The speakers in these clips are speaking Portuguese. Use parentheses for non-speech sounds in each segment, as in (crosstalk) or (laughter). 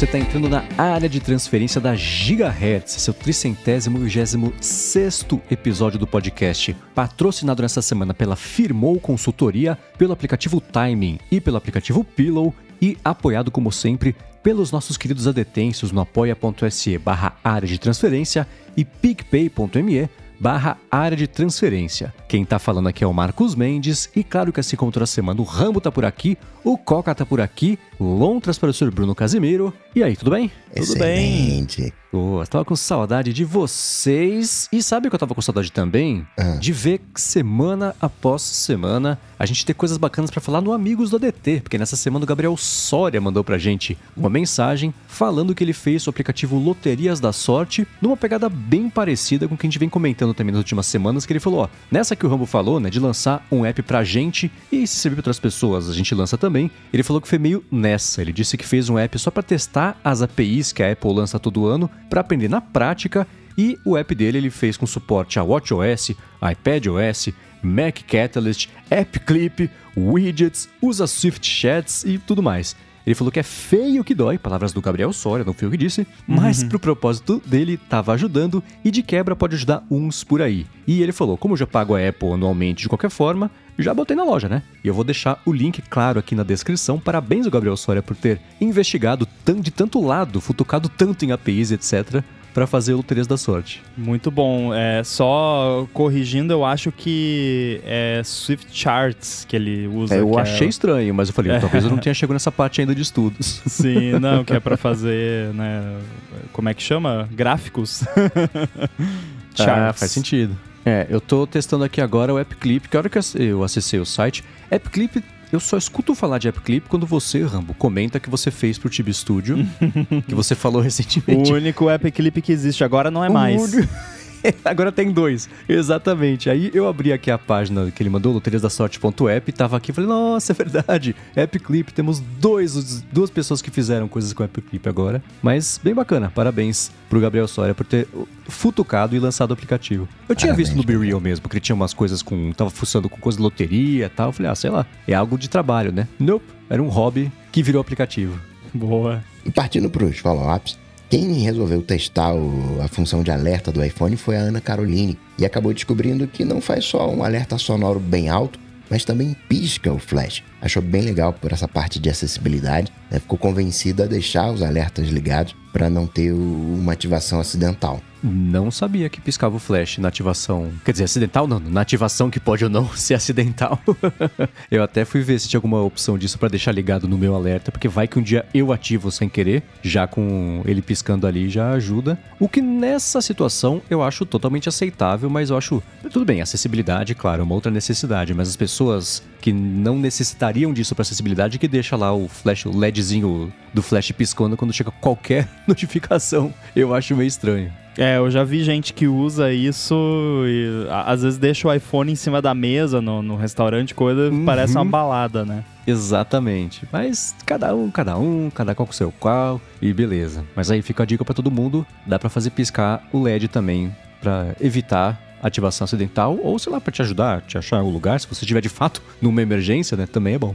Você está entrando na área de transferência da Gigahertz, seu tricentésimo vigésimo sexto episódio do podcast, patrocinado nessa semana pela Firmou Consultoria, pelo aplicativo Timing e pelo aplicativo Pillow e apoiado, como sempre, pelos nossos queridos adetêncios no apoia.se barra área de transferência e picpay.me barra área de transferência. Quem tá falando aqui é o Marcos Mendes e claro que assim como toda semana o Rambo tá por aqui, o Coca tá por aqui, lontras para o Sr. Bruno Casimiro. E aí, tudo bem? Excelente. Tudo bem. Boa, tava com saudade de vocês. E sabe o que eu tava com saudade também? Ah. De ver semana após semana a gente ter coisas bacanas pra falar no Amigos do ADT, porque nessa semana o Gabriel Soria mandou pra gente uma mensagem falando que ele fez o aplicativo Loterias da Sorte numa pegada bem parecida com o que a gente vem comentando também nas últimas semanas, que ele falou, ó, nessa que o Rambo falou, né, de lançar um app pra gente e se servir pra outras pessoas, a gente lança também. Ele falou que foi meio nessa. Ele disse que fez um app só pra testar as APIs que a Apple lança todo ano para aprender na prática e o app dele ele fez com suporte a WatchOS, iPadOS, Mac Catalyst, App Clip, widgets, usa Swift Chats e tudo mais. Ele falou que é feio que dói, palavras do Gabriel Soria, não foi eu que disse, mas pro propósito dele tava ajudando e de quebra pode ajudar uns por aí. E ele falou, como eu já pago a Apple anualmente de qualquer forma, já botei na loja, né? E eu vou deixar o link claro aqui na descrição. Parabéns ao Gabriel Soria por ter investigado de tanto lado, futucado tanto em APIs, etc, para fazer loterias da sorte. Muito bom. É, só corrigindo, eu acho que é Swift Charts que ele usa. É, eu é- achei estranho, mas eu falei, talvez eu não tenha chegado nessa parte ainda de estudos. (laughs) Sim, não, que é pra (laughs) fazer, né? Como é que chama? Gráficos. (laughs) Ah, faz sentido. É, eu tô testando aqui agora o AppClip, que a hora que eu acessei o site, AppClip, eu só escuto falar de AppClip quando você, Rambo, comenta que você fez pro Tib Studio, (laughs) que você falou recentemente. O único app clip que existe agora não é mais. (laughs) (laughs) Agora tem dois. Exatamente. Aí eu abri aqui a página que ele mandou, loteriasdasorte.app, e tava aqui e falei, nossa, é verdade. AppClip, temos dois, duas pessoas que fizeram coisas com AppClip agora. Mas bem bacana. Parabéns pro Gabriel Soria por ter futucado e lançado o aplicativo. Eu tinha Parabéns, visto no Be Gabriel. Real mesmo, que ele tinha umas coisas com. tava fuçando com coisa de loteria e tal. Eu falei, ah, sei lá, é algo de trabalho, né? Nope. Era um hobby que virou aplicativo. Boa. E partindo para os follow-ups, quem resolveu testar o- a função de alerta do iPhone foi a Ana Caroline e acabou descobrindo que não faz só um alerta sonoro bem alto, mas também pisca o flash. Achou bem legal por essa parte de acessibilidade, né? ficou convencida a deixar os alertas ligados para não ter uma ativação acidental. Não sabia que piscava o flash na ativação. Quer dizer, acidental não, na ativação que pode ou não (laughs) ser acidental. (laughs) eu até fui ver se tinha alguma opção disso pra deixar ligado no meu alerta, porque vai que um dia eu ativo sem querer, já com ele piscando ali já ajuda. O que nessa situação eu acho totalmente aceitável, mas eu acho. Tudo bem, acessibilidade, claro, é uma outra necessidade, mas as pessoas que não necessitariam disso pra acessibilidade que deixa lá o flash, o LEDzinho do flash piscando quando chega qualquer (laughs) notificação. Eu acho meio estranho. É, eu já vi gente que usa isso e às vezes deixa o iPhone em cima da mesa no, no restaurante, coisa Uhum. parece uma balada, né? Exatamente. Mas cada um, cada um, cada qual com o seu qual e beleza. Mas aí fica a dica pra todo mundo, dá pra fazer piscar o LED também pra evitar ativação acidental ou sei lá pra te ajudar, te achar o lugar, se você tiver de fato numa emergência, né, também é bom.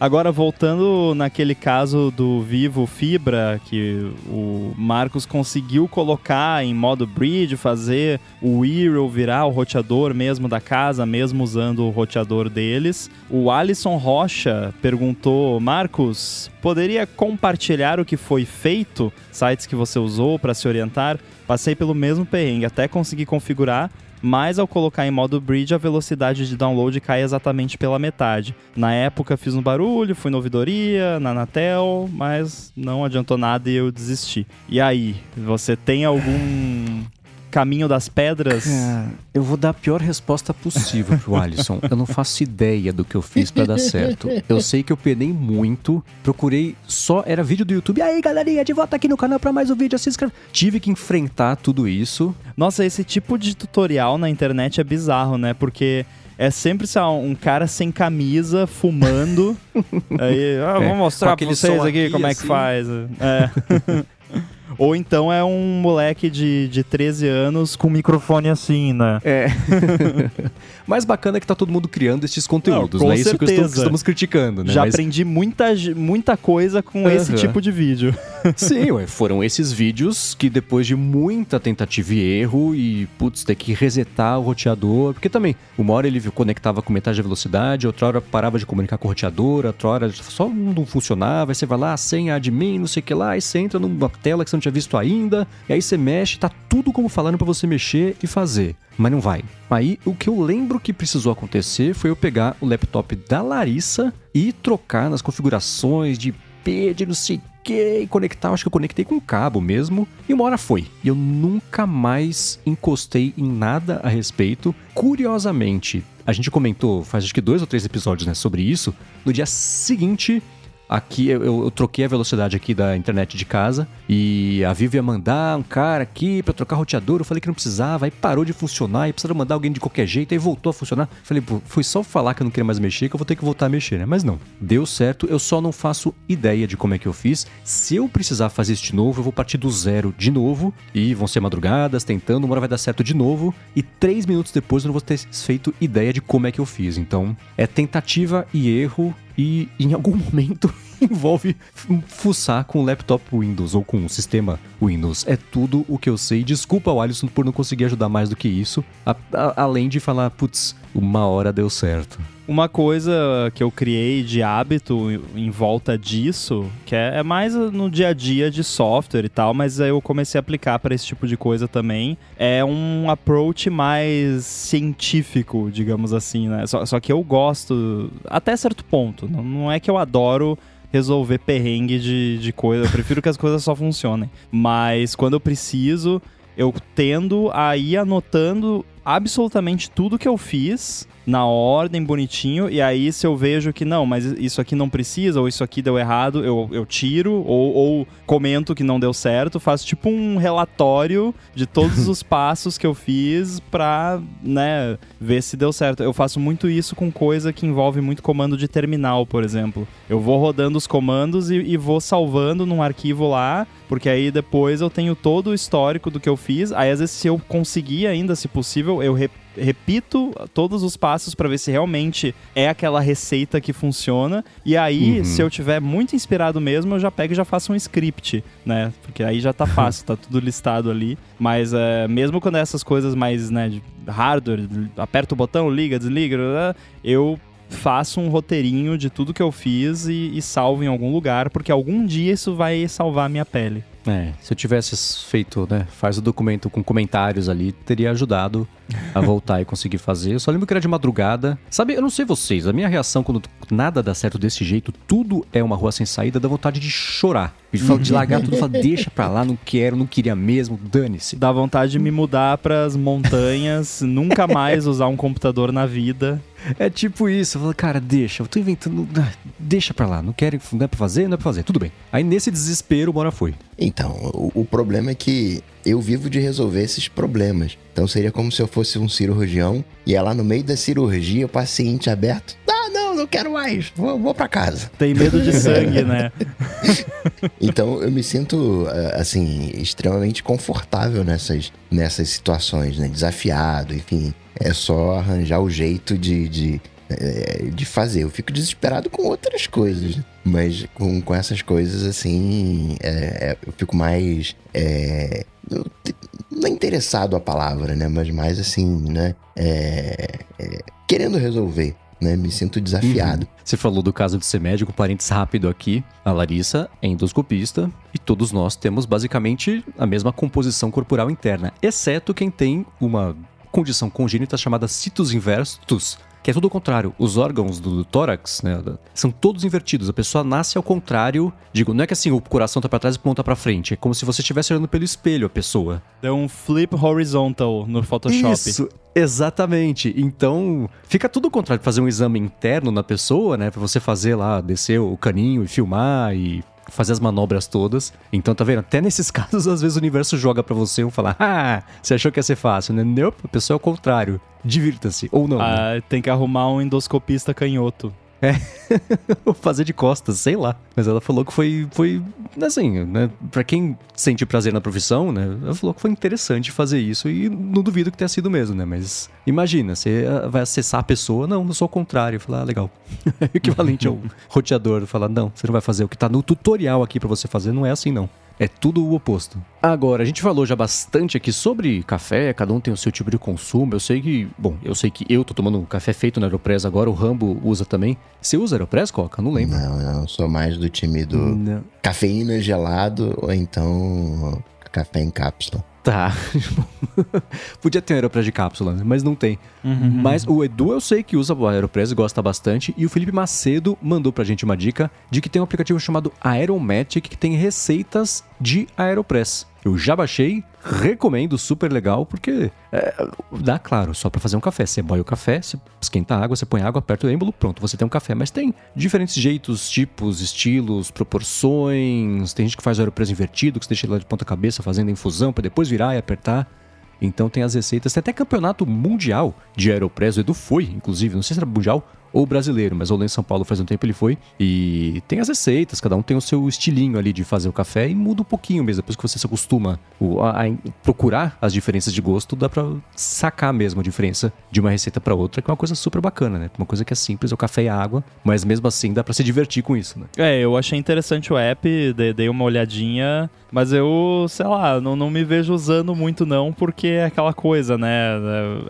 Agora, voltando naquele caso do Vivo Fibra, que o Marcos conseguiu colocar em modo bridge, fazer o Eero virar o roteador mesmo da casa, mesmo usando o roteador deles. O Alisson Rocha perguntou: Marcos, poderia compartilhar o que foi feito? Sites que você usou para se orientar? Passei pelo mesmo perrengue, até consegui configurar mas ao colocar em modo bridge a velocidade de download cai exatamente pela metade. Na época fiz um barulho, fui na ouvidoria, na Anatel, mas não adiantou nada e eu desisti. E aí, você tem algum caminho das pedras? Cara, eu vou dar a pior resposta possível pro Alisson. Eu não faço ideia do que eu fiz pra dar certo. Eu sei que eu penei muito, procurei só, era vídeo do YouTube. Aí, galerinha, de volta aqui no canal pra mais um vídeo, se inscreve. Tive que enfrentar tudo isso. Nossa, esse tipo de tutorial na internet é bizarro, né? Porque é sempre lá, um cara sem camisa, fumando. (laughs) aí, ah, É, vou mostrar com pra vocês aqui, aqui, como é que assim. faz. É. (laughs) Ou então é um moleque de, de 13 anos com microfone assim, né? É. (laughs) Mais bacana é que tá todo mundo criando esses conteúdos, Não, né? Isso que certeza. estamos criticando, né? Já Mas- aprendi muita, muita coisa com esse Aham. tipo de vídeo. (laughs) Sim, ué, foram esses vídeos que depois de muita tentativa e erro e, putz, ter que resetar o roteador, porque também, uma hora ele conectava com metade da velocidade, outra hora parava de comunicar com o roteador, outra hora só não funcionava, aí você vai lá, senha admin, não sei o que lá, aí você entra numa tela que você não tinha visto ainda, e aí você mexe, tá tudo como falando pra você mexer e fazer. Mas não vai. Aí, o que eu lembro que precisou acontecer foi eu pegar o laptop da Larissa e trocar nas configurações de IP, de não sei o que, e conectar. Acho que eu conectei com cabo mesmo. E uma hora foi. E eu nunca mais encostei em nada a respeito. Curiosamente, a gente comentou faz acho que dois ou três episódios né, sobre isso. No dia seguinte. Aqui eu, eu- troquei a velocidade aqui da internet de casa e a Vivo ia mandar um cara aqui pra trocar roteador. Eu falei que não precisava, aí parou de funcionar e precisava mandar alguém de qualquer jeito, aí voltou a funcionar. Falei, pô, foi só falar que eu não queria mais mexer que eu vou ter que voltar a mexer, né? Mas não, deu certo, eu só não faço ideia de como é que eu fiz. Se eu precisar fazer isso de novo, eu vou partir do zero de novo e vão ser madrugadas tentando, uma hora vai dar certo de novo e três minutos depois eu não vou ter feito ideia de como é que eu fiz. Então, é tentativa e erro e em algum (laughs) momento (laughs) envolve fuçar com o laptop Windows ou com o sistema Windows. É tudo o que eu sei. Desculpa o Alisson por não conseguir ajudar mais do que isso, a- a- além de falar, putz, uma hora deu certo. Uma coisa que eu criei de hábito em- volta disso, que é, é mais no dia a dia de software e tal, mas eu comecei a aplicar para esse tipo de coisa também, é um approach mais científico, digamos assim, né? Só, só que eu gosto até certo ponto. Não, não é que eu adoro resolver perrengue de, de coisa. Eu prefiro que as coisas só funcionem. Mas quando eu preciso, eu tendo a ir anotando absolutamente tudo que eu fiz na ordem, bonitinho, e aí se eu vejo que não, mas isso aqui não precisa, ou isso aqui deu errado, eu, eu tiro, ou, ou comento que não deu certo, faço tipo um relatório de todos (laughs) os passos que eu fiz pra, né, ver se deu certo. Eu faço muito isso com coisa que envolve muito comando de terminal, por exemplo. Eu vou rodando os comandos e, e vou salvando num arquivo lá, porque aí depois eu tenho todo o histórico do que eu fiz. Aí às vezes se eu conseguir ainda, se possível, eu re- repito todos os passos pra ver se realmente é aquela receita que funciona. E aí, Uhum. se eu tiver muito inspirado mesmo, eu já pego e já faço um script, né? Porque aí já tá (laughs) fácil, tá tudo listado ali. Mas é, mesmo quando é essas coisas mais, né, hardware, aperta o botão, liga, desliga, eu faço um roteirinho de tudo que eu fiz e, e salvo em algum lugar, porque algum dia isso vai salvar a minha pele. É, se eu tivesse feito, né, faz o documento com comentários ali, teria ajudado a voltar (laughs) e conseguir fazer. Eu só lembro que era de madrugada. Sabe, eu não sei vocês, a minha reação quando nada dá certo desse jeito, tudo é uma rua sem saída, dá vontade de chorar. De, falar- de largar (laughs) tudo e falar, deixa pra lá, não quero, não queria mesmo, dane-se. Dá vontade de me mudar pras montanhas, (laughs) nunca mais usar um computador na vida. É tipo isso, eu falo, cara, deixa, eu tô inventando, ah, deixa pra lá, não quero, não é pra fazer, não é pra fazer, tudo bem. Aí nesse desespero, bora foi. Então, o, o problema é que eu vivo de resolver esses problemas. Então seria como se eu fosse um cirurgião e é lá no meio da cirurgia o paciente aberto. Ah, não, quero mais, vou, vou pra casa. Tem medo de sangue, né? (laughs) Então eu me sinto, eh, assim, extremamente confortável nessas, nessas situações, né? Desafiado, enfim. É só arranjar o jeito de, de, eh, de fazer. Eu fico desesperado com outras coisas, mas com, com essas coisas, assim, é, é, eu fico mais. É, eu não é interessado a palavra, né? Mas mais assim, né? É, é, querendo resolver, né? Me sinto desafiado. Você falou do caso de ser médico, parênteses rápido aqui. A Larissa é endoscopista e todos nós temos basicamente a mesma composição corporal interna, exceto quem tem uma condição congênita chamada citos inversus, que é tudo o contrário. Os órgãos do tórax, né, são todos invertidos. A pessoa nasce ao contrário. Digo, não é que assim o coração tá pra trás e ponta pra frente, é como se você estivesse olhando pelo espelho a pessoa. Deu um flip horizontal no Photoshop. Isso, exatamente. Então, fica tudo ao contrário. Fazer um exame interno na pessoa, né? Pra você fazer lá, descer o caninho e filmar e fazer as manobras todas. Então, tá vendo? Até nesses (laughs) casos, às vezes o universo joga pra você e falar, ah, você achou que ia ser fácil, né? Não, a pessoa é o contrário. Divirta-se. Ou não. né? Ah, tem que arrumar um endoscopista canhoto. É. (laughs) fazer de costas, sei lá. Mas ela falou que foi, foi assim, né? Pra quem sente prazer na profissão, né? Ela falou que foi interessante fazer isso e não duvido que tenha sido mesmo, né? Mas imagina, você vai acessar a pessoa, não, não sou o contrário. Falar, ah, legal. É (laughs) equivalente ao roteador, falar, não, você não vai fazer o que tá no tutorial aqui para você fazer, não é assim não. É tudo o oposto. Agora, a gente falou já bastante aqui sobre café, cada um tem o seu tipo de consumo. Eu sei que, bom, eu sei que eu tô tomando um café feito na Aeropress agora, o Rambo usa também. Você usa Aeropress, Coca? Não lembro. Não, não, sou mais do time do não. cafeína gelado ou então café em cápsula. Tá. (laughs) Podia ter um Aeropress de cápsula, mas não tem. Uhum. Mas o Edu eu sei que usa o Aeropress e gosta bastante. E o Felipe Macedo mandou pra gente uma dica de que tem um aplicativo chamado Aeromatic que tem receitas de Aeropress. Eu já baixei, recomendo, super legal, porque é, dá, claro, só para fazer um café. Você boia o café, você esquenta a água, você põe água, aperta o êmbolo, pronto, você tem um café. Mas tem diferentes jeitos, tipos, estilos, proporções. Tem gente que faz o aeropreso invertido, que você deixa ele lá de ponta cabeça fazendo infusão para depois virar e apertar. Então tem as receitas, tem até campeonato mundial de Aeropress, o Edu foi, inclusive, não sei se era mundial ou brasileiro, mas lá em São Paulo faz um tempo ele foi. E tem as receitas, cada um tem o seu estilinho ali de fazer o café e muda um pouquinho mesmo. Depois que você se acostuma a, procurar as diferenças de gosto, dá pra sacar mesmo a diferença de uma receita para outra, que é uma coisa super bacana, né? Uma coisa que é simples, é o café e a água, mas mesmo assim dá para se divertir com isso, né? É, eu achei interessante o app, dei uma olhadinha, mas eu, sei lá, não, não me vejo usando muito não, porque é aquela coisa, né?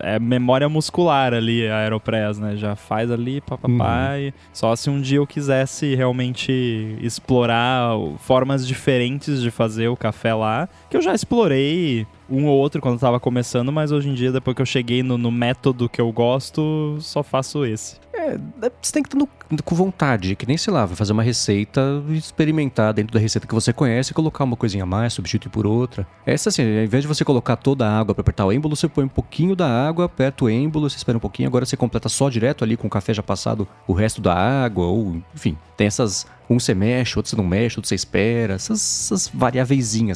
É memória muscular ali, a Aeropress, né? Já faz ali papai. Uhum. Só se um dia eu quisesse realmente explorar formas diferentes de fazer o café lá, que eu já explorei um ou outro quando eu tava começando, mas hoje em dia, depois que eu cheguei no, no método que eu gosto, só faço esse. É, é você tem que estar com vontade, que nem sei lá, fazer uma receita experimentar dentro da receita que você conhece, colocar uma coisinha a mais, substituir por outra. Essa assim, ao invés de você colocar toda a água para apertar o êmbolo, você põe um pouquinho da água, aperta o êmbolo, você espera um pouquinho, agora você completa só direto ali com o café já passado o resto da água, ou enfim, tem essas um você mexe, outro você não mexe, outro você espera. Essas, essas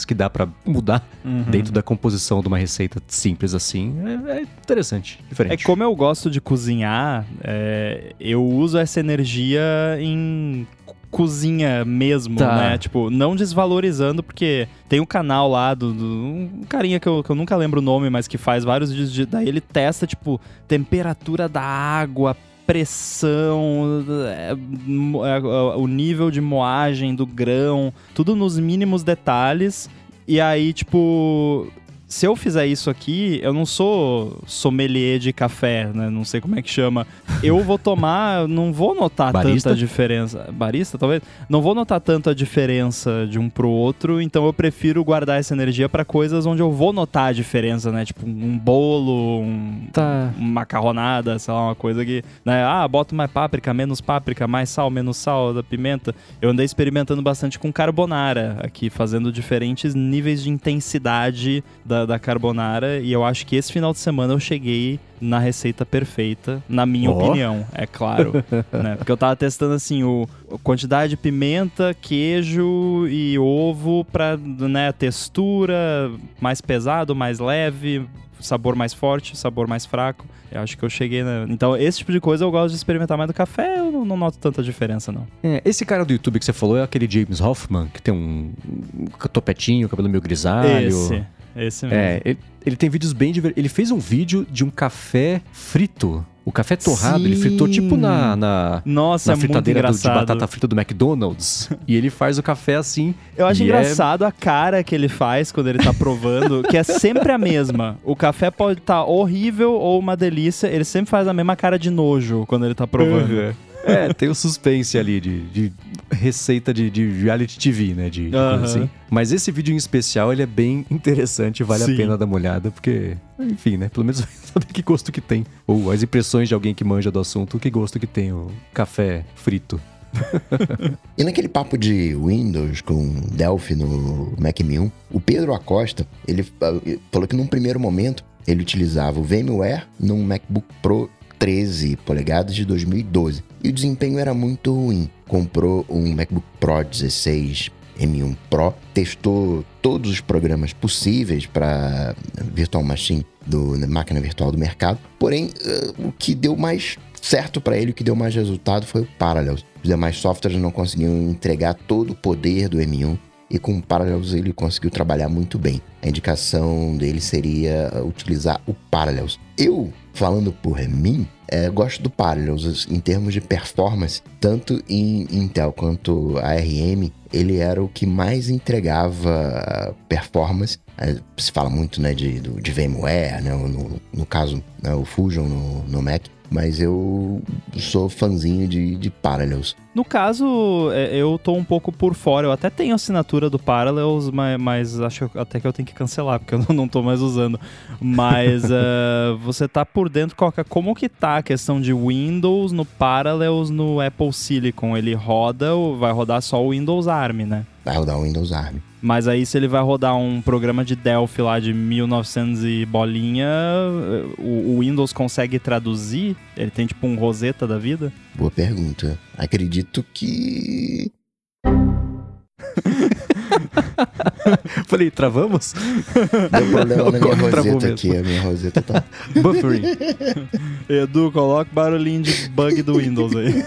que dá para mudar uhum. dentro da composição de uma receita simples assim. É, é interessante, diferente. É como eu gosto de cozinhar, é, eu uso essa energia em cozinha mesmo, tá. né? Tipo, não desvalorizando, porque tem um canal lá do, do, um carinha que eu, que eu nunca lembro o nome, mas que faz vários vídeos de, daí ele testa, tipo, temperatura da água, pressão, é, é, o nível de moagem do grão, tudo nos mínimos detalhes. E aí, tipo, se eu fizer isso aqui, eu não sou sommelier de café, né? Não sei como é que chama. Eu vou tomar, não vou notar Barista? tanta diferença. Barista, talvez? Não vou notar tanta diferença de um pro outro, então eu prefiro guardar essa energia para coisas onde eu vou notar a diferença, né? Tipo um bolo, um, tá. uma macarronada, sei lá, uma coisa que, né? Ah, boto mais páprica, menos páprica, mais sal, menos sal da pimenta. Eu andei experimentando bastante com carbonara aqui, fazendo diferentes níveis de intensidade da da, carbonara e eu acho que esse final de semana eu cheguei na receita perfeita, na minha oh. opinião, é claro. (laughs) né? Porque eu tava testando assim, o a quantidade de pimenta, queijo e ovo pra né, textura mais pesado, mais leve, sabor mais forte, sabor mais fraco. Eu acho que eu cheguei na... Então, esse tipo de coisa eu gosto de experimentar, mas do café eu não, não noto tanta diferença, não. É, esse cara do YouTube que você falou é aquele James Hoffman, que tem um, um topetinho, cabelo meio grisalho. Esse. Esse mesmo. É, ele, ele tem vídeos bem divertidos. Ele fez um vídeo de um café frito. O café torrado, Sim. ele fritou tipo na, na, Nossa, na é fritadeira do, de batata frita do McDonald's. (laughs) e ele faz o café assim. Eu acho é engraçado é... a cara que ele faz quando ele tá provando, que é sempre a mesma. O café pode estar tá horrível ou uma delícia, ele sempre faz a mesma cara de nojo quando ele tá provando. Uhum. É, tem o suspense ali de, de receita de, de, reality TV, né? De, de uhum. assim. Mas esse vídeo em especial, ele é bem interessante, vale Sim. a pena dar uma olhada, porque, enfim, né? Pelo menos (laughs) saber que gosto que tem. Ou as impressões de alguém que manja do assunto, que gosto que tem o café frito. (laughs) e naquele papo de Windows com Delphi no Mac M1, o Pedro Acosta, ele ah, falou que num primeiro momento ele utilizava o VMware num MacBook Pro 13 polegadas de 2012 e o desempenho era muito ruim. Comprou um MacBook Pro 16 M1 Pro, testou todos os programas possíveis para Virtual Machine do, na máquina virtual do mercado. Porém, uh, o que deu mais certo para ele, o que deu mais resultado foi o Parallels. Os demais softwares não conseguiam entregar todo o poder do M1 e com o Parallels ele conseguiu trabalhar muito bem. A indicação dele seria utilizar o Parallels. Eu, falando por mim, é, gosto do Parallels em termos de performance, tanto em Intel quanto ARM, ele era o que mais entregava performance. É, se fala muito né, de, de VMware, né, no, no caso né, o Fusion no, no Mac, mas eu sou fãzinho de, de Parallels. No caso, é, eu tô um pouco por fora. Eu até tenho assinatura do Parallels, mas, mas acho até que eu tenho que cancelar, porque eu não tô mais usando. Mas uh, (laughs) você tá por dentro, Coca, como que tá a questão de Windows no Parallels no Apple Silicon? Ele roda ou vai rodar só o Windows ARM, né? Vai rodar o Windows ARM. Mas aí, se ele vai rodar um programa de Delphi lá de 1900 e bolinha, o, o Windows consegue traduzir? Ele tem tipo um Rosetta da vida? Boa pergunta. Acredito que. (laughs) Falei, travamos? Deu problema (laughs) na minha roseta aqui, a minha roseta tá. (laughs) Buffering. Edu, coloca barulhinho de bug do Windows aí.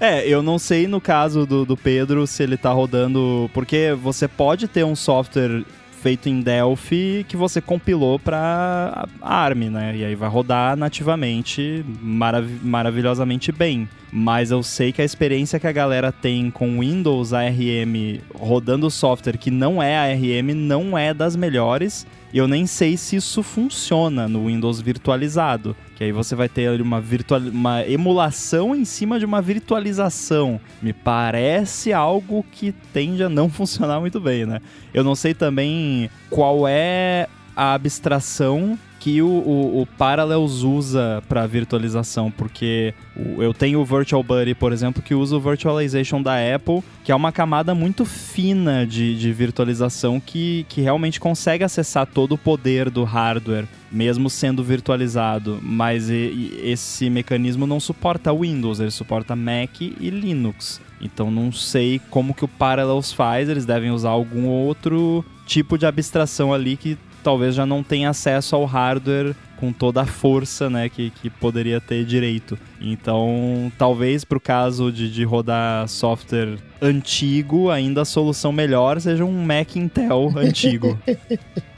É, eu não sei no caso do, do Pedro se ele tá rodando. Porque você pode ter um software feito em Delphi que você compilou para ARM, né? E aí vai rodar nativamente marav maravilhosamente bem. Mas eu sei que a experiência que a galera tem com Windows ARM rodando software que não é ARM não é das melhores. E eu nem sei se isso funciona no Windows virtualizado. Que aí você vai ter uma, virtual... uma emulação em cima de uma virtualização. Me parece algo que tende a não (laughs) funcionar muito bem, né? Eu não sei também qual é a abstração que o, o, o Parallels usa para virtualização, porque eu tenho o Virtual Buddy, por exemplo, que usa o Virtualization da Apple, que é uma camada muito fina de, de virtualização que, que realmente consegue acessar todo o poder do hardware, mesmo sendo virtualizado. Mas esse mecanismo não suporta Windows, ele suporta Mac e Linux. Então não sei como que o Parallels faz, eles devem usar algum outro tipo de abstração ali que talvez já não tenha acesso ao hardware com toda a força né, que, que poderia ter direito. Então, talvez para o caso de, de rodar software antigo, ainda a solução melhor seja um Mac Intel (laughs) antigo.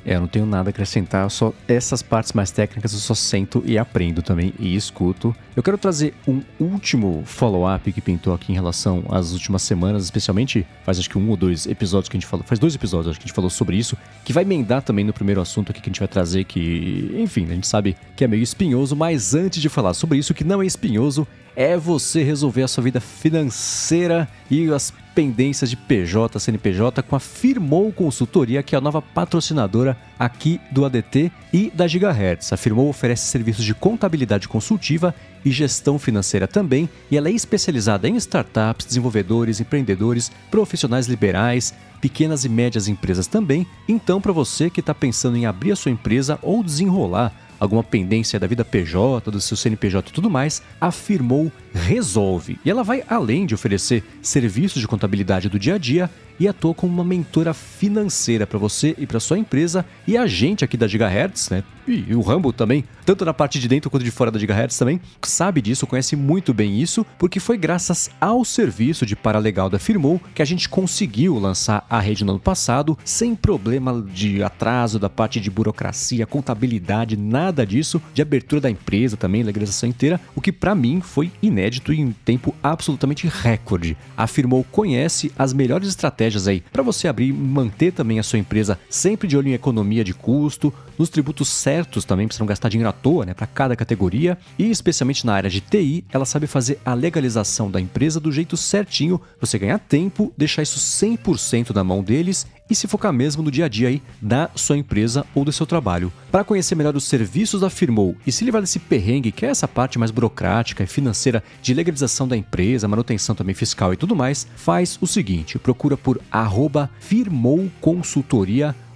É, eu não tenho nada a acrescentar, só essas partes mais técnicas eu só sento e aprendo também e escuto. Eu quero trazer um último follow-up que pintou aqui em relação às últimas semanas, especialmente faz acho que um ou dois episódios que a gente falou, faz dois episódios acho que a gente falou sobre isso, que vai emendar também no primeiro assunto aqui que a gente vai trazer que, enfim, a gente sabe que é meio espinhoso, mas antes de falar sobre isso que não é espinhoso, é você resolver a sua vida financeira e as pendências de PJ, CNPJ com a Firmou Consultoria, que é a nova patrocinadora aqui do ADT e da Gigahertz. A Firmou oferece serviços de contabilidade consultiva e gestão financeira também, e ela é especializada em startups, desenvolvedores, empreendedores, profissionais liberais, pequenas e médias empresas também. Então, para você que está pensando em abrir a sua empresa ou desenrolar alguma pendência da vida PJ, do seu CNPJ e tudo mais, afirmou Resolve. E ela vai além de oferecer serviços de contabilidade do dia a dia e atua como uma mentora financeira para você e para sua empresa e a gente aqui da Gigahertz, né? E o Rambo também, tanto na parte de dentro quanto de fora da Gigahertz também, sabe disso, conhece muito bem isso, porque foi graças ao serviço de Paralegal da Firmou que a gente conseguiu lançar a rede no ano passado, sem problema de atraso da parte de burocracia, contabilidade, nada disso, de abertura da empresa também, legalização inteira, o que para mim foi inédito e em tempo absolutamente recorde. A Firmou conhece as melhores estratégias aí para você abrir e manter também a sua empresa sempre de olho em economia de custo, nos tributos certos também, para não gastar dinheiro à toa, né, para cada categoria, e especialmente na área de TI, ela sabe fazer a legalização da empresa do jeito certinho, você ganhar tempo, deixar isso 100% na mão deles e se focar mesmo no dia a dia aí da sua empresa ou do seu trabalho. Para conhecer melhor os serviços da Firmou e se livrar desse perrengue, que é essa parte mais burocrática e financeira de legalização da empresa, manutenção também fiscal e tudo mais, faz o seguinte, procura por arroba Firmou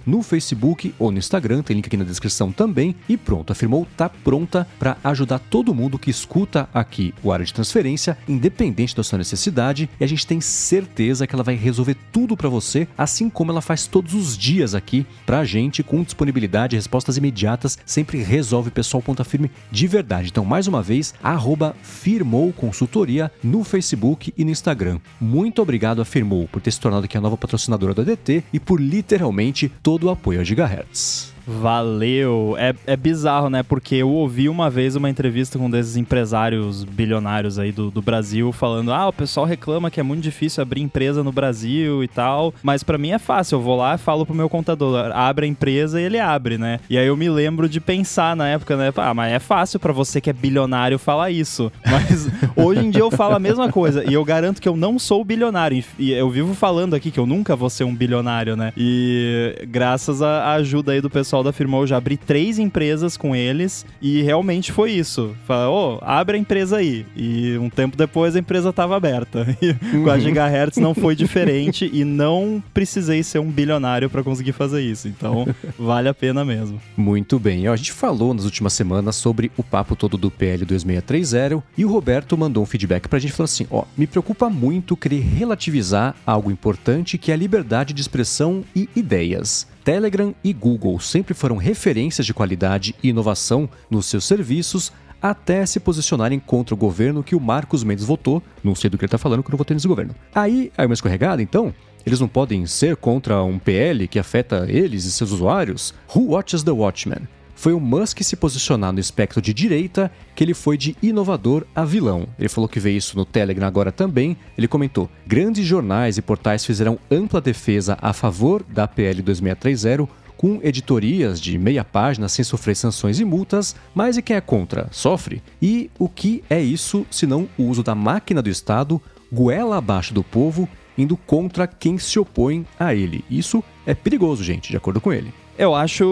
no Facebook ou no Instagram, tem link aqui na descrição também. E pronto, a Firmou tá pronta para ajudar todo mundo que escuta aqui o área de transferência, independente da sua necessidade, e a gente tem certeza que ela vai resolver tudo para você, assim como ela faz todos os dias aqui pra gente, com disponibilidade, respostas imediatas, sempre resolve pessoal ponta firme de verdade. Então, mais uma vez, arroba Firmou Consultoria no Facebook e no Instagram. Muito obrigado a Firmou por ter se tornado aqui a nova patrocinadora do ADT e por literalmente todo o apoio a Gigahertz. Valeu! É, é bizarro, né? Porque eu ouvi uma vez uma entrevista com um desses empresários bilionários aí do, do Brasil falando: ah, o pessoal reclama que é muito difícil abrir empresa no Brasil e tal, mas para mim é fácil. Eu vou lá e falo pro meu contador: abre a empresa e ele abre, né? E aí eu me lembro de pensar na época, né? Ah, mas é fácil para você que é bilionário falar isso. (laughs) Mas hoje em dia eu falo a mesma coisa e eu garanto que eu não sou bilionário. E eu vivo falando aqui que eu nunca vou ser um bilionário, né? E graças à ajuda aí do pessoal pessoal da Firmou, eu já abri três empresas com eles e realmente foi isso. Fala, ô, oh, abre a empresa aí. E um tempo depois a empresa estava aberta. (laughs) E com a uhum. Gigahertz não foi (laughs) diferente e não precisei ser um bilionário para conseguir fazer isso. Então, vale a pena mesmo. Muito bem. A gente falou nas últimas semanas sobre o papo todo do PL 2630 e o Roberto mandou um feedback pra gente falando assim: ó, me preocupa muito querer relativizar algo importante que é a liberdade de expressão e ideias. Telegram e Google sempre foram referências de qualidade e inovação nos seus serviços até se posicionarem contra o governo que o Marcos Mendes votou. Não sei do que ele está falando, que eu não votei nesse governo. Aí, aí uma escorregada, então? Eles não podem ser contra um PL que afeta eles e seus usuários? Who watches the Watchmen? Foi o Musk se posicionar no espectro de direita que ele foi de inovador a vilão. Ele falou que vê isso no Telegram agora também. Ele comentou: grandes jornais e portais fizeram ampla defesa a favor da PL 2630 com editorias de meia página sem sofrer sanções e multas, mas e quem é contra? Sofre? E o que é isso senão o uso da máquina do Estado, goela abaixo do povo, indo contra quem se opõe a ele? Isso é perigoso, gente, de acordo com ele. Eu acho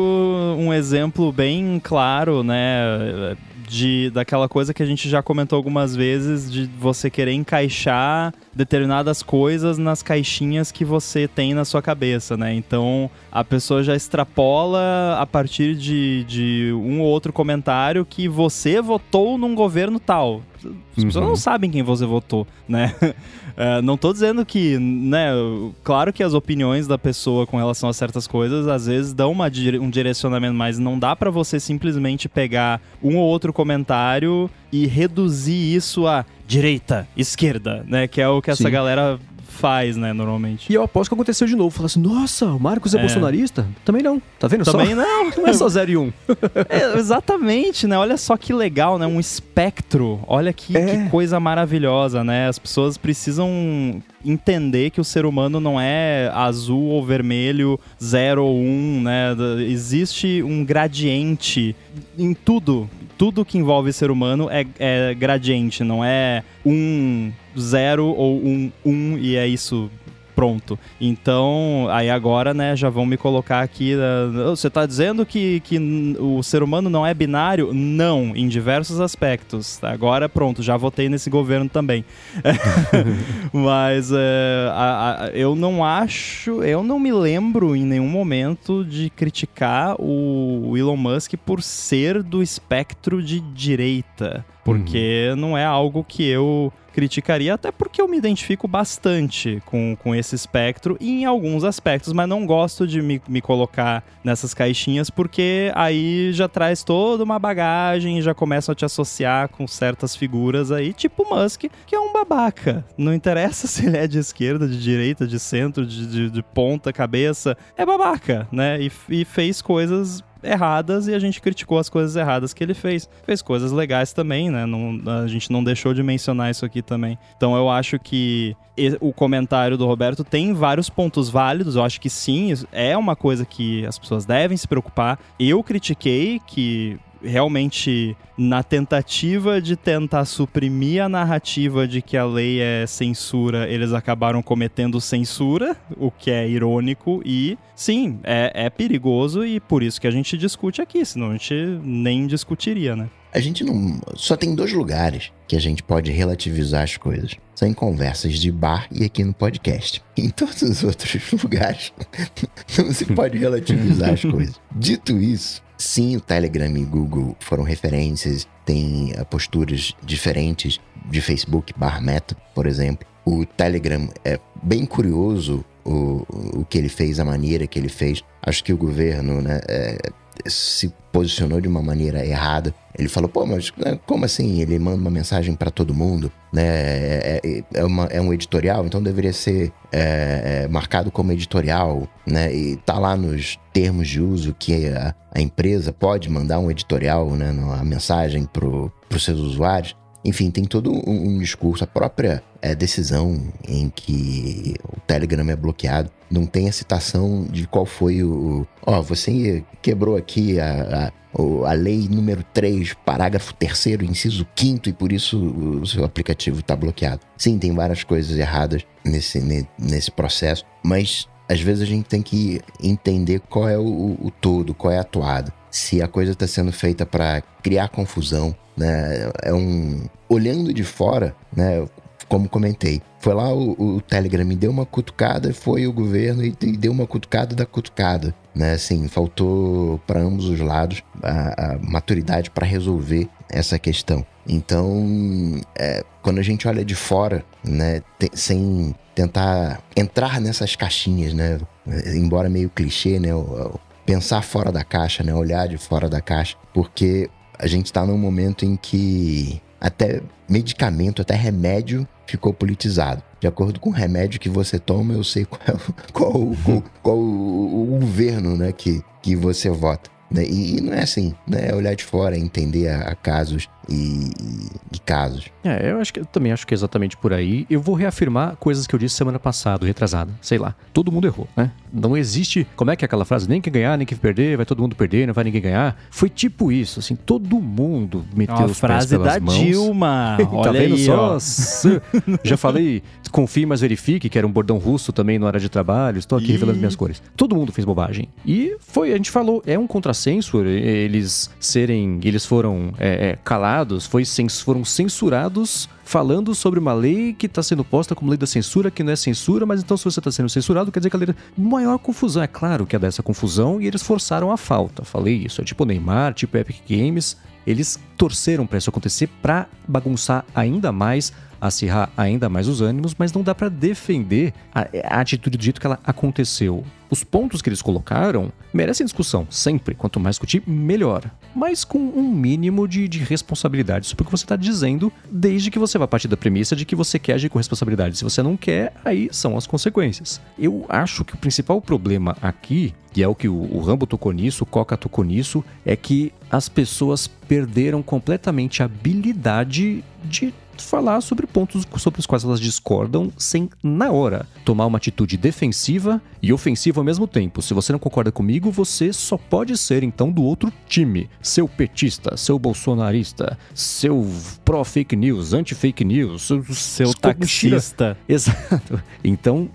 um exemplo bem claro, né? De, daquela coisa que a gente já comentou algumas vezes de você querer encaixar determinadas coisas nas caixinhas que você tem na sua cabeça, né? Então a pessoa já extrapola a partir de, de um ou outro comentário que você votou num governo tal. As pessoas não uhum. sabem quem você votou, né? Uh, (laughs) não tô dizendo que, né, claro que as opiniões da pessoa com relação a certas coisas às vezes dão uma, um direcionamento, mas não dá para você simplesmente pegar um ou outro comentário e reduzir isso a direita, esquerda, né, que é o que essa Sim. galera faz, né, normalmente. E eu aposto que aconteceu de novo. Falar assim, nossa, o Marcos é, é. bolsonarista? Também não. Tá vendo Também só? não. (laughs) Não é só 0 e 1. Um. É, exatamente, né? Olha só que legal, né? Um espectro. Olha que, é. que coisa maravilhosa, né? As pessoas precisam entender que o ser humano não é azul ou vermelho, zero ou um, né? Existe um gradiente em tudo. Tudo que envolve ser humano é, é gradiente, não é um zero ou um um e é isso pronto. Então, aí agora, né, já vão me colocar aqui. Uh, você está dizendo que, que o ser humano não é binário? Não, em diversos aspectos. Agora, pronto, já votei nesse governo também. (laughs) Mas uh, a, a, eu não acho, eu não me lembro em nenhum momento de criticar o Elon Musk por ser do espectro de direita. Porque uhum. não é algo que eu criticaria, até porque eu me identifico bastante com, com esse espectro em alguns aspectos, mas não gosto de me, me colocar nessas caixinhas porque aí já traz toda uma bagagem, já começam a te associar com certas figuras aí, tipo Musk, que é um babaca. Não interessa (laughs) se ele é de esquerda, de direita, de centro, de, de, de ponta, cabeça, é babaca, né? E, e fez coisas erradas e a gente criticou as coisas erradas que ele fez. Fez coisas legais também, né? Não, a gente não deixou de mencionar isso aqui também. Então eu acho que o comentário do Roberto tem vários pontos válidos. Eu acho que sim, é uma coisa que as pessoas devem se preocupar. Eu critiquei que realmente na tentativa de tentar suprimir a narrativa de que a lei é censura, eles acabaram cometendo censura, o que é irônico e sim, é, é perigoso e por isso que a gente discute aqui, senão a gente nem discutiria, né? A gente não. Só tem dois lugares que a gente pode relativizar as coisas. São em conversas de bar e aqui no podcast. (laughs) Em todos os outros (laughs) lugares, (laughs) não se pode relativizar as coisas. Dito isso, sim, o Telegram e o Google foram referências, tem uh, posturas diferentes de Facebook bar Meta, por exemplo. O Telegram é bem curioso o, o que ele fez, a maneira que ele fez. Acho que o governo, né, é, se posicionou de uma maneira errada. Ele falou, pô, mas né, como assim? Ele manda uma mensagem para todo mundo, né? É, é, é, uma, é, um editorial, então deveria ser é, é, marcado como editorial, né? E tá lá nos termos de uso que a, a empresa pode mandar um editorial, né? A mensagem para os seus usuários. Enfim, tem todo um, um discurso, a própria é, decisão em que o Telegram é bloqueado. Não tem a citação de qual foi o. Ó, oh, você quebrou aqui a, a, a lei número 3, parágrafo 3, inciso 5, e por isso o seu aplicativo está bloqueado. Sim, tem várias coisas erradas nesse, nesse processo, mas às vezes a gente tem que entender qual é o, o todo, qual é a atuada. Se a coisa está sendo feita para criar confusão, né? É um olhando de fora, né? Como comentei, foi lá o, o Telegram me deu uma cutucada, foi o governo e, e deu uma cutucada da cutucada, né? Assim, faltou para ambos os lados a, a maturidade para resolver essa questão. Então, é, quando a gente olha de fora, né, te, sem tentar entrar nessas caixinhas, né, embora meio clichê, né, pensar fora da caixa, né, olhar de fora da caixa, porque a gente está num momento em que até medicamento, até remédio ficou politizado. De acordo com o remédio que você toma, eu sei qual, é (laughs) qual, qual, qual o, o, governo né, que, que você vota. Né? E, e, não é assim, né? É olhar de fora, entender a, a casos e, e, casos. É, eu acho que eu também acho que é exatamente por aí. Eu vou reafirmar coisas que eu disse semana passada, retrasada. Sei lá. Todo mundo errou, né? Não existe. Como é que é aquela frase? Nem que ganhar, nem que perder, vai todo mundo perder, não vai ninguém ganhar. Foi tipo isso, assim, todo mundo meteu Uma os pés pelas da mãos. Dilma. (laughs) tá Olha vendo aí, só? Já falei, confie, mas verifique, que era um bordão russo também no área de trabalho. Estou aqui e... revelando minhas cores. Todo mundo fez bobagem. E foi, a gente falou, é um contrassenso eles serem. Eles foram é, é, calados, foi, foram censurados falando sobre uma lei que está sendo posta como lei da censura, que não é censura, mas então se você está sendo censurado, quer dizer que a lei... Maior confusão, é claro que é dessa confusão, e eles forçaram a falta. Falei isso, é tipo Neymar, tipo Epic Games, eles torceram para isso acontecer para bagunçar ainda mais acirrar ainda mais os ânimos, mas não dá para defender a, a, atitude do jeito que ela aconteceu. Os pontos que eles colocaram merecem discussão, sempre. Quanto mais discutir, melhor. Mas com um mínimo de, de responsabilidade sobre o que você está dizendo, desde que você vá partir da premissa de que você quer agir com responsabilidade. Se você não quer, aí são as consequências. Eu acho que o principal problema aqui e é o que o, Rambo tocou nisso, o Coca tocou nisso, é que as pessoas perderam completamente a habilidade de falar sobre pontos sobre os quais elas discordam sem, na hora, tomar uma atitude defensiva e ofensiva ao mesmo tempo. Se você não concorda comigo, você só pode ser então do outro time. Seu petista, seu bolsonarista, seu pró-fake news, anti-fake news, seu, seu taxista. Exato. Então,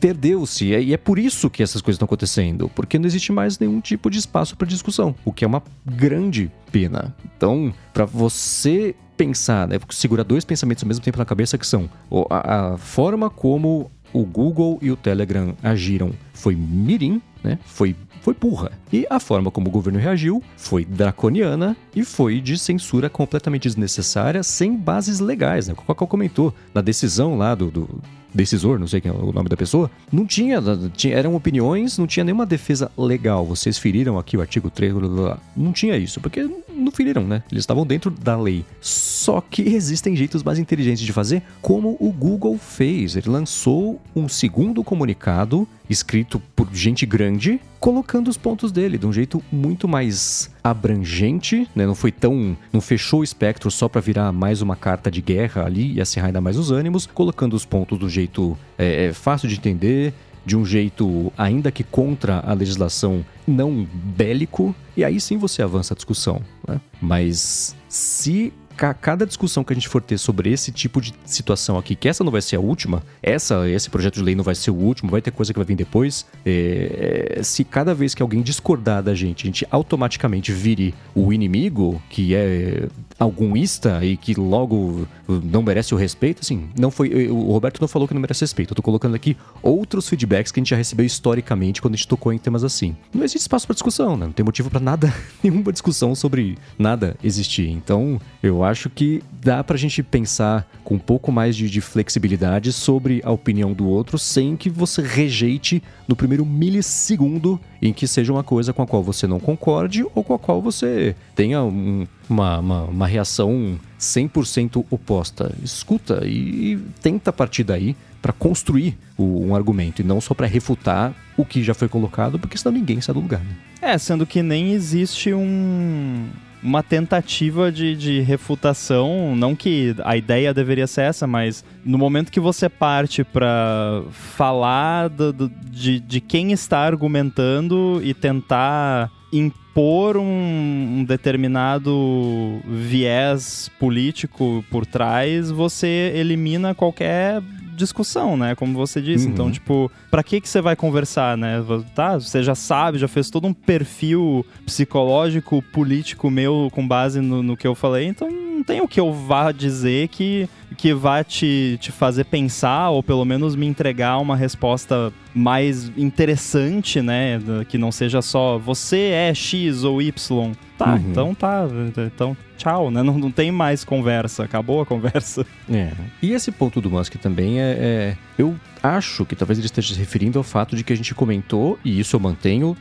perdeu-se. E é por isso que essas coisas estão acontecendo, porque não existe mais nenhum tipo de espaço para discussão, o que é uma grande pena. Então, para você pensar, né, segurar dois pensamentos ao mesmo tempo na cabeça que são a, a forma como o Google e o Telegram agiram foi mirim, né? Foi foi burra. E a forma como o governo reagiu foi draconiana e foi de censura completamente desnecessária, sem bases legais. Né? O Cacau comentou na decisão lá do, do decisor, não sei quem é o nome da pessoa, não tinha, tinha, eram opiniões, não tinha nenhuma defesa legal. Vocês feriram aqui o artigo 3, blá, blá, blá. não tinha isso, porque não feriram, né? Eles estavam dentro da lei. Só que existem jeitos mais inteligentes de fazer, como o Google fez. Ele lançou um segundo comunicado escrito por gente grande, colocando os pontos dele de um jeito muito mais abrangente, né? Não foi tão. não fechou o espectro só para virar mais uma carta de guerra ali e acirrar ainda mais os ânimos, colocando os pontos do jeito é, é, fácil de entender, de um jeito, ainda que contra a legislação, não bélico, e aí sim você avança a discussão. Né? Mas se cada discussão que a gente for ter sobre esse tipo de situação aqui, que essa não vai ser a última, essa, esse projeto de lei não vai ser o último, vai ter coisa que vai vir depois. É, se cada vez que alguém discordar da gente, a gente automaticamente vire o inimigo, que é algum ista e que logo não merece o respeito, assim, não foi. O Roberto não falou que não merece respeito. Eu tô colocando aqui outros feedbacks que a gente já recebeu historicamente quando a gente tocou em temas assim. Não existe espaço para discussão, né? Não tem motivo para nada, (laughs) nenhuma discussão sobre nada existir. Então, eu acho que dá pra gente pensar com um pouco mais de, de flexibilidade sobre a opinião do outro, sem que você rejeite no primeiro milissegundo em que seja uma coisa com a qual você não concorde ou com a qual você tenha um, uma, uma, uma, reação 100% oposta. Escuta e, e tenta partir daí para construir o, um argumento e não só para refutar o que já foi colocado, porque senão ninguém sai do lugar. Né? É, sendo que nem existe um, uma tentativa de, de refutação, não que a ideia deveria ser essa, mas no momento que você parte para falar do, do, de, de quem está argumentando e tentar impor um, um, determinado viés político por trás, você elimina qualquer discussão, né? Como você disse. Então, uhum. Então, tipo, pra que que você vai conversar, né? Tá, você já sabe, já fez todo um perfil psicológico, político meu com base no, no que eu falei, então não tem o que eu vá dizer que, que vá te, te fazer pensar ou pelo menos me entregar uma resposta mais interessante, né? Que não seja só você é X ou Y. Tá, uhum. então tá. Então, tchau, né? Não, não tem mais conversa. Acabou a conversa. (laughs) É. E esse ponto do Musk também é, é. Eu acho que talvez ele esteja se referindo ao fato de que a gente comentou, e isso eu mantenho,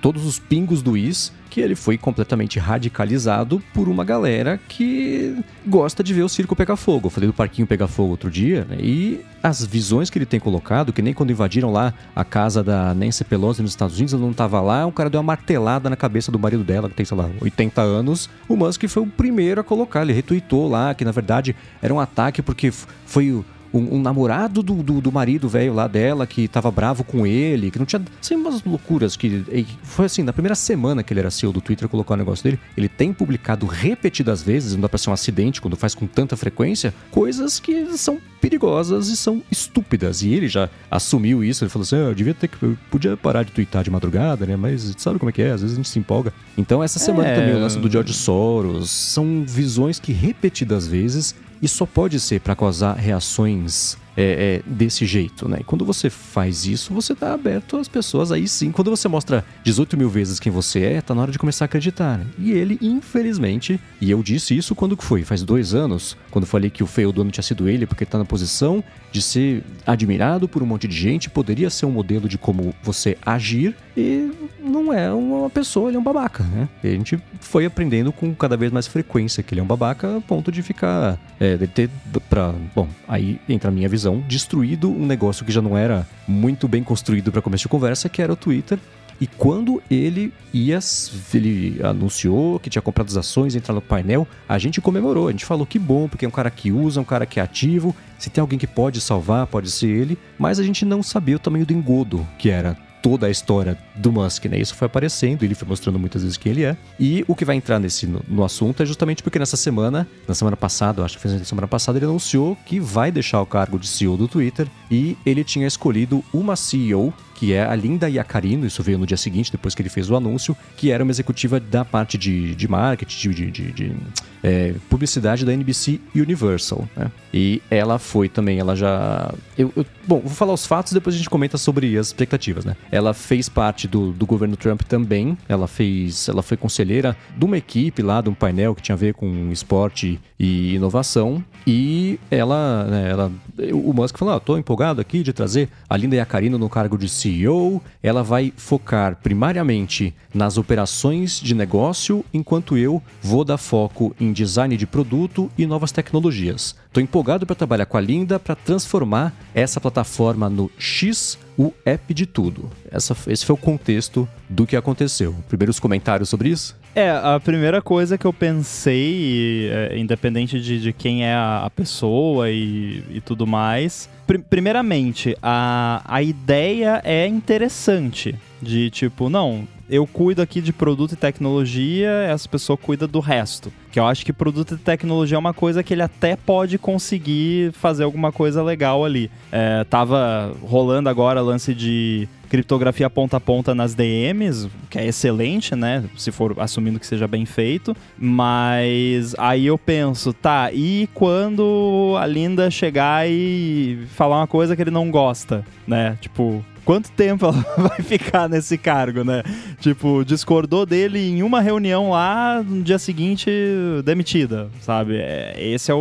todos os pingos do Is, que ele foi completamente radicalizado por uma galera que gosta de ver o circo pegar fogo. Eu falei do parquinho pegar fogo outro dia, né? E as visões que ele tem colocado, que nem quando invadiram lá a casa da Nancy Pelosi nos Estados Unidos, ela não estava lá, um cara deu uma martelada na cabeça do marido dela, que tem, sei lá, 80 anos. O Musk foi o primeiro a colocar, ele retweetou lá que na verdade era um ataque porque foi o um, um namorado do, do, do marido velho lá dela que tava bravo com ele, que não tinha. Assim, umas loucuras que. Foi assim, na primeira semana que ele era CEO do Twitter, colocou o negócio dele, ele tem publicado repetidas vezes, não dá pra ser um acidente quando faz com tanta frequência, coisas que são perigosas e são estúpidas. E ele já assumiu isso, ele falou assim: ah, eu devia ter que. Eu podia parar de twittar de madrugada, né? Mas sabe como é que é? Às vezes a gente se empolga. Então, essa semana é... também o lance do George Soros são visões que repetidas vezes e só pode ser para causar reações é, é, desse jeito, né? E quando você faz isso, você tá aberto às pessoas. Aí sim, quando você mostra 18 mil vezes quem você é, tá na hora de começar a acreditar. Né? E ele, infelizmente, e eu disse isso quando que foi? Faz dois anos, quando falei que o feio dono tinha sido ele, porque ele tá na posição de ser admirado por um monte de gente, poderia ser um modelo de como você agir, e não é uma pessoa, ele é um babaca, né? E a gente foi aprendendo com cada vez mais frequência que ele é um babaca, a ponto de ficar. É, de ter pra. Bom, aí entra a minha visão destruído um negócio que já não era muito bem construído para começo de conversa, que era o Twitter. E quando ele ia, ele anunciou que tinha comprado as ações, entrar no painel, a gente comemorou. A gente falou que bom, porque é um cara que usa, um cara que é ativo. Se tem alguém que pode salvar, pode ser ele. Mas a gente não sabia o tamanho do engodo que era toda a história do Musk, né? Isso foi aparecendo, ele foi mostrando muitas vezes quem ele é. E o que vai entrar nesse no, no assunto é justamente porque nessa semana, na semana passada, acho que foi na semana passada, ele anunciou que vai deixar o cargo de CEO do Twitter e ele tinha escolhido uma CEO que é a Linda Iacarino, isso veio no dia seguinte, depois que ele fez o anúncio, que era uma executiva da parte de, de marketing, de, de, de é, publicidade da NBC Universal. Né? E ela foi também, ela já. Eu, eu, bom, vou falar os fatos depois a gente comenta sobre as expectativas, né? Ela fez parte do, do governo Trump também. Ela fez. Ela foi conselheira de uma equipe lá, de um painel que tinha a ver com esporte e inovação. E ela, né, ela o Musk falou: ah, tô empolgado aqui de trazer a Linda Iacarino no cargo de CEO. Ela vai focar primariamente nas operações de negócio, enquanto eu vou dar foco em design de produto e novas tecnologias. Tô empolgado para trabalhar com a Linda para transformar essa plataforma no X, o app de tudo. Essa, esse foi o contexto do que aconteceu. Primeiros comentários sobre isso? É, a primeira coisa que eu pensei, é, independente de, de, quem é a, pessoa e, e tudo mais, pr primeiramente, a, a ideia é interessante. De tipo, não, eu cuido aqui de produto e tecnologia, essa pessoa cuida do resto. Que eu acho que produto e tecnologia é uma coisa que ele até pode conseguir fazer alguma coisa legal ali. É, tava rolando agora lance de criptografia ponta a ponta nas DMs, que é excelente, né? Se for assumindo que seja bem feito. Mas aí eu penso, tá, e quando a Linda chegar e falar uma coisa que ele não gosta, né? Tipo, quanto tempo ela (laughs) vai ficar nesse cargo, né? Tipo, discordou dele em uma reunião lá, no dia seguinte demitida, sabe? É, esse é o,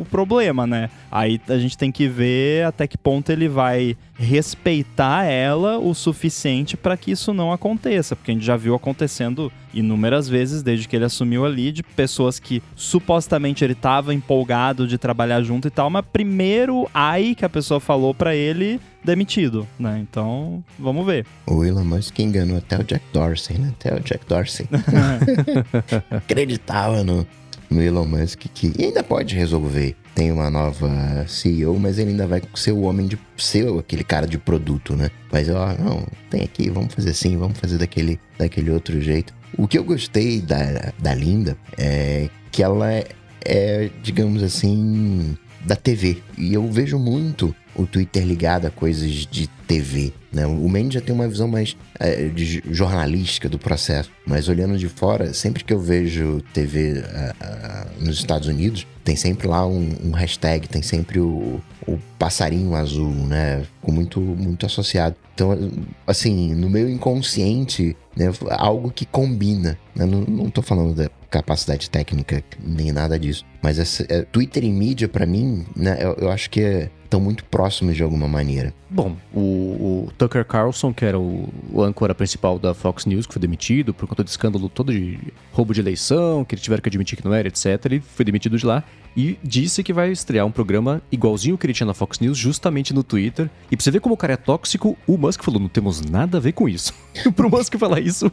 o problema, né? Aí a gente tem que ver até que ponto ele vai respeitar ela o suficiente para que isso não aconteça, porque a gente já viu acontecendo inúmeras vezes desde que ele assumiu ali de pessoas que supostamente ele estava empolgado de trabalhar junto e tal, mas primeiro ai que a pessoa falou para ele demitido, né? Então, vamos ver. O Elon Musk enganou até o Jack Dorsey, né? Até o Jack Dorsey. (laughs) Acreditava no, no Elon Musk que ainda pode resolver tem uma nova CEO, mas ele ainda vai ser o homem de ser aquele cara de produto, né? Mas ó, não, tem aqui, vamos fazer assim, vamos fazer daquele, daquele outro jeito. O que eu gostei da, da Linda é que ela é, é digamos assim, da TV. E eu vejo muito o Twitter ligado a coisas de TV. Né? O Mendes já tem uma visão mais é, de jornalística do processo, mas olhando de fora, sempre que eu vejo TV uh, uh, nos Estados Unidos, tem sempre lá um, um hashtag, tem sempre o, o, passarinho azul, né? Com muito, muito associado. Então, assim, no meu inconsciente, né, algo que combina. Né? Não, não tô falando da capacidade técnica nem nada disso, mas essa, é, Twitter e mídia, para mim, né, eu, eu acho que é estão muito próximos de alguma maneira. Bom, o, o Tucker Carlson, que era o, o, âncora principal da Fox News, que foi demitido por conta do escândalo todo de roubo de eleição, que ele tiveram que admitir que não era, etc. Ele foi demitido de lá e disse que vai estrear um programa igualzinho que ele tinha na Fox News, justamente no Twitter. E pra você ver como o cara é tóxico, o Musk falou: não temos nada a ver com isso. (laughs) Pro Musk falar isso,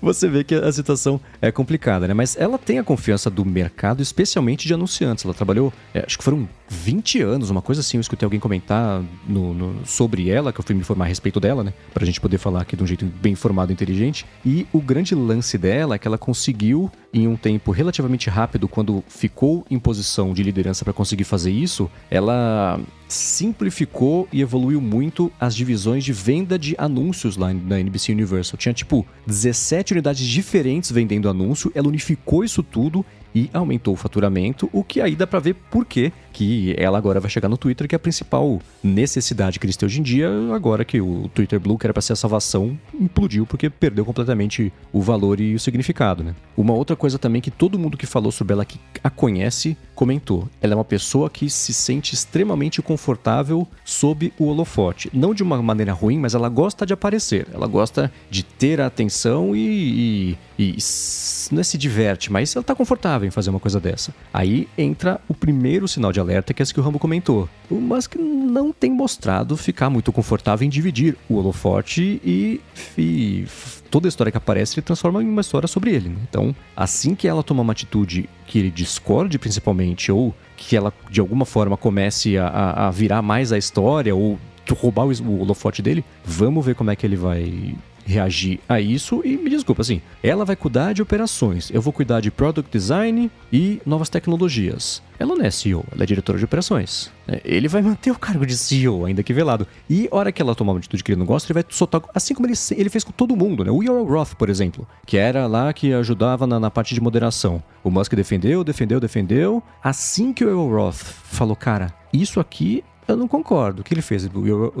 você vê que a situação é complicada, né? Mas ela tem a confiança do mercado, especialmente de anunciantes. Ela trabalhou, é, acho que foram 20 anos, uma coisa assim. Eu escutei alguém comentar no, no, sobre ela, que eu fui me informar a respeito dela, né? Pra gente poder falar aqui de um jeito bem informado e inteligente. E o grande lance dela é que ela conseguiu, em um tempo relativamente rápido, quando ficou em posição de liderança para conseguir fazer isso, ela simplificou e evoluiu muito as divisões de venda de anúncios lá na NBC Universal. Tinha tipo 17 unidades diferentes vendendo anúncio, ela unificou isso tudo e aumentou o faturamento, o que aí dá para ver por que que ela agora vai chegar no Twitter, que é a principal necessidade que eles têm hoje em dia, agora que o Twitter Blue, que era para ser a salvação, implodiu porque perdeu completamente o valor e o significado, né? Uma outra coisa também que todo mundo que falou sobre ela que a conhece comentou, ela é uma pessoa que se sente extremamente confortável sob o holofote. Não de uma maneira ruim, mas ela gosta de aparecer, ela gosta de ter a atenção e, e, e não é se diverte, mas ela tá confortável em fazer uma coisa dessa. Aí entra o primeiro sinal de alerta, que é esse que o Rambo comentou. O Musk não tem mostrado ficar muito confortável em dividir o holofote e, toda a história que aparece ele transforma em uma história sobre ele. Né? Então, assim que ela toma uma atitude que ele discorde principalmente, ou que ela de alguma forma comece a, a virar mais a história, ou roubar o holofote dele, vamos ver como é que ele vai reagir a isso e me desculpa, assim, ela vai cuidar de operações, eu vou cuidar de product design e novas tecnologias. Ela não é CEO, ela é diretora de operações. É, ele vai manter o cargo de CEO, ainda que velado. E hora que ela tomar uma atitude que ele não gosta, ele vai soltar. Assim como ele, ele fez com todo mundo, né? O Yoel Roth, por exemplo, que era lá que ajudava na, na, parte de moderação. O Musk defendeu, defendeu, defendeu. Assim que o Yoel Roth falou, cara, isso aqui eu não concordo. O que ele fez?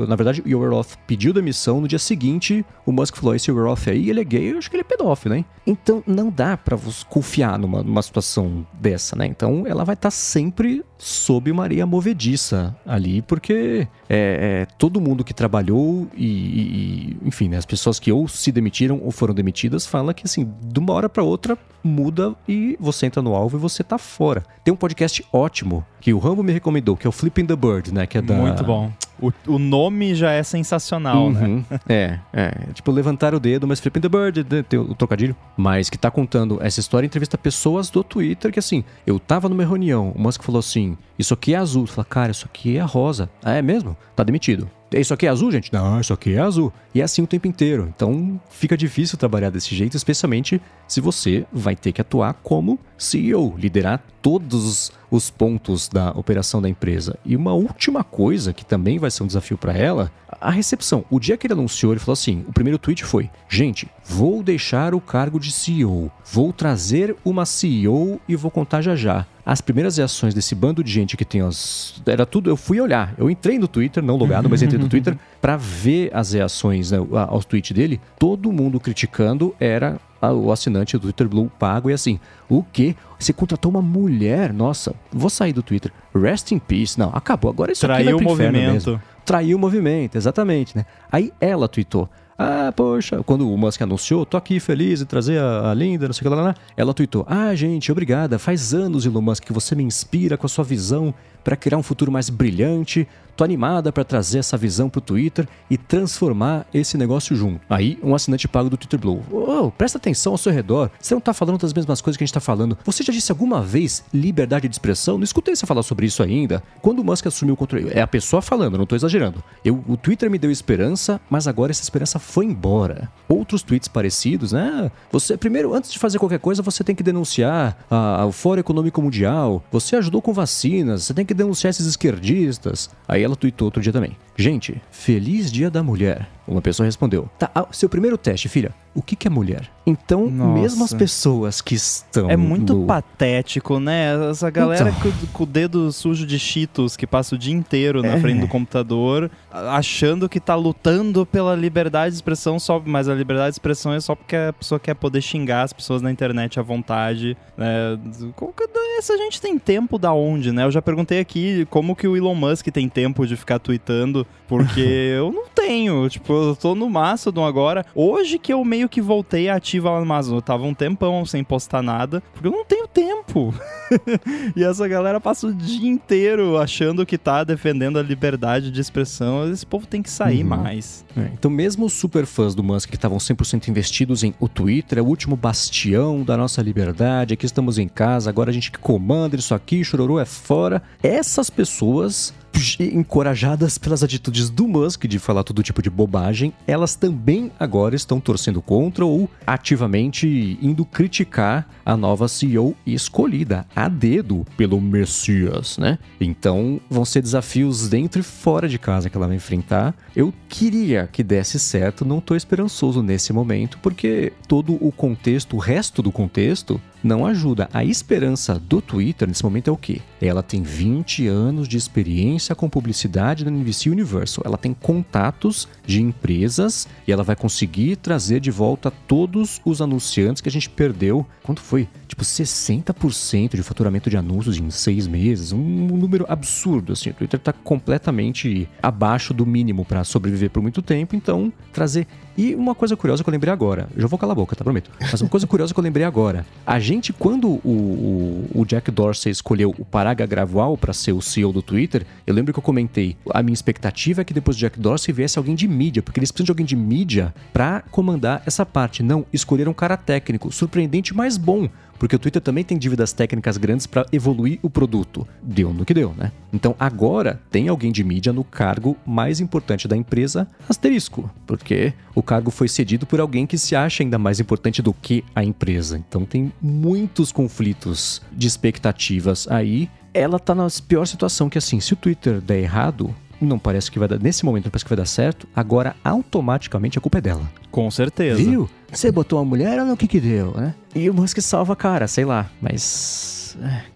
Na verdade, o Roth pediu demissão. No dia seguinte, o Musk falou: esse Roth aí, ele é gay, eu acho que ele é pedófilo, hein? Então, não dá para confiar numa, numa situação dessa, né? Então, ela vai estar tá sempre sob Maria movediça ali, porque é, é, todo mundo que trabalhou e, e enfim, né, as pessoas que ou se demitiram ou foram demitidas fala que assim, de uma hora para outra muda e você entra no alvo e você tá fora. Tem um podcast ótimo que o Rambo me recomendou, que é o Flipping the Bird, né, que é da Muito bom O, o nome já é sensacional, né? Uhum. É, é. Tipo, levantar o dedo, mas Flipping the Bird, né, tem o trocadilho. Mas que tá contando essa história entrevista pessoas do Twitter que assim, eu tava numa reunião, o Musk falou assim: Isso aqui é azul. Fala, cara, isso aqui é rosa. Ah, é mesmo? Tá demitido. Isso aqui é azul, gente? Não, isso aqui é azul. E é assim o tempo inteiro. Então fica difícil trabalhar desse jeito, especialmente se você vai ter que atuar como CEO, liderar todos os pontos da operação da empresa. E uma última coisa que também vai ser um desafio para ela, a recepção. O dia que ele anunciou, ele falou assim: o primeiro tweet foi: gente, vou deixar o cargo de CEO, vou trazer uma CEO e vou contar já já as primeiras reações desse bando de gente que tem as. Era tudo. Eu fui olhar. Eu entrei no Twitter, não logado, mas entrei no Twitter (laughs) para ver as reações né, aos tweets dele. Todo mundo criticando era o assinante do Twitter Blue pago e assim, o quê? Você contratou uma mulher? Nossa, vou sair do Twitter. Rest in peace. Não, acabou. Agora isso Traiu aqui vai o pro inferno movimento. mesmo. Traiu o movimento, exatamente, né? Aí ela tweetou. Ah, poxa, quando o Musk anunciou, tô aqui feliz em trazer a, a Linda, não sei o que lá, lá. Ela tweetou: Ah, gente, obrigada. Faz anos, Elon Musk, que você me inspira com a sua visão para criar um futuro mais brilhante. Tô animada para trazer essa visão pro Twitter e transformar esse negócio junto. Aí, um assinante pago do Twitter Blue. Oh, presta atenção ao seu redor. Você não tá falando das mesmas coisas que a gente tá falando. Você já disse alguma vez liberdade de expressão? Não escutei você falar sobre isso ainda. Quando o Musk assumiu o controle, é a pessoa falando, não tô exagerando. Eu, o Twitter me deu esperança, mas agora essa esperança foi embora. Outros tweets parecidos, né? Você, primeiro, antes de fazer qualquer coisa, você tem que denunciar a, a, o Fórum Econômico Mundial. Você ajudou com vacinas, você tem que denunciar esses esquerdistas. Aí ela tweetou outro dia também. Gente, feliz dia da mulher. Uma pessoa respondeu: Tá, ah, seu primeiro teste, filha. O que, que é mulher? Então, Nossa. mesmo as pessoas que estão. É muito no... patético, né? Essa galera Então. com, com o dedo sujo de cheetos que passa o dia inteiro na É. frente do computador, achando que tá lutando pela liberdade de expressão, só, mas a liberdade de expressão é só porque a pessoa quer poder xingar as pessoas na internet à vontade. Né? Essa gente tem tempo da onde, né? Eu já perguntei aqui como que o Elon Musk tem tempo de ficar tweetando, porque (laughs) eu não tenho. Tipo, eu tô no Mastodon agora. Hoje que eu meio que voltei ativa lá no Mastodon. Eu tava um tempão sem postar nada, porque eu não tenho tempo. (laughs) e essa galera passa o dia inteiro achando que tá defendendo a liberdade de expressão. Esse povo tem que sair Uhum. mais. É, então, mesmo os super fãs do Musk que estavam 100% investidos em o Twitter é o último bastião da nossa liberdade, aqui estamos em casa, agora a gente que comanda isso aqui, chororô é fora. Essas pessoas, encorajadas pelas atitudes do Musk de falar todo tipo de bobagem, elas também agora estão torcendo contra ou ativamente indo criticar a nova CEO escolhida a dedo pelo Messias, né? Então, vão ser desafios dentro e fora de casa que ela vai enfrentar. Eu queria que desse certo, não tô esperançoso nesse momento, porque todo o contexto, o resto do contexto, não ajuda. A esperança do Twitter nesse momento é o quê? Ela tem 20 anos de experiência com publicidade na NBC Universal. Ela tem contatos de empresas e ela vai conseguir trazer de volta todos os anunciantes que a gente perdeu. Quanto foi? Tipo, 60% de faturamento de anúncios em seis meses. Um número absurdo, assim. O Twitter tá completamente abaixo do mínimo para sobreviver por muito tempo. Então, trazer e uma coisa curiosa que eu lembrei agora, já vou calar a boca, tá? Prometo. Mas uma coisa curiosa que eu lembrei agora. A gente, quando o, o, o Jack Dorsey escolheu o Paraga Graval para ser o CEO do Twitter, eu lembro que eu comentei, a minha expectativa é que depois do Jack Dorsey viesse alguém de mídia, porque eles precisam de alguém de mídia para comandar essa parte. Não, escolheram um cara técnico, surpreendente, mas bom. Porque o Twitter também tem dívidas técnicas grandes para evoluir o produto. Deu no que deu, né? Então agora tem alguém de mídia no cargo mais importante da empresa, asterisco. Porque o cargo foi cedido por alguém que se acha ainda mais importante do que a empresa. Então tem muitos conflitos de expectativas aí. Ela tá na pior situação que assim, se o Twitter der errado, não parece que vai dar. Nesse momento não parece que vai dar certo. Agora, automaticamente a culpa é dela. Com certeza. Viu? Você botou uma mulher ou não? O que que deu, né? E o Musk salva a cara, sei lá. Mas.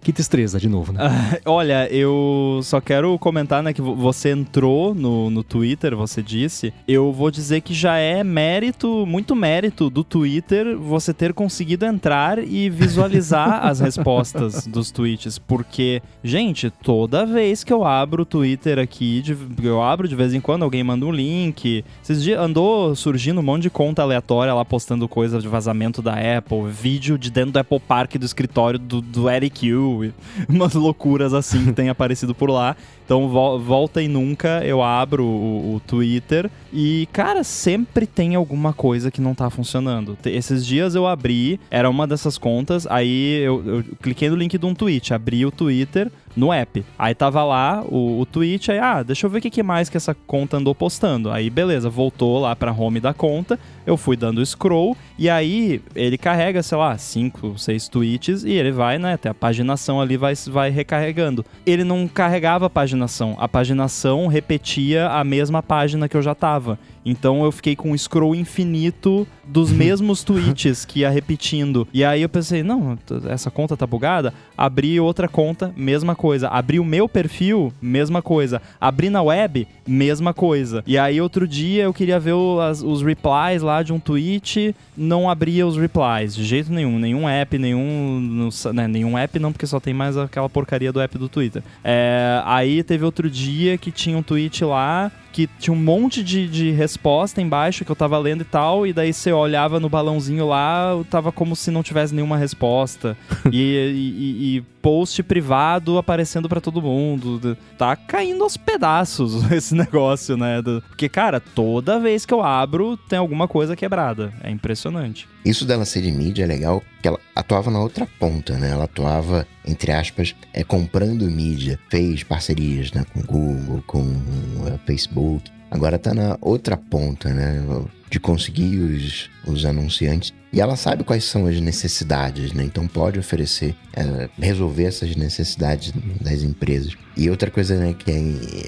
Que tristeza, de novo, né? Ah, Olha, eu só quero comentar, né, que vo- você entrou no, no Twitter, você disse. Eu vou dizer que já é mérito, muito mérito do Twitter você ter conseguido entrar e visualizar (laughs) as respostas dos tweets. Porque, gente, toda vez que eu abro o Twitter aqui, de- eu abro de vez em quando, alguém manda um link. Esses dias andou surgindo um monte de conta aleatória lá postando coisa de vazamento da Apple, vídeo de dentro do Apple Park do escritório do, do Eric ICQ, (laughs) umas loucuras assim que tem aparecido por lá. Então, volta e nunca eu abro o, o, Twitter e, cara, sempre tem alguma coisa que não tá funcionando. Esses dias eu abri, era uma dessas contas, aí eu, eu cliquei no link de um tweet, abri o Twitter, no app. Aí tava lá o, o tweet, aí, ah, deixa eu ver o que, que mais que essa conta andou postando. Aí, beleza, voltou lá pra home da conta, eu fui dando scroll, e aí ele carrega, sei lá, 5, 6 tweets, e ele vai, né, até a paginação ali vai, vai recarregando. Ele não carregava a paginação, a paginação repetia a mesma página que eu já tava. Então eu fiquei com um scroll infinito dos (laughs) mesmos tweets que ia repetindo. E aí eu pensei, não, essa conta tá bugada. Abri outra conta, mesma coisa. Abri o meu perfil, mesma coisa. Abri na web, mesma coisa. E aí outro dia eu queria ver o, as, os replies lá de um tweet, não abria os replies de jeito nenhum. Nenhum app, nenhum. Né, nenhum app não, porque só tem mais aquela porcaria do app do Twitter. É, aí teve outro dia que tinha um tweet lá que tinha um monte de, de resposta embaixo que eu tava lendo e tal, e daí você olhava no balãozinho lá, tava como se não tivesse nenhuma resposta. (laughs) e, e, e, post privado aparecendo para todo mundo. Tá caindo aos pedaços (laughs) esse negócio, né? Porque, cara, toda vez que eu abro, tem alguma coisa quebrada. É impressionante. Isso dela ser de mídia é legal, que ela atuava na outra ponta, né? Ela atuava, entre aspas, é, comprando mídia. Fez parcerias né, com Google, com uh, Facebook. Agora tá na outra ponta, né? De conseguir os, os anunciantes. E ela sabe quais são as necessidades, né? Então pode oferecer, é, resolver essas necessidades das empresas. E outra coisa, né, que é,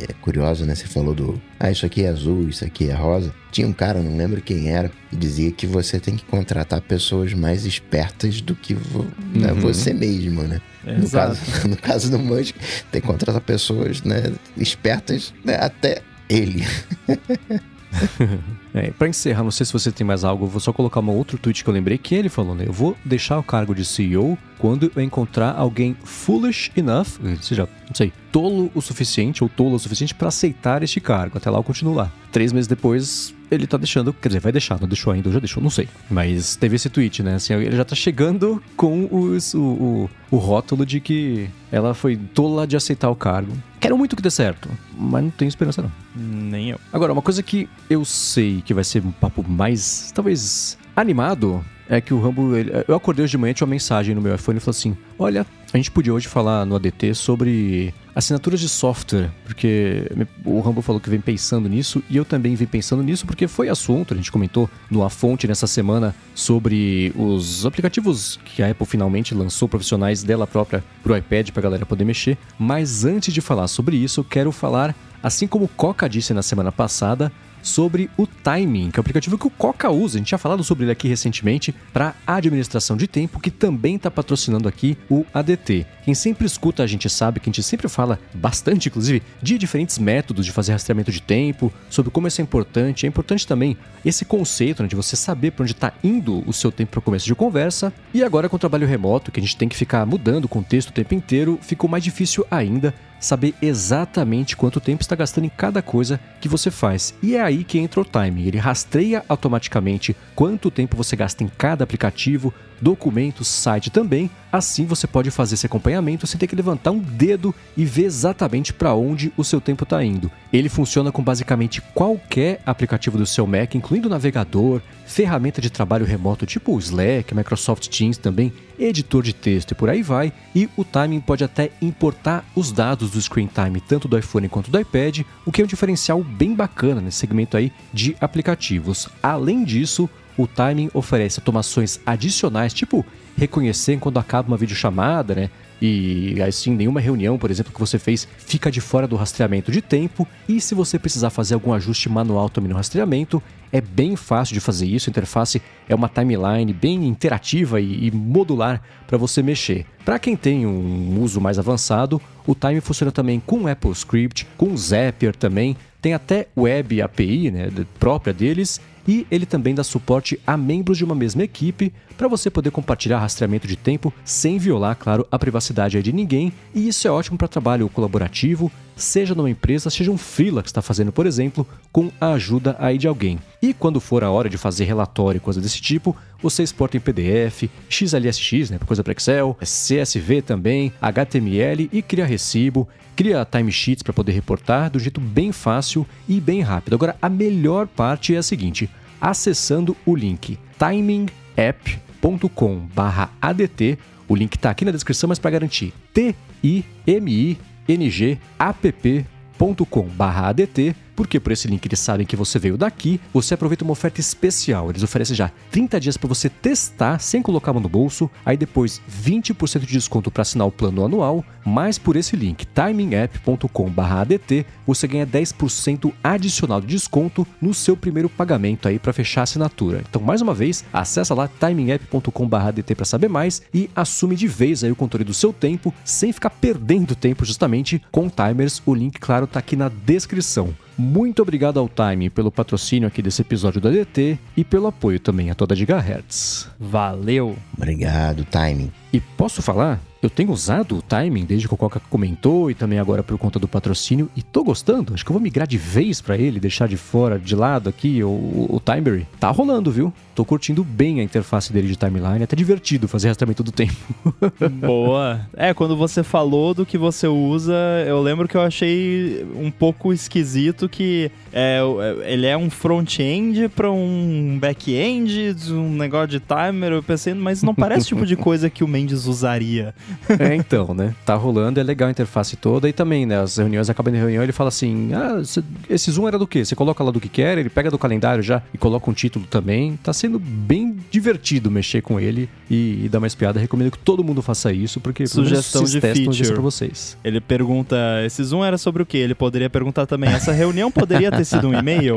é curiosa, né? Você falou do, ah, isso aqui é azul, isso aqui é rosa. Tinha um cara, não lembro quem era, que dizia que você tem que contratar pessoas mais espertas do que vo, né, uhum. você mesmo, né? No caso, (laughs) no caso do Musk, tem que contratar pessoas né, espertas né, até ele. (laughs) é, para encerrar, não sei se você tem mais algo, eu vou só colocar um outro tweet que eu lembrei que ele falou, né? Eu vou deixar o cargo de CEO quando eu encontrar alguém foolish enough, ou seja, não sei, tolo o suficiente ou tolo o suficiente para aceitar este cargo. Até lá eu continuo lá. Três meses depois, ele tá deixando, quer dizer, vai deixar, não deixou ainda, ou já deixou, não sei. Mas teve esse tweet, né? Assim, ele já tá chegando com os, o, o, o rótulo de que ela foi tola de aceitar o cargo. Quero muito que dê certo, mas não tenho esperança não. Nem eu. Agora, uma coisa que eu sei que vai ser um papo mais, talvez, animado é que o Rambo. Ele, eu acordei hoje de manhã, tinha uma mensagem no meu iPhone e falou assim: Olha, a gente podia hoje falar no ADT sobre assinaturas de software, porque o Rambo falou que vem pensando nisso e eu também vim pensando nisso porque foi assunto, a gente comentou no A Fonte nessa semana sobre os aplicativos que a Apple finalmente lançou profissionais dela própria para o iPad para a galera poder mexer. Mas antes de falar sobre isso, eu quero falar, assim como o Coca disse na semana passada, sobre o Timing, que é o aplicativo que o Coca usa. A gente tinha falado sobre ele aqui recentemente para administração de tempo, que também está patrocinando aqui o ADT. Quem sempre escuta a gente sabe que a gente sempre fala bastante, inclusive, de diferentes métodos de fazer rastreamento de tempo, sobre como isso é importante. É importante também esse conceito né, de você saber para onde está indo o seu tempo para começo de conversa. E agora com o trabalho remoto, que a gente tem que ficar mudando o contexto o tempo inteiro, ficou mais difícil ainda saber exatamente quanto tempo está gastando em cada coisa que você faz. E é aí que entra o timing. Ele rastreia automaticamente quanto tempo você gasta em cada aplicativo, documento, site também. Assim você pode fazer esse acompanhamento sem ter que levantar um dedo e ver exatamente para onde o seu tempo está indo. Ele funciona com basicamente qualquer aplicativo do seu Mac, incluindo navegador, ferramenta de trabalho remoto tipo o Slack, Microsoft Teams também, editor de texto e por aí vai. E o Timing pode até importar os dados do Screen Time tanto do iPhone quanto do iPad, o que é um diferencial bem bacana nesse segmento aí de aplicativos. Além disso, o Timing oferece automações adicionais, tipo reconhecer quando acaba uma videochamada, né? E assim, nenhuma reunião, por exemplo, que você fez fica de fora do rastreamento de tempo. E se você precisar fazer algum ajuste manual também no rastreamento, é bem fácil de fazer isso. A interface é uma timeline bem interativa e, e modular para você mexer. Para quem tem um uso mais avançado, o Time funciona também com Apple Script, com Zapier também, tem até Web API né, própria deles e ele também dá suporte a membros de uma mesma equipe para você poder compartilhar rastreamento de tempo sem violar, claro, a privacidade de ninguém, e isso é ótimo para trabalho colaborativo, seja numa empresa, seja um freela que está fazendo, por exemplo, com a ajuda aí de alguém. E quando for a hora de fazer relatório e coisa desse tipo, você exporta em PDF, XLSX, né, coisa para Excel, CSV também, HTML e cria recibo, cria timesheets para poder reportar do jeito bem fácil e bem rápido. Agora, a melhor parte é a seguinte: acessando o link timingapp.com/adt, o link está aqui na descrição, mas para garantir, T I M I N G app.com/adt porque por esse link eles sabem que você veio daqui, você aproveita uma oferta especial. Eles oferecem já 30 dias para você testar sem colocar a mão no bolso, aí depois 20% de desconto para assinar o plano anual, mas por esse link timingapp.com/adt você ganha 10% adicional de desconto no seu primeiro pagamento aí para fechar a assinatura. Então, mais uma vez, acessa lá timingapp.com/adt para saber mais e assume de vez aí o controle do seu tempo sem ficar perdendo tempo justamente com timers. O link, claro, está aqui na descrição. Muito obrigado ao Time pelo patrocínio aqui desse episódio do ADT e pelo apoio também a toda Gigahertz. Valeu! Obrigado, Time. E posso falar? Eu tenho usado o timing desde que o Coca comentou e também agora por conta do patrocínio e tô gostando. Acho que eu vou migrar de vez para ele, deixar de fora, de lado aqui o, o, Timeberry. Tá rolando, viu? Tô curtindo bem a interface dele de timeline, é até divertido fazer rastreamento do tempo. (laughs) Boa. É, quando você falou do que você usa, eu lembro que eu achei um pouco esquisito que é, ele é um front-end para um back-end, um negócio de timer. Eu pensei, mas não parece o tipo de coisa que o Mendes usaria. É, então, né? Tá rolando, é legal a interface toda. E também, né? As reuniões acabam em reunião, ele fala assim: ah, esse zoom era do quê? Você coloca lá do que quer, ele pega do calendário já e coloca um título também. Tá sendo bem divertido mexer com ele e, e dar uma espiada. Recomendo que todo mundo faça isso, porque sugestão de feature para vocês. Ele pergunta: esse zoom era sobre o quê? Ele poderia perguntar também: essa reunião poderia ter sido um e-mail?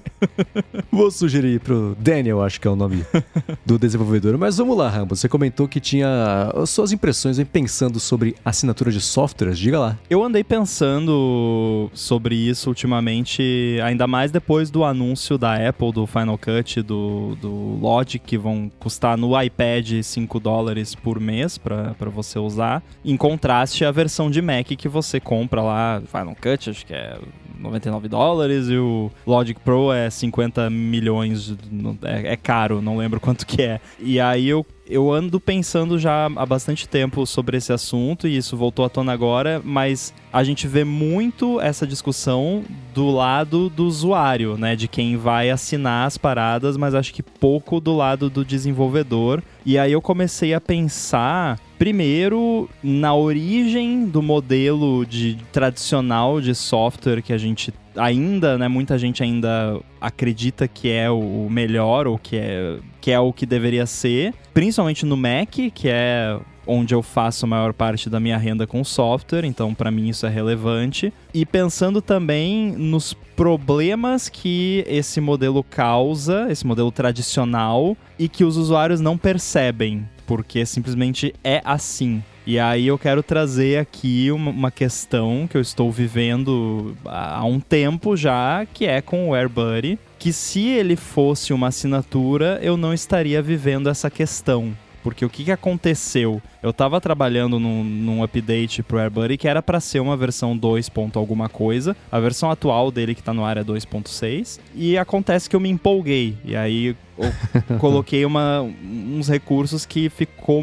(laughs) Vou sugerir pro Daniel, acho que é o nome do desenvolvedor. Mas vamos lá, Rambo. Você comentou que tinha suas impressões em pensando sobre assinatura de softwares. Diga lá. Eu andei pensando sobre isso ultimamente, ainda mais depois do anúncio da Apple, do Final Cut, do, do Que vão custar no iPad 5 dólares por mês para você usar, em contraste à versão de Mac que você compra lá, Final Cut, acho que é 99 dólares e o Logic Pro é 50 milhões. É, é, caro, não lembro quanto que é. E aí eu eu ando pensando já há bastante tempo sobre esse assunto e isso voltou à tona agora, mas a gente vê muito essa discussão do lado do usuário, né, de quem vai assinar as paradas, mas acho que pouco do lado do desenvolvedor. E aí eu comecei a pensar primeiro na origem do modelo de tradicional de software que a gente ainda, né, muita gente ainda acredita que é o melhor ou que é, que é o que deveria ser, principalmente no Mac, que é onde eu faço a maior parte da minha renda com software, então para mim isso é relevante. E pensando também nos problemas que esse modelo causa, esse modelo tradicional, e que os usuários não percebem, porque simplesmente é assim. E aí eu quero trazer aqui uma, questão que eu estou vivendo há um tempo já, que é com o AirBuddy, que se ele fosse uma assinatura, eu não estaria vivendo essa questão. Porque o que, que aconteceu? Eu estava trabalhando num, num update pro AirBuddy que era para ser uma versão 2. alguma coisa. A versão atual dele que está no ar é 2.6. E acontece que eu me empolguei. E aí eu (laughs) coloquei uma, uns recursos que ficou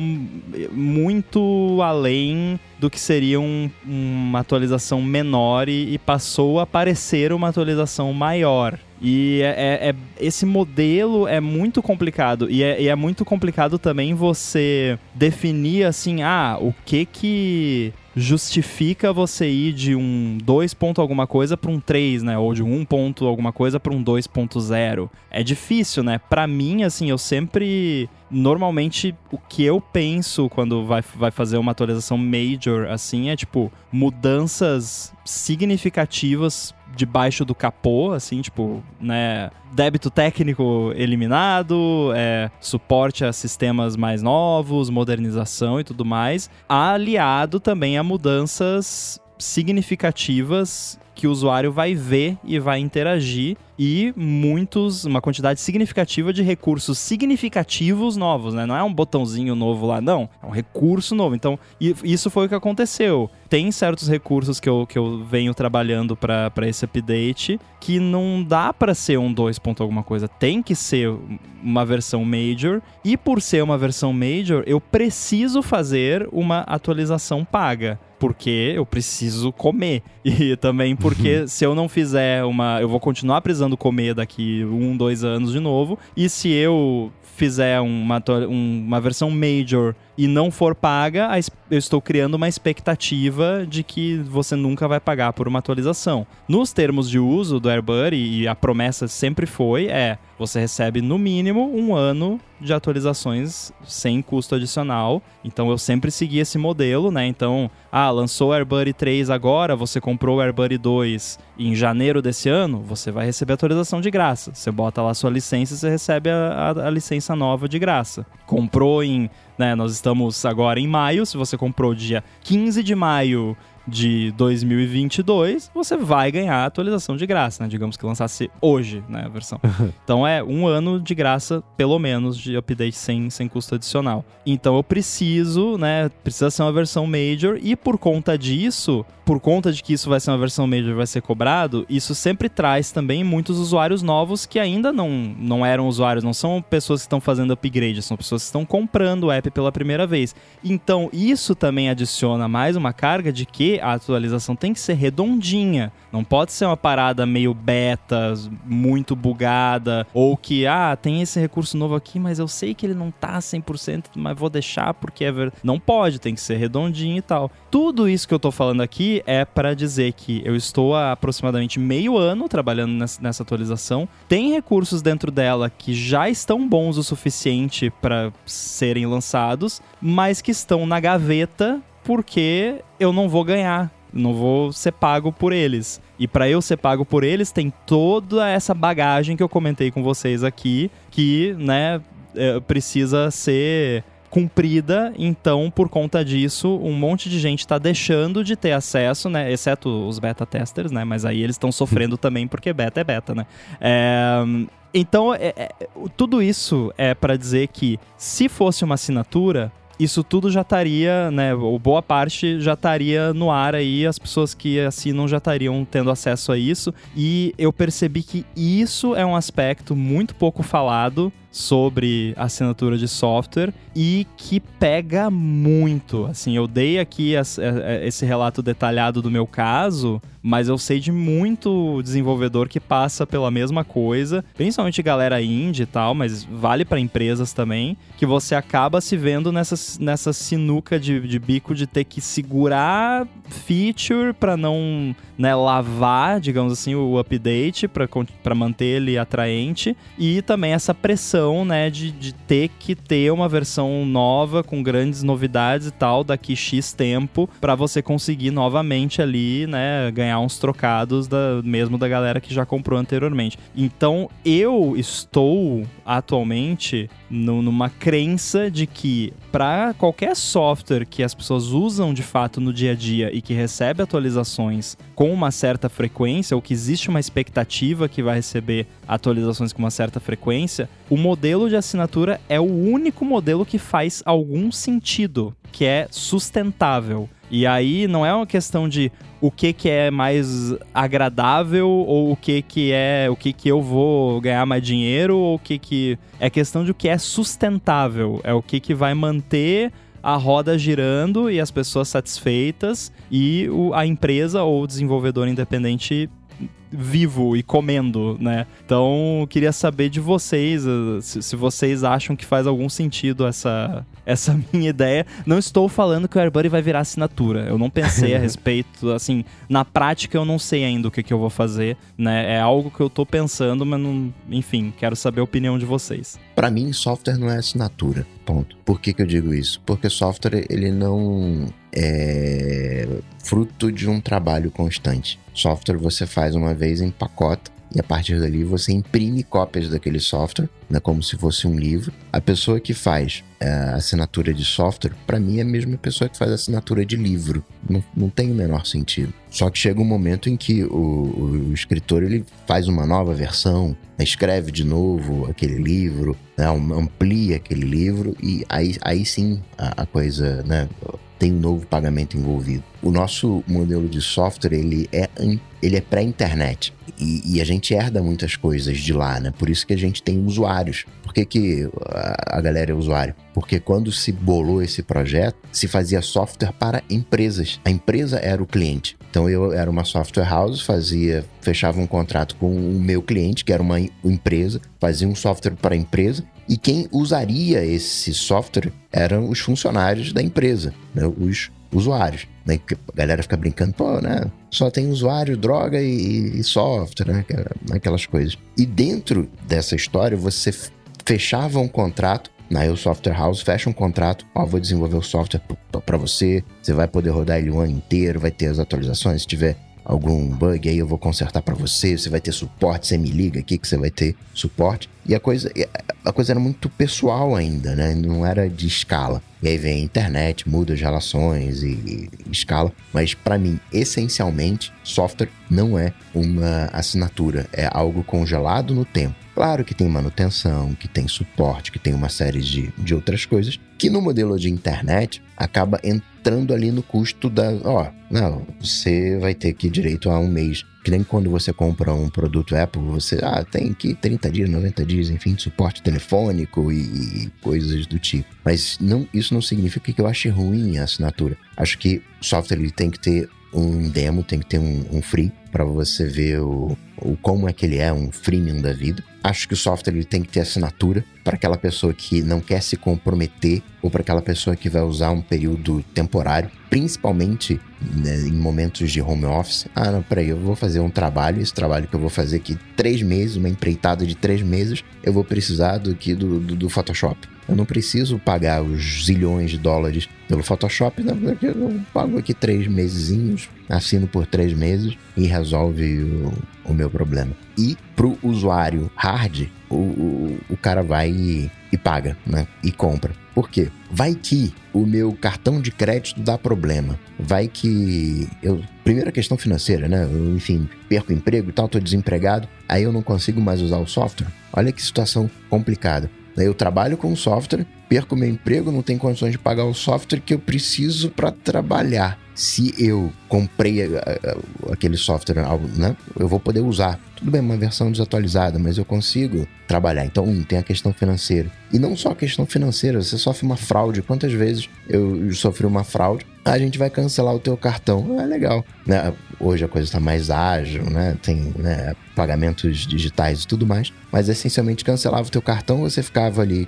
muito além do que seria um, uma atualização menor e, e passou a parecer uma atualização maior. E é, é, é, esse modelo é muito complicado. E é, e é, muito complicado também você definir assim, ah, o que que justifica você ir de um 2 ponto alguma coisa para um 3, né? Ou de um 1 ponto alguma coisa para um 2.0. É difícil, né? Para mim, assim, eu sempre normalmente o que eu penso quando vai, vai fazer uma atualização major assim é tipo mudanças significativas debaixo do capô, assim, tipo, né, débito técnico eliminado, é, suporte a sistemas mais novos, modernização e tudo mais, aliado também a mudanças significativas que o usuário vai ver e vai interagir e muitos, uma quantidade significativa de recursos significativos novos, né? Não é um botãozinho novo lá, não. É um recurso novo. Então, isso foi o que aconteceu. Tem certos recursos que eu, que eu venho trabalhando para esse update que não dá para ser um 2. alguma coisa. Tem que ser uma versão major. E por ser uma versão major, eu preciso fazer uma atualização paga porque eu preciso comer. (laughs) E também porque (laughs) se eu não fizer uma. Eu vou continuar precisando comer daqui um, dois anos de novo. E se eu fizer uma, uma versão major e não for paga, eu estou criando uma expectativa de que você nunca vai pagar por uma atualização. Nos termos de uso do AirBuddy, e a promessa sempre foi, é você recebe no mínimo um ano de atualizações sem custo adicional. Então eu sempre segui esse modelo, né? Então, ah, lançou o AirBuddy 3 agora, você comprou o AirBuddy 2 em janeiro desse ano, você vai receber atualização de graça. Você bota lá sua licença e você recebe a, a, a licença nova de graça. Comprou em né? Nós estamos agora em maio. Se você comprou dia 15 de maio de 2022, você vai ganhar a atualização de graça, né? Digamos que lançasse hoje, né, a versão. (laughs) então é um ano de graça, pelo menos, de update sem, sem custo adicional. Então eu preciso, né, precisa ser uma versão major e por conta disso, por conta de que isso vai ser uma versão major vai ser cobrado, isso sempre traz também muitos usuários novos que ainda não, não eram usuários, não são pessoas que estão fazendo upgrade, são pessoas que estão comprando o app pela primeira vez. Então isso também adiciona mais uma carga de que a atualização tem que ser redondinha. Não pode ser uma parada meio beta, muito bugada, ou que, ah, tem esse recurso novo aqui, mas eu sei que ele não tá 100%, mas vou deixar porque é verdade. Não pode, tem que ser redondinho e tal. Tudo isso que eu tô falando aqui é para dizer que eu estou há aproximadamente meio ano trabalhando nessa atualização. Tem recursos dentro dela que já estão bons o suficiente para serem lançados, mas que estão na gaveta porque eu não vou ganhar, não vou ser pago por eles. E para eu ser pago por eles, tem toda essa bagagem que eu comentei com vocês aqui, que, né, é, precisa ser cumprida, então por conta disso, um monte de gente está deixando de ter acesso, né? Exceto os beta testers, né? Mas aí eles estão sofrendo também porque beta é beta, né? É... Então, é, é, tudo isso é para dizer que se fosse uma assinatura, isso tudo já estaria, né, ou boa parte já estaria no ar aí, as pessoas que assinam já estariam tendo acesso a isso, e eu percebi que isso é um aspecto muito pouco falado sobre assinatura de software e que pega muito. Assim, eu dei aqui é, é, esse relato detalhado do meu caso, mas eu sei de muito desenvolvedor que passa pela mesma coisa, principalmente galera indie e tal, mas vale para empresas também, que você acaba se vendo nessa, nessa sinuca de, de bico de ter que segurar feature para não né, lavar, digamos assim, o update para manter ele atraente e também essa pressão pressão, né, de, de ter que ter uma versão nova com grandes novidades e tal daqui X tempo para você conseguir novamente ali, né, ganhar uns trocados da mesmo da galera que já comprou anteriormente. Então, eu estou atualmente no, numa crença de que para qualquer software que as pessoas usam de fato no dia a dia e que recebe atualizações com uma certa frequência, ou que existe uma expectativa que vai receber atualizações com uma certa frequência, o modelo de assinatura é o único modelo que faz algum sentido, que é sustentável. E aí não é uma questão de o que, que é mais agradável ou o que, que é o que, que eu vou ganhar mais dinheiro ou o que que é questão de o que é sustentável, é o que que vai manter a roda girando e as pessoas satisfeitas e o, a empresa ou o desenvolvedor independente vivo e comendo, né? Então, queria saber de vocês, uh, se, se, vocês acham que faz algum sentido essa, essa (laughs) minha ideia. Não estou falando que o AirBuddy vai virar assinatura. Eu não pensei a (laughs) respeito, assim, na prática eu não sei ainda o que, que eu vou fazer, né? É algo que eu estou pensando, mas não, enfim, quero saber a opinião de vocês. Para mim, software não é assinatura. Ponto. Por que, que eu digo isso? Porque software ele não é fruto de um trabalho constante. Software você faz uma vez em pacote e a partir dali você imprime cópias daquele software, né, como se fosse um livro. A pessoa que faz é, assinatura de software, para mim é a mesma pessoa que faz assinatura de livro. Não, não tem o menor sentido. Só que chega um momento em que o, o escritor ele faz uma nova versão, escreve de novo aquele livro, né, amplia aquele livro e aí, aí sim a, a coisa né, tem um novo pagamento envolvido. O nosso modelo de software ele é, ele é pré-internet e, e, a gente herda muitas coisas de lá, né? Por isso que a gente tem usuários. Por que, que a, galera é usuário? Porque quando se bolou esse projeto, se fazia software para empresas. A empresa era o cliente. Então eu era uma software house, fazia, fechava um contrato com o meu cliente, que era uma empresa, fazia um software para a empresa e quem usaria esse software eram os funcionários da empresa, né? os usuários. Né? A galera fica brincando, pô, né? Só tem usuário, droga e, e software, né? Aquelas coisas. E dentro dessa história, você fechava um contrato na Eu Software House, fecha um contrato, ó, vou desenvolver o software para você, você vai poder rodar ele o ano inteiro, vai ter as atualizações, se tiver algum bug aí eu vou consertar para você, você vai ter suporte, você me liga aqui que você vai ter suporte. E a coisa, a coisa era muito pessoal ainda, né? Não era de escala. E aí vem a internet, muda as relações e, e escala. Mas para mim, essencialmente, software não é uma assinatura, é algo congelado no tempo. Claro que tem manutenção, que tem suporte, que tem uma série de, de outras coisas, que no modelo de internet acaba entrando ali no custo da. Ó, não, você vai ter que direito a um mês. Que nem quando você compra um produto Apple, você ah, tem que 30 dias, 90 dias, enfim, de suporte telefônico e, e coisas do tipo. Mas não, isso não significa que eu ache ruim a assinatura. Acho que o software ele tem que ter um demo, tem que ter um, um free para você ver o, o como é que ele é, um freemium da vida. Acho que o software ele tem que ter assinatura para aquela pessoa que não quer se comprometer ou para aquela pessoa que vai usar um período temporário, principalmente né, em momentos de home office. Ah, não, peraí, eu vou fazer um trabalho, esse trabalho que eu vou fazer aqui três meses, uma empreitada de três meses, eu vou precisar do, do, do, do Photoshop. Eu não preciso pagar os zilhões de dólares pelo Photoshop, não, eu pago aqui três mesezinhos, assino por três meses e resolve o, o meu problema. E pro usuário hard, o, o, o cara vai e, e paga, né? E compra. Por quê? Vai que o meu cartão de crédito dá problema. Vai que eu. Primeira questão financeira, né? Eu, enfim, perco emprego e tal, tô desempregado, aí eu não consigo mais usar o software. Olha que situação complicada. Eu trabalho com software, perco meu emprego, não tenho condições de pagar o software que eu preciso para trabalhar. Se eu comprei eh, eh, aquele software, né, eu vou poder usar. Tudo bem, uma versão desatualizada, mas eu consigo trabalhar. Então, um, tem a questão financeira. E não só a questão financeira, você sofre uma fraude. Quantas vezes eu sofri uma fraude? A gente vai cancelar o teu cartão. É legal. Né? Hoje a coisa está mais ágil, né? Tem né, pagamentos digitais e tudo mais. Mas essencialmente cancelava o teu cartão, você ficava ali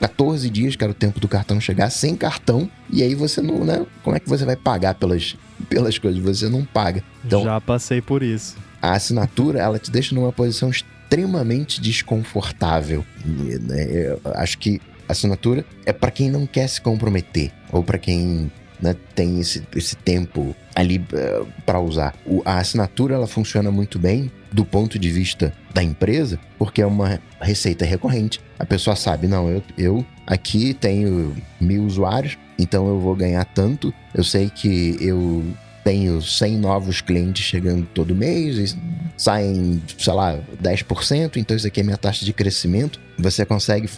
14 dias, que era o tempo do cartão chegar, sem cartão. E aí você não, né? Como é que você vai pagar pelas, pelas coisas? Você não paga. Então, Já passei por isso. A assinatura, ela te deixa numa posição extremamente desconfortável. Né? Eu acho que assinatura é para quem não quer se comprometer ou para quem né, tem esse, esse tempo ali uh, eh, para usar. O, a assinatura ela funciona muito bem do ponto de vista da empresa, porque é uma receita recorrente. A pessoa sabe, não, eu, eu aqui tenho mil usuários, então eu vou ganhar tanto. Eu sei que eu tenho 100 novos clientes chegando todo mês, saem, sei lá, 10%, então isso aqui é minha taxa de crescimento. Você consegue,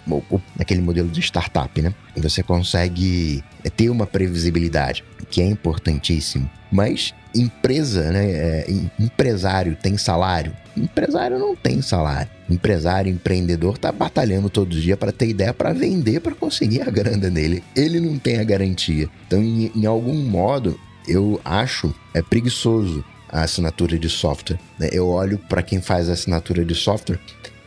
naquele modelo de startup, né? Você consegue é, ter uma previsibilidade, que é importantíssimo. Mas empresa, né? É, empresário tem salário? Empresário não tem salário. Empresário, empreendedor tá batalhando todo dia para ter ideia para vender, para conseguir a grana dele. Ele não tem a garantia. Então, em, em algum modo, eu acho é preguiçoso a assinatura de software. Né? Eu olho para quem faz a assinatura de software,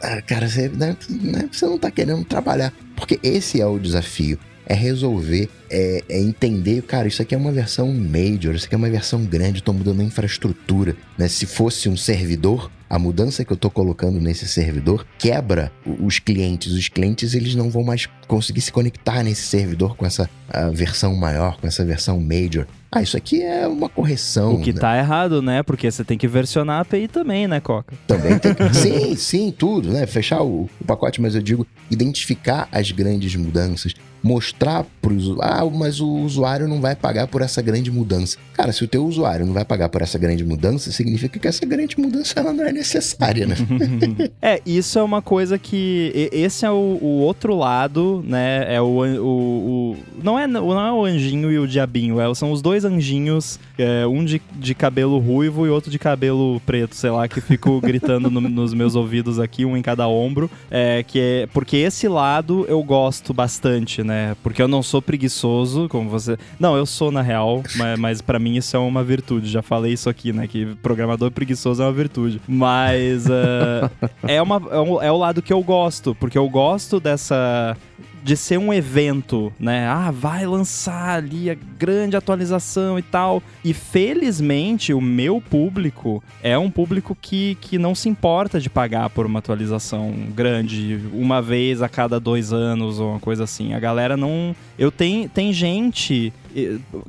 ah, cara, você, né, né, você não está querendo trabalhar. Porque esse é o desafio. É resolver, é, é, entender, cara, isso aqui é uma versão major, isso aqui é uma versão grande, estou mudando a infraestrutura. Né? Se fosse um servidor, a mudança que eu estou colocando nesse servidor quebra os clientes. Os clientes eles não vão mais conseguir se conectar nesse servidor com essa versão maior, com essa versão major. Ah, isso aqui é uma correção. O que né? tá errado, né? Porque você tem que versionar a API também, né, Coca? Também tem (laughs) que... sim, sim, tudo, né? Fechar o, o pacote, mas eu digo identificar as grandes mudanças, mostrar para o usuário, ah, mas o usuário não vai pagar por essa grande mudança. Cara, se o teu usuário não vai pagar por essa grande mudança, significa que essa grande mudança ela não é necessária, né? (laughs) é, isso é uma coisa que esse é o, o outro lado, né? É o, o, o, não é não é o anjinho e o diabinho, é, são os dois anjinhos, é, um de, de cabelo ruivo e outro de cabelo preto, sei lá, que fico (laughs) gritando no, nos meus ouvidos aqui, um em cada ombro, é que é porque esse lado eu gosto bastante, né? Porque eu não sou preguiçoso, como você. Não, eu sou na real, (laughs) mas, mas para mim isso é uma virtude. Já falei isso aqui, né? Que programador preguiçoso é uma virtude. Mas uh, (laughs) é, uma, é, é o lado que eu gosto, porque eu gosto dessa de ser um evento, né? Ah, vai lançar ali a grande atualização e tal. E felizmente o meu público é um público que, que não se importa de pagar por uma atualização grande uma vez a cada dois anos ou uma coisa assim. A galera não. Eu tenho tem gente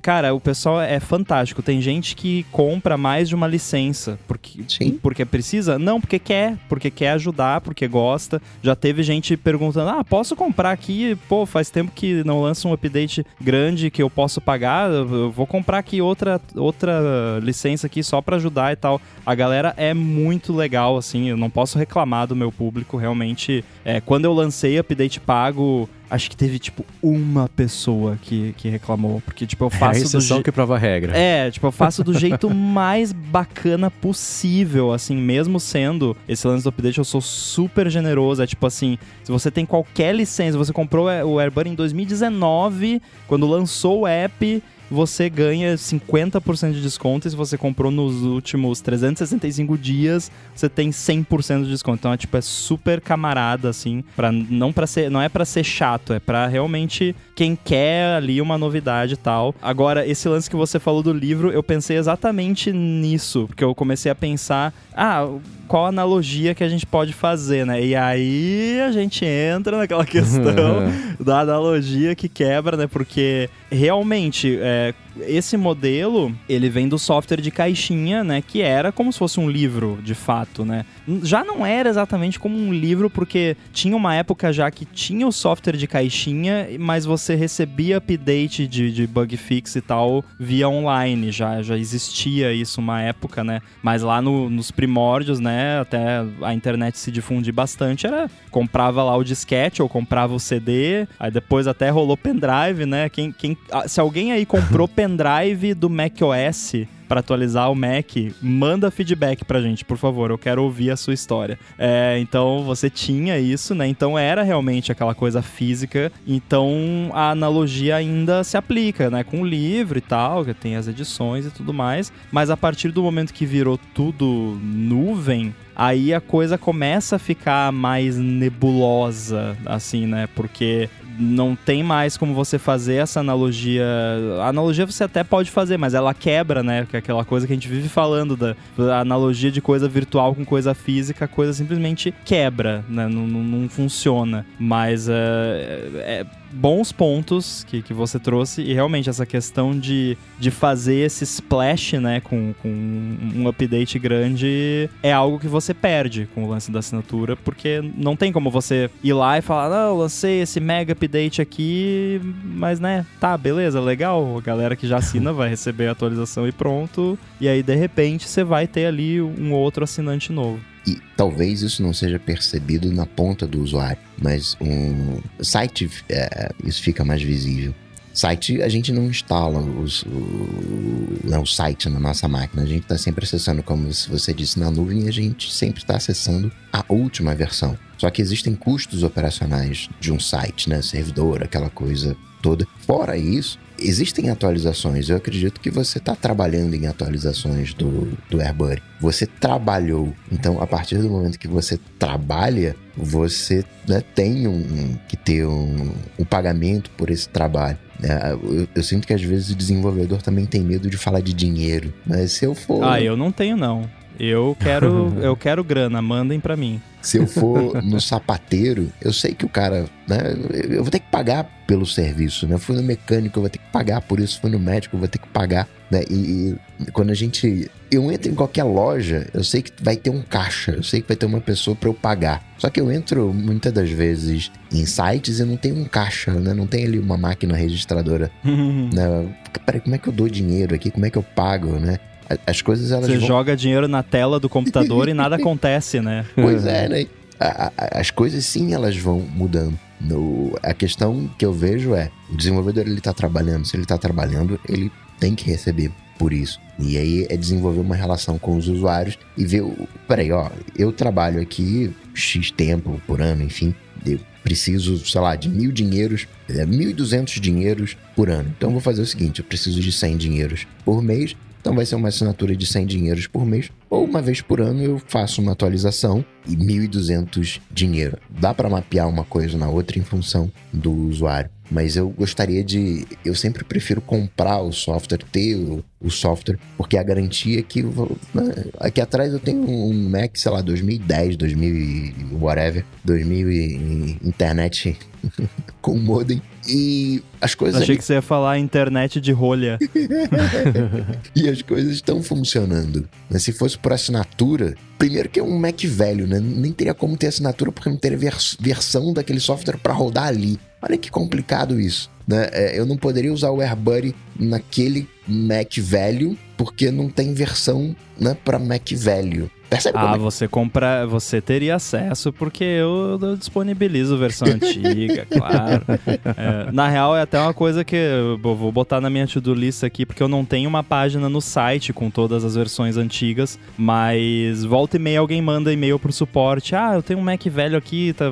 Cara, o pessoal é fantástico. Tem gente que compra mais de uma licença. Porque, Sim. porque precisa? Não, porque quer. Porque quer ajudar, porque gosta. Já teve gente perguntando: ah, posso comprar aqui? Pô, faz tempo que não lança um update grande que eu posso pagar. Eu vou comprar aqui outra, outra licença aqui só para ajudar e tal. A galera é muito legal, assim. Eu não posso reclamar do meu público. Realmente, é, quando eu lancei update pago acho que teve, tipo, uma pessoa que, que reclamou. Porque, tipo, eu faço. É a exceção do je... que prova a regra. É, tipo, eu faço do jeito (laughs) mais bacana possível, assim, mesmo sendo esse lance do update, eu sou super generoso. É tipo assim, se você tem qualquer licença, você comprou o AirBuddy em 2019, quando lançou o app você ganha 50% de desconto e se você comprou nos últimos 365 dias, você tem 100% de desconto. Então é tipo é super camarada assim, para não para ser, não é para ser chato, é para realmente quem quer ali uma novidade e tal. Agora, esse lance que você falou do livro, eu pensei exatamente nisso, porque eu comecei a pensar, ah, qual analogia que a gente pode fazer, né? E aí a gente entra naquela (laughs) questão (laughs) da analogia que quebra, né? Porque realmente é, esse modelo ele vem do software de caixinha, né? Que era como se fosse um livro, de fato, né? Já não era exatamente como um livro, porque tinha uma época já que tinha o software de caixinha, mas você recebia update de, de bug fix e tal via online. Já, já existia isso uma época, né? Mas lá no, nos primórdios, né? Né, até a internet se difundir bastante, era comprava lá o disquete ou comprava o CD, aí depois até rolou pendrive, né? Quem, quem, se alguém aí comprou pendrive do macOS para atualizar o Mac, manda feedback pra gente, por favor. Eu quero ouvir a sua história. É, então você tinha isso, né? Então era realmente aquela coisa física. Então a analogia ainda se aplica, né? Com o livro e tal, que tem as edições e tudo mais. Mas a partir do momento que virou tudo nuvem, aí a coisa começa a ficar mais nebulosa, assim, né? Porque não tem mais como você fazer essa analogia. A analogia você até pode fazer, mas ela quebra, né? Que é aquela coisa que a gente vive falando da, analogia de coisa virtual com coisa física, a coisa simplesmente quebra, né? Não, não, não funciona. Mas uh, é, bons pontos que, que você trouxe e realmente essa questão de, de fazer esse splash, né, com, com um update grande é algo que você perde com o lance da assinatura, porque não tem como você ir lá e falar, não, lancei esse mega update aqui, mas né, tá, beleza, legal, a galera que já assina vai receber a atualização e pronto, e aí de repente você vai ter ali um outro assinante novo. E talvez isso não seja percebido na ponta do usuário, mas um site é, isso fica mais visível. Site a gente não instala os, o, não, o site na nossa máquina, a gente está sempre acessando, como você disse, na nuvem, a gente sempre está acessando a última versão. Só que existem custos operacionais de um site, né? Servidor, aquela coisa toda. Fora isso, existem atualizações. Eu acredito que você está trabalhando em atualizações do, do AirBuddy. Você trabalhou. Então, a partir do momento que você trabalha, você né, tem um, que ter um, um pagamento por esse trabalho. É, eu, eu, sinto que às vezes o desenvolvedor também tem medo de falar de dinheiro. Mas se eu for. Ah, eu não tenho, não. Eu quero, (laughs) eu quero grana, mandem para mim. Se eu for no sapateiro, eu sei que o cara, né? Eu vou ter que pagar pelo serviço, né? Eu fui no mecânico, eu vou ter que pagar por isso. Fui no médico, eu vou ter que pagar, né? E, e quando a gente. Eu entro em qualquer loja, eu sei que vai ter um caixa, eu sei que vai ter uma pessoa para eu pagar. Só que eu entro muitas das vezes em sites e não tem um caixa, né? Não tem ali uma máquina registradora. né? Peraí, como é que eu dou dinheiro aqui? Como é que eu pago, né? As coisas elas Você vão... joga dinheiro na tela do computador e nada (laughs) acontece, né? Pois é, né? A- a- As coisas sim, elas vão mudando. No, a questão que eu vejo é, o desenvolvedor ele tá trabalhando, se ele tá trabalhando, ele tem que receber por isso. E aí é desenvolver uma relação com os usuários e ver, peraí, ó, eu trabalho aqui X tempo por ano, enfim, eu preciso, sei lá, de mil dinheiros, é, 1.200 dinheiros por ano. Então eu vou fazer o seguinte, eu preciso de 100 dinheiros por mês, então vai ser uma assinatura de 100 dinheiros por mês, ou uma vez por ano eu faço uma atualização e 1.200 dinheiro. Dá para mapear uma coisa na outra em função do usuário. Mas eu gostaria de. Eu sempre prefiro comprar o software, ter o, o software, porque a garantia é que. eu né, Aqui atrás eu tenho um Mac, sei lá, 2010, 2000 e whatever, 2000 e internet (laughs) com modem. E as coisas. Achei que você ia falar internet de rolha. (laughs) E as coisas estão funcionando. Mas se fosse por assinatura, primeiro que é um Mac velho, né? Nem teria como ter assinatura porque não teria vers- versão daquele software para rodar ali. Olha que complicado isso. Né? É, eu não poderia usar o AirBuddy naquele Mac velho porque não tem versão né, para Mac velho. Percebe Ah, como é? você compra, você teria acesso porque eu, eu disponibilizo versão (laughs) antiga, claro. É, na real é até uma coisa que eu vou botar na minha to-do list aqui porque eu não tenho uma página no site com todas as versões antigas, mas volta e meia alguém manda e-mail pro suporte. Ah, eu tenho um Mac velho aqui, tá-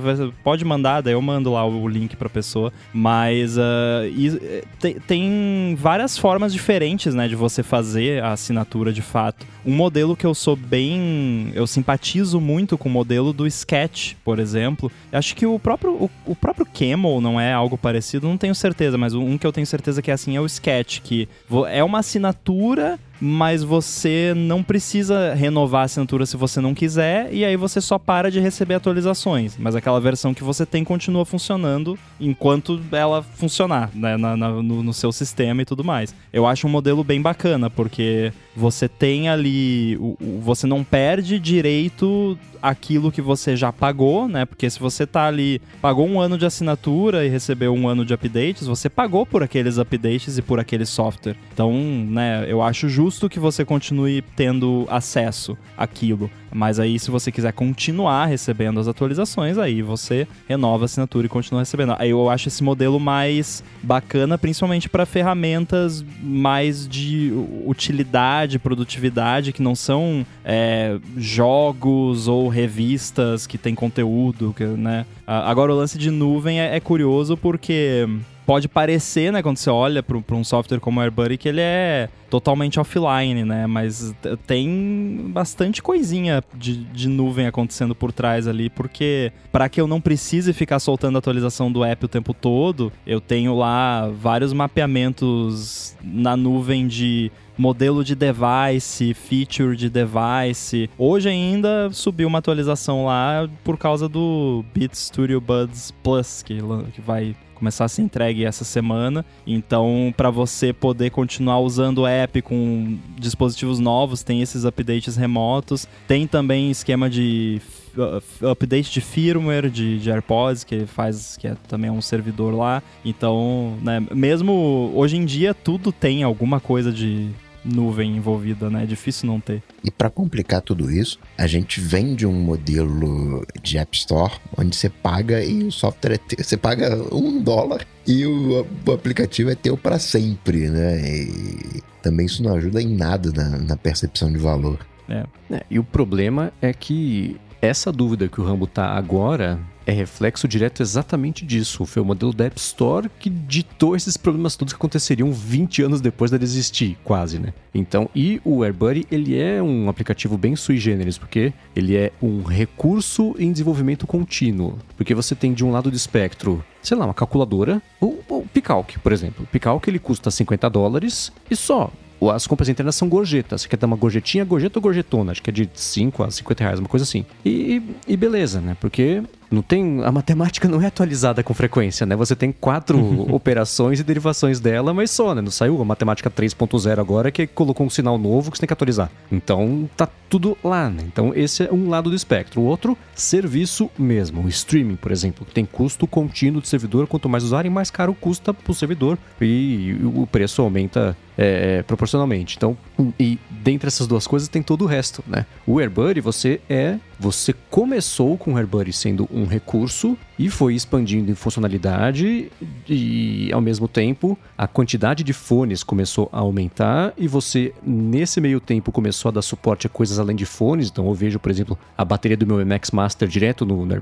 pode mandar, daí eu mando lá o link pra pessoa. Mas ah, e, eh, tem, tem várias formas diferentes, né, de você fazer a assinatura de fato. Um modelo que eu sou bem. Eu simpatizo muito com o modelo do Sketch, por exemplo. Acho que o próprio, o, o próprio Camel não é algo parecido, não tenho certeza, mas um que eu tenho certeza que é assim é o Sketch, que é uma assinatura mas você não precisa renovar a assinatura se você não quiser, e aí você só para de receber atualizações. Mas aquela versão que você tem continua funcionando enquanto ela funcionar né, na- na- no, no seu sistema e tudo mais. Eu acho um modelo bem bacana, porque você tem ali. o- você não perde direito aquilo que você já pagou, né? Porque se você tá ali, pagou um ano de assinatura e recebeu um ano de updates, você pagou por aqueles updates e por aquele software. Então, né, eu acho justo que você continue tendo acesso àquilo. Mas aí, se você quiser continuar recebendo as atualizações, aí você renova a assinatura e continua recebendo. Aí eu acho esse modelo mais bacana, principalmente para ferramentas mais de utilidade, produtividade, que não são é, jogos ou revistas que tem conteúdo, que, né? Agora, o lance de nuvem é, é curioso porque pode parecer, né, quando você olha para um software como o AirBuddy, que ele é totalmente offline, né? Mas tem bastante coisinha de, de nuvem acontecendo por trás ali, porque para que eu não precise ficar soltando a atualização do app o tempo todo, eu tenho lá vários mapeamentos na nuvem de modelo de device, feature de device. Hoje ainda subiu uma atualização lá por causa do Beat Studio Buds Plus, que, que vai começar a ser entregue essa semana. Então, para você poder continuar usando o app com dispositivos novos, tem esses updates remotos. Tem também esquema de f- update de firmware de, de AirPods que faz que é também um servidor lá. Então, né, mesmo hoje em dia tudo tem alguma coisa de nuvem envolvida, né? É difícil não ter. E para complicar tudo isso, a gente vem de um modelo de App Store onde você paga e o software é teu. Você paga um dólar e o, o aplicativo é teu para sempre, né? E também isso não ajuda em nada na, na percepção de valor. É, e o problema é que essa dúvida que o Rambo tá agora é reflexo direto exatamente disso. Foi o modelo da App Store que ditou esses problemas todos que aconteceriam 20 anos depois dele existir, quase, né? Então, e o AirBuddy, ele é um aplicativo bem sui generis, porque ele é um recurso em desenvolvimento contínuo. Porque você tem de um lado do espectro, sei lá, uma calculadora, o, o Picalc, por exemplo. O Picalc, ele custa 50 dólares e só. as compras internas são gorjetas. Você quer dar uma gorjetinha, gorjeta ou gorjetona? Acho que é de 5 a 50 reais, uma coisa assim. E, e beleza, né? Porque não tem a matemática não é atualizada com frequência, né? Você tem quatro (laughs) operações e derivações dela, mas só, né? Não saiu a matemática 3.0 agora que colocou um sinal novo que você tem que atualizar. Então tá tudo lá, né? Então esse é um lado do espectro. O outro, serviço mesmo, o streaming, por exemplo, que tem custo contínuo de servidor, quanto mais usarem, mais caro custa pro servidor e o preço aumenta é, proporcionalmente. Então, e dentre essas duas coisas tem todo o resto, né? O AirBuddy, você é você começou com o AirBuddy sendo um recurso e foi expandindo em funcionalidade e ao mesmo tempo a quantidade de fones começou a aumentar e você nesse meio tempo começou a dar suporte a coisas além de fones. Então eu vejo, por exemplo, a bateria do meu MX Master direto no, no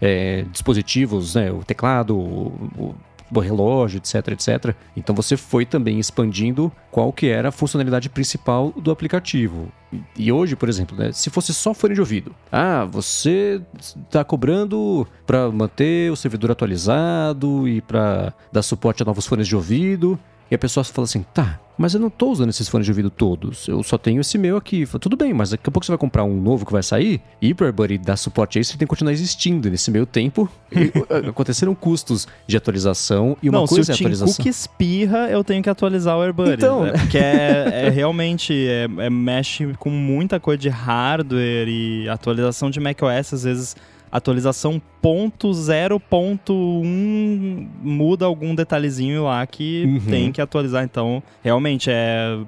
é, dispositivos, né, o teclado, o relógio, etc, etc. Então você foi também expandindo qual que era a funcionalidade principal do aplicativo. E hoje, por exemplo, né, se fosse só fone de ouvido, ah, você está cobrando para manter o servidor atualizado e para dar suporte a novos fones de ouvido, e a pessoa fala assim, tá, mas eu não tô usando esses fones de ouvido todos. Eu só tenho esse meu aqui. Falo, Tudo bem, mas daqui a pouco você vai comprar um novo que vai sair. E para Buddy dar suporte a isso, ele tem que continuar existindo. Nesse meio tempo, (laughs) aconteceram custos de atualização e uma não, coisa se o é Tim atualização. Cook espirra, eu tenho que atualizar o AirBuddy. Então, né? Porque é, é realmente é, é mexe com muita coisa de hardware e atualização de macOS, às vezes atualização ponto zero ponto um muda algum detalhezinho lá que Uhum. tem que atualizar. Então, realmente, é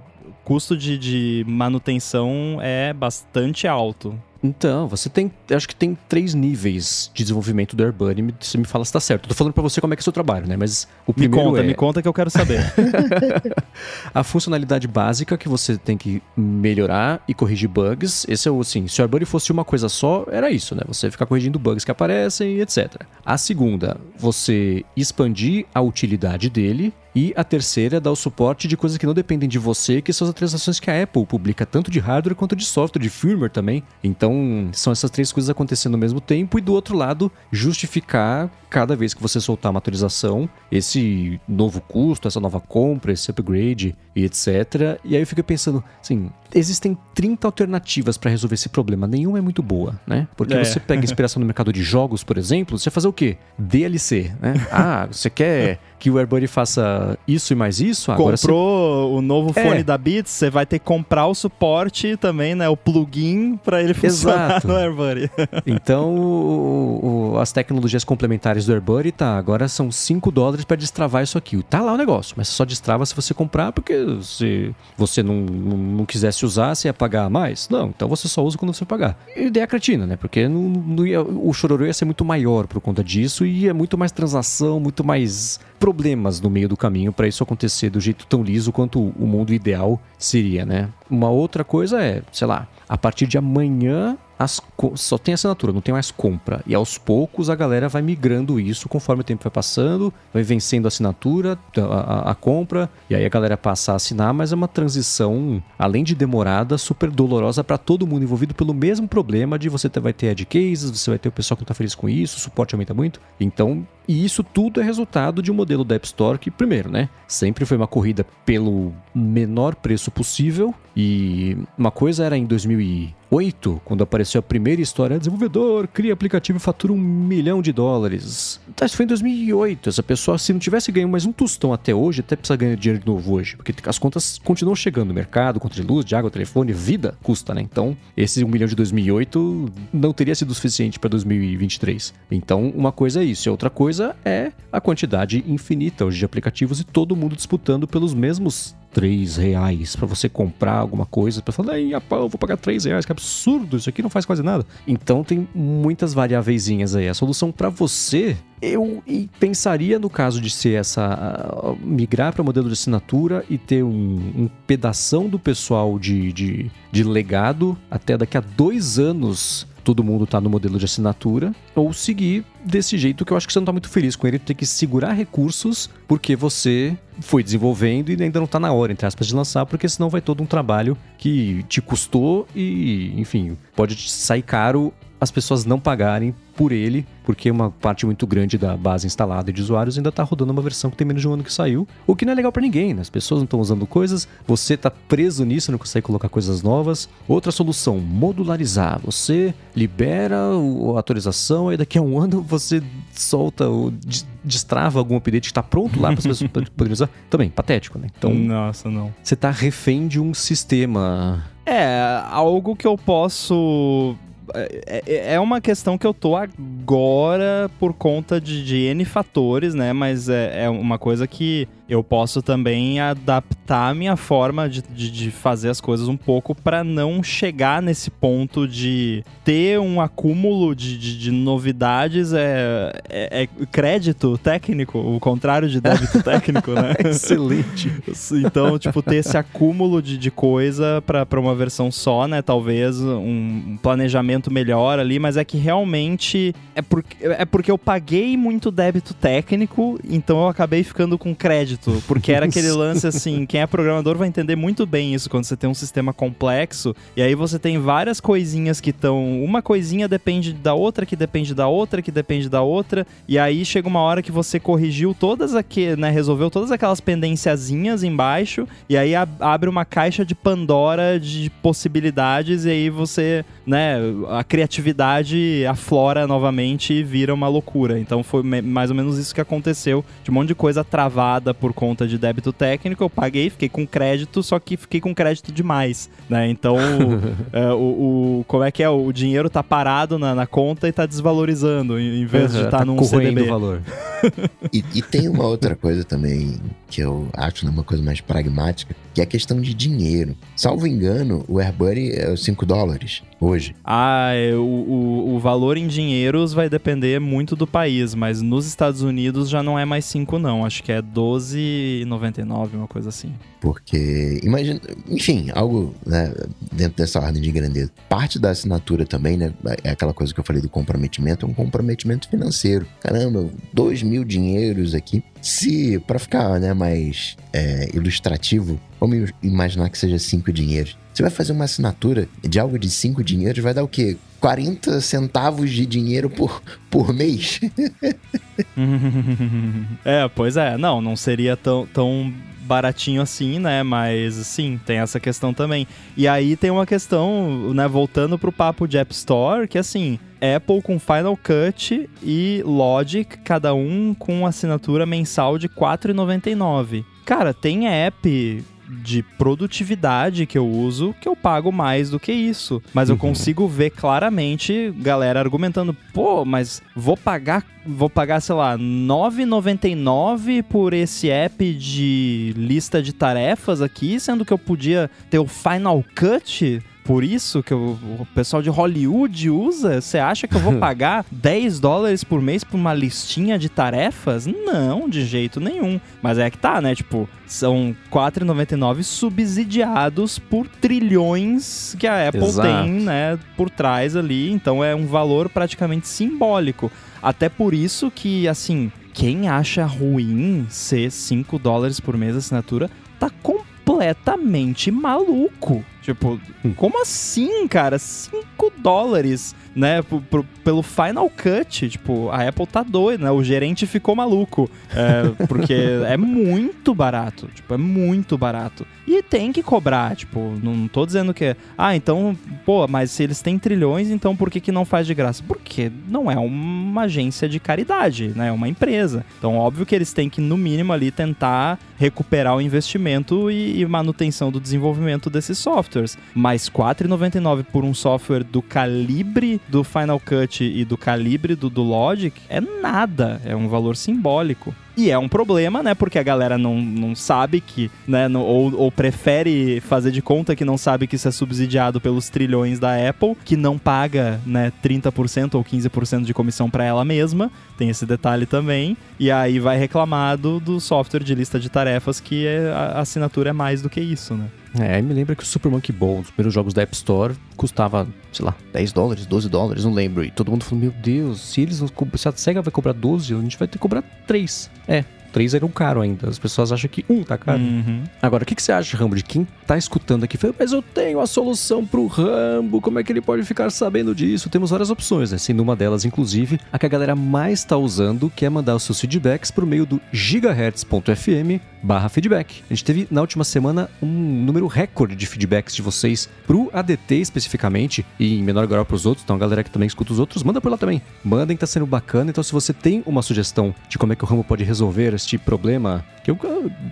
custo de, de manutenção é bastante alto. Então, você tem. Acho que tem três níveis de desenvolvimento do AirBuddy. Me- Você me fala se tá certo. Eu tô falando pra você como é que é o seu trabalho, né? Mas o Me primeiro conta, é me conta que eu quero saber. (laughs) a funcionalidade básica que você tem que melhorar e corrigir bugs. Esse é o assim, se o AirBuddy fosse uma coisa só, era isso, né? Você ficar corrigindo bugs que aparecem e etc. A segunda, você expandir a utilidade dele. E a terceira, dar o suporte de coisas que não dependem de você, que são as atualizações que a Apple publica, tanto de hardware quanto de software, de firmware também. Então, são essas três coisas acontecendo ao mesmo tempo. E do outro lado, justificar cada vez que você soltar uma atualização, esse novo custo, essa nova compra, esse upgrade e etc. E aí eu fico pensando, assim, existem 30 alternativas para resolver esse problema, nenhuma é muito boa, né? Porque É. você pega inspiração no mercado de jogos, por exemplo, você vai fazer o quê? DLC, né? (laughs) Ah, você quer que o AirBuddy faça isso e mais isso? Agora você Comprou o novo fone É. da Beats, você vai ter que comprar o suporte também, né? O plugin pra ele funcionar Exato. no AirBuddy. (laughs) Então, o- o- as tecnologias complementares do AirBuddy, tá, agora são 5 dólares para destravar isso aqui. Tá lá o negócio, mas só destrava se você comprar, porque se você não, não, não quisesse usar, você ia pagar mais? Não, então você só usa quando você pagar. E ideia cretina, né? Porque não, não ia- o chororô ia ser muito maior por conta disso e é muito mais transação, muito mais problemas no meio do caminho para isso acontecer do jeito tão liso quanto o mundo ideal seria, né? Uma outra coisa é, sei lá, a partir de amanhã as só tem assinatura, não tem mais compra. E aos poucos a galera vai migrando isso conforme o tempo vai passando, vai vencendo a assinatura, a, a- a compra, e aí a galera passa a assinar, mas é uma transição, além de demorada, super dolorosa para todo mundo envolvido pelo mesmo problema de você ter- vai ter ad cases, você vai ter o pessoal que não tá feliz com isso, o suporte aumenta muito. Então, e isso tudo é resultado de um modelo da App Store que, primeiro, né, sempre foi uma corrida pelo menor preço possível. E uma coisa era em 2008, quando apareceu a primeira história: desenvolvedor, cria aplicativo e fatura um milhão de dólares. Tá, isso foi em 2008. Essa pessoa, se não tivesse ganho mais um tostão até hoje, até precisa ganhar dinheiro de novo hoje, porque as contas continuam chegando no mercado, conta de luz, de água, telefone, vida custa, né? Então, esse um milhão de 2008 não teria sido suficiente para 2023. Então, uma coisa é isso, e outra coisa é a quantidade infinita hoje de aplicativos e todo mundo disputando pelos mesmos 3 reais para você comprar alguma coisa. Para falar, "Ai, pá, eu vou pagar 3 reais, que absurdo, isso aqui não faz quase nada. Então tem muitas variáveiszinhas aí. A solução para você, eu pensaria no caso de ser essa. migrar para modelo de assinatura e ter um, um pedação do pessoal de, de, de legado até daqui a dois anos todo mundo tá no modelo de assinatura, ou seguir desse jeito que eu acho que você não tá muito feliz com ele, ter que segurar recursos porque você foi desenvolvendo e ainda não tá na hora, entre aspas, de lançar, porque senão vai todo um trabalho que te custou e, enfim, pode sair caro as pessoas não pagarem por ele, porque uma parte muito grande da base instalada de usuários ainda está rodando uma versão que tem menos de um ano que saiu, o que não é legal para ninguém, né? As pessoas não estão usando coisas, você está preso nisso, não consegue colocar coisas novas. Outra solução, modularizar. Você libera a atualização e daqui a um ano você solta ou destrava algum update que está pronto lá para as pessoas (laughs) poderem usar. Também, patético, né? Então, Nossa, não. Você está refém de um sistema. É, algo que eu posso é, é, é uma questão que eu tô agora por conta de, de N fatores, né? Mas é, é uma coisa que eu posso também adaptar a minha forma de, de, de fazer as coisas um pouco para não chegar nesse ponto de ter um acúmulo de, de, de novidades é, é, é, crédito técnico, o contrário de débito (laughs) técnico, né? Excelente. então, tipo, ter esse acúmulo de, de coisa para uma versão só, né? Talvez um planejamento melhor ali, mas é que realmente é porque, é porque eu paguei muito débito técnico, então eu acabei ficando com crédito porque era aquele (laughs) lance assim, quem é programador vai entender muito bem isso quando você tem um sistema complexo e aí você tem várias coisinhas que estão, uma coisinha depende da outra, que depende da outra, que depende da outra, e aí chega uma hora que você corrigiu todas aqui, né, resolveu todas aquelas pendênciazinhas embaixo e aí abre uma caixa de Pandora de possibilidades e aí você, né, a criatividade aflora novamente e vira uma loucura. Então foi mais ou menos isso que aconteceu, de um monte de coisa travada por conta de débito técnico, eu paguei, fiquei com crédito, só que fiquei com crédito demais, né? Então, (laughs) é, o, o, como é que é? O dinheiro tá parado na, na conta e tá desvalorizando, em vez uhum, de estar tá, tá num CDB. o valor. e, e tem uma outra coisa também que eu acho uma coisa mais pragmática, que é questão de dinheiro. Salvo engano, o AirBuddy é 5 dólares hoje. Ah, é, o, o, o, valor em dinheiros vai depender muito do país, mas nos Estados Unidos já não é mais 5 não, acho que é 12,99, uma coisa assim. Porque, imagina, enfim, algo né, dentro dessa ordem de grandeza. Parte da assinatura também, né, é aquela coisa que eu falei do comprometimento, é um comprometimento financeiro. Caramba, 2 mil dinheiros aqui. Se, para ficar né, mais é, ilustrativo, vamos imaginar que seja 5 dinheiros. Você vai fazer uma assinatura de algo de 5 dinheiros, vai dar o quê? 40 centavos de dinheiro por, por mês? (laughs) é, pois é. Não, não seria tão, tão baratinho assim, né? Mas sim, tem essa questão também. E aí tem uma questão, né? Voltando pro papo de App Store, que assim, Apple com Final Cut e Logic, cada um com assinatura mensal de R$ 4,99. Cara, tem app de produtividade que eu uso que eu pago mais do que isso. Mas eu uhum. consigo ver claramente galera argumentando, pô, mas vou pagar, vou pagar, sei lá, 9,99 por esse app de lista de tarefas aqui, sendo que eu podia ter o Final Cut por isso que o, o pessoal de Hollywood usa? Você acha que eu vou (laughs) pagar 10 dólares por mês por uma listinha de tarefas? Não, de jeito nenhum. Mas é que tá, né? Tipo, são 4,99 subsidiados por trilhões que a Apple Exato. tem, né, por trás ali. Então é um valor praticamente simbólico. Até por isso que, assim, quem acha ruim ser 5 dólares por mês assinatura tá completamente maluco. Tipo, como assim, cara? 5 dólares, né? pelo Final Cut. Tipo, a Apple tá doida, né? O gerente ficou maluco. É, (laughs) porque é muito barato. Tipo, é muito barato. E tem que cobrar, tipo, não tô dizendo que. Ah, então, pô, mas se eles têm trilhões, então por que, que não faz de graça? Porque não é uma agência de caridade, né? É uma empresa. Então, óbvio que eles têm que, no mínimo, ali tentar recuperar o investimento e, e manutenção do desenvolvimento desses softwares mas R$ 4,99 por um software do calibre do Final Cut e do calibre do, do Logic é nada, é um valor simbólico. E é um problema, né? Porque a galera não, não sabe que, né? Não, ou, ou prefere fazer de conta que não sabe que isso é subsidiado pelos trilhões da Apple, que não paga, né, 30% ou 15% de comissão para ela mesma. Tem esse detalhe também. E aí vai reclamar do, software de lista de tarefas que é, a assinatura é mais do que isso, né? É, me lembra que o Super Monkey Ball, os primeiros jogos da App Store, custava, sei lá, 10 dólares, 12 dólares, não lembro. E todo mundo falou, meu Deus, se eles se a SEGA vai cobrar 12, a gente vai ter que cobrar 3. É, três eram caro ainda. As pessoas acham que um tá caro. Uhum. Agora, o que, que você acha, Rambo, de quem tá escutando aqui? Fala, Mas eu tenho a solução pro Rambo, como é que ele pode ficar sabendo disso? Temos várias opções, né? Sendo uma delas, inclusive, a que a galera mais tá usando, que é mandar os seus feedbacks por meio do gigahertz.fm barra feedback. A gente teve na última semana um número recorde de feedbacks de vocês pro ADT especificamente e em menor grau pros outros, então a galera que também escuta os outros, manda por lá também. Mandem, tá sendo bacana. Então se você tem uma sugestão de como é que o Rambo pode resolver este problema, que é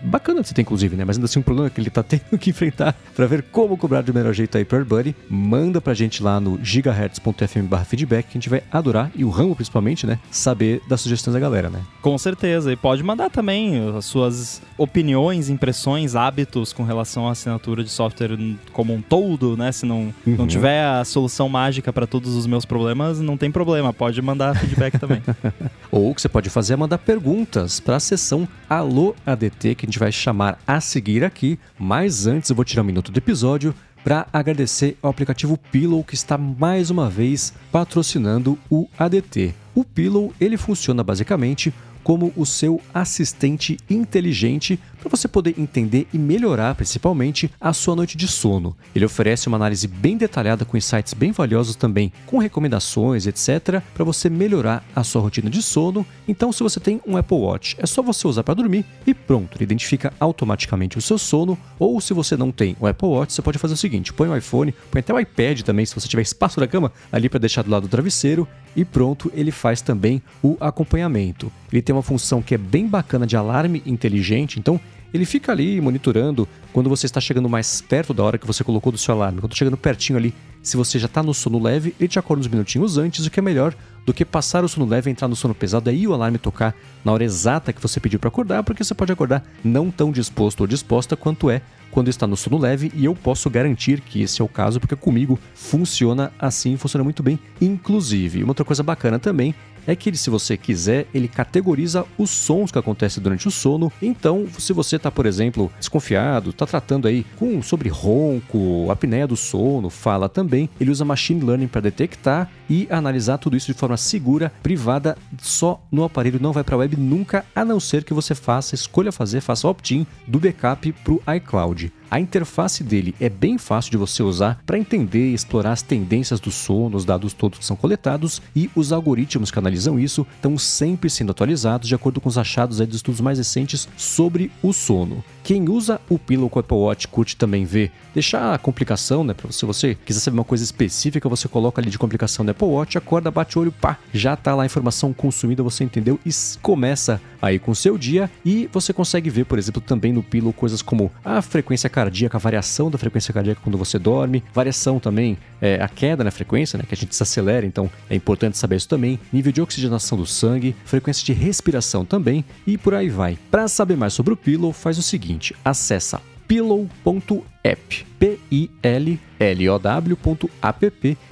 bacana de você ter inclusive, né? Mas ainda assim um problema que ele tá (laughs) tendo que enfrentar pra ver como cobrar do melhor jeito aí pro AirBuddy, manda pra gente lá no gigahertz.fm barra feedback, que a gente vai adorar, e o Rambo principalmente, né? Saber das sugestões da galera, né? Com certeza. E pode mandar também as suas opiniões, impressões, hábitos com relação à assinatura de software como um todo, né? Se não, não Uhum. tiver a solução mágica para todos os meus problemas, não tem problema. Pode mandar feedback também. (laughs) Ou o que você pode fazer é mandar perguntas para a sessão Alô ADT, que a gente vai chamar a seguir aqui. Mas antes eu vou tirar um minuto do episódio para agradecer ao aplicativo Pillow que está mais uma vez patrocinando o ADT. O Pillow ele funciona basicamente como o seu assistente inteligente para você poder entender e melhorar principalmente a sua noite de sono. Ele oferece uma análise bem detalhada com insights bem valiosos também, com recomendações, etc, para você melhorar a sua rotina de sono. Então, se você tem um Apple Watch, é só você usar para dormir e pronto, ele identifica automaticamente o seu sono. Ou se você não tem o Apple Watch, você pode fazer o seguinte: põe o iPhone, põe até o iPad também, se você tiver espaço na cama, ali para deixar do lado do travesseiro e pronto, ele faz também o acompanhamento. Ele tem uma função que é bem bacana de alarme inteligente, então ele fica ali monitorando quando você está chegando mais perto da hora que você colocou do seu alarme. Quando chegando pertinho ali, se você já está no sono leve, ele te acorda uns minutinhos antes, o que é melhor do que passar o sono leve e entrar no sono pesado, aí o alarme tocar na hora exata que você pediu para acordar, porque você pode acordar não tão disposto ou disposta quanto é quando está no sono leve e eu posso garantir que esse é o caso porque comigo funciona assim, funciona muito bem. Inclusive, uma outra coisa bacana também é que ele, se você quiser, ele categoriza os sons que acontecem durante o sono. Então, se você está, por exemplo, desconfiado, está tratando aí com sobre ronco, apneia do sono, fala também, ele usa machine learning para detectar e analisar tudo isso de forma segura, privada, só no aparelho, não vai para a web nunca, a não ser que você faça, escolha fazer, faça opt-in do backup para o iCloud. A interface dele é bem fácil de você usar para entender e explorar as tendências do sono, os dados todos que são coletados e os algoritmos que analisam isso estão sempre sendo atualizados de acordo com os achados dos estudos mais recentes sobre o sono. Quem usa o Pillow com o Apple Watch curte também ver, deixar a complicação, né? Se você quiser saber uma coisa específica, você coloca ali de complicação do Apple Watch, acorda, bate o olho, pá, já tá lá a informação consumida, você entendeu e começa aí com o seu dia e você consegue ver, por exemplo, também no Pillow coisas como a frequência cardíaca, a variação da frequência cardíaca quando você dorme, variação também, é, a queda na frequência, né? Que a gente acelera, então é importante saber isso também, nível de oxigenação do sangue, frequência de respiração também e por aí vai. Para saber mais sobre o Pillow, faz o seguinte, acessa pillow.app, P-I-L-L-O-W.app.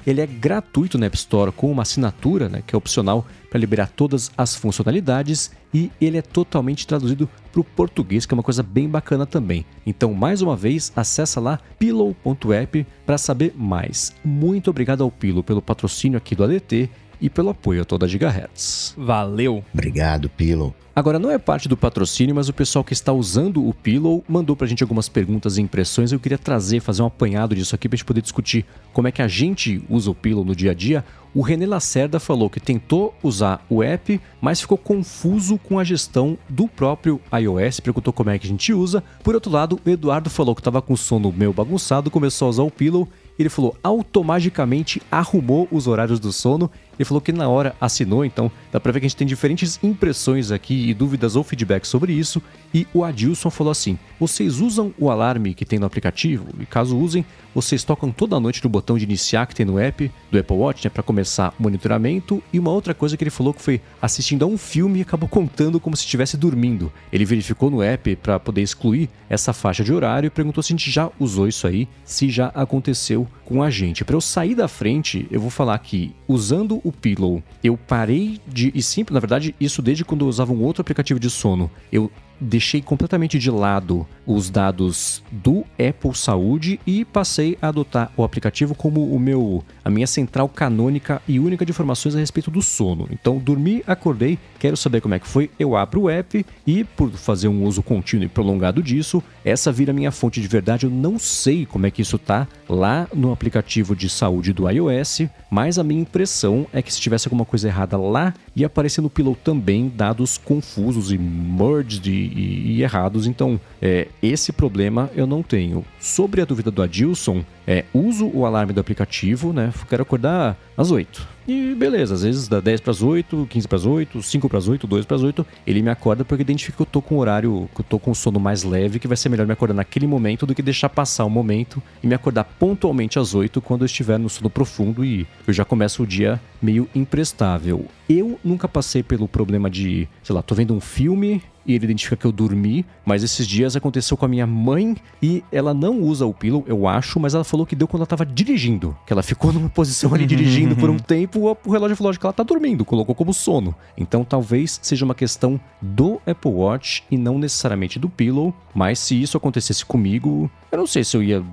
Ele é gratuito na App Store com uma assinatura, né, que é opcional para liberar todas as funcionalidades e ele é totalmente traduzido para o português, que é uma coisa bem bacana também. Então, mais uma vez, acessa lá pillow.app para saber mais. Muito obrigado ao Pillow pelo patrocínio aqui do ADT e pelo apoio a toda a Gigahertz. Valeu. Obrigado, Pillow. Agora, não é parte do patrocínio, mas o pessoal que está usando o Pillow mandou pra gente algumas perguntas e impressões. Eu queria trazer, fazer um apanhado disso aqui pra gente poder discutir como é que a gente usa o Pillow no dia a dia. O René Lacerda falou que tentou usar o app, mas ficou confuso com a gestão do próprio iOS, perguntou como é que a gente usa. Por outro lado, o Eduardo falou que estava com o sono meio bagunçado, começou a usar o Pillow ele falou automaticamente arrumou os horários do sono. Ele falou que na hora assinou, então dá pra ver que a gente tem diferentes impressões aqui e dúvidas ou feedback sobre isso. E o Adilson falou assim: vocês usam o alarme que tem no aplicativo? E caso usem, vocês tocam toda noite no botão de iniciar que tem no app do Apple Watch, né, para começar o monitoramento. E uma outra coisa que ele falou que foi assistindo a um filme e acabou contando como se estivesse dormindo. Ele verificou no app para poder excluir essa faixa de horário e perguntou se a gente já usou isso aí, se já aconteceu com a gente. Para eu sair da frente, eu vou falar que usando o Pillow, eu parei de e sempre, na verdade, isso desde quando eu usava um outro aplicativo de sono. Eu deixei completamente de lado os dados do Apple Saúde e passei a adotar o aplicativo como o meu a minha central canônica e única de informações a respeito do sono. Então, dormi, acordei, quero saber como é que foi, eu abro o app e por fazer um uso contínuo e prolongado disso, essa vira minha fonte de verdade. Eu não sei como é que isso tá lá no aplicativo de saúde do iOS, mas a minha impressão é que se tivesse alguma coisa errada lá, ia aparecer no Pillow também dados confusos e merged e, e, e errados. Então, é, esse problema eu não tenho. Sobre a dúvida do Adilson, é, uso o alarme do aplicativo, né? Quero acordar às 8. E beleza, às vezes dá 10 para as 8, 15 para as 8, 5 para as 8, 2 para as 8. Ele me acorda porque identifica que eu tô com um horário, que eu tô com um sono mais leve, que vai ser melhor me acordar naquele momento do que deixar passar o momento e me acordar pontualmente às 8 quando eu estiver no sono profundo e eu já começo o dia meio imprestável. Eu nunca passei pelo problema de, sei lá, tô vendo um filme e ele identifica que eu dormi, mas esses dias aconteceu com a minha mãe e ela não usa o pillow, eu acho, mas ela falou que deu quando ela tava dirigindo, que ela ficou (laughs) numa posição ali dirigindo por um tempo, o relógio falou que ela tá dormindo, colocou como sono. Então talvez seja uma questão do Apple Watch e não necessariamente do pillow, mas se isso acontecesse comigo, eu não sei se eu ia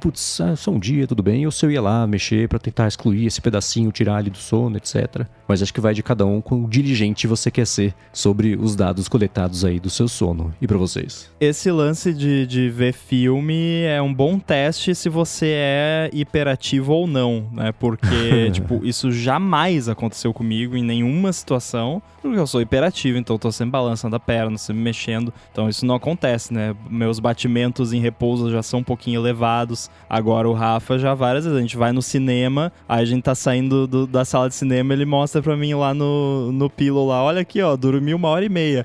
putz, é só um dia, tudo bem, ou se eu ia lá mexer para tentar excluir esse pedacinho, tirar ali do sono, etc. Mas acho que vai de cada um com o diligente você quer ser sobre os dados coletados aí do seu sono. E para vocês? Esse lance de, de ver filme é um bom teste se você é hiperativo ou não, né? Porque, (laughs) tipo, isso jamais aconteceu comigo em nenhuma situação, porque eu sou hiperativo, então eu tô sempre balançando a perna, sempre mexendo, então isso não acontece, né? Meus batimentos em repouso já são um pouquinho elevados. Agora o Rafa já várias vezes. A gente vai no cinema, aí a gente tá saindo do, da sala de cinema, ele mostra pra mim lá no, no pillow lá, olha aqui, ó, dormi uma hora e meia.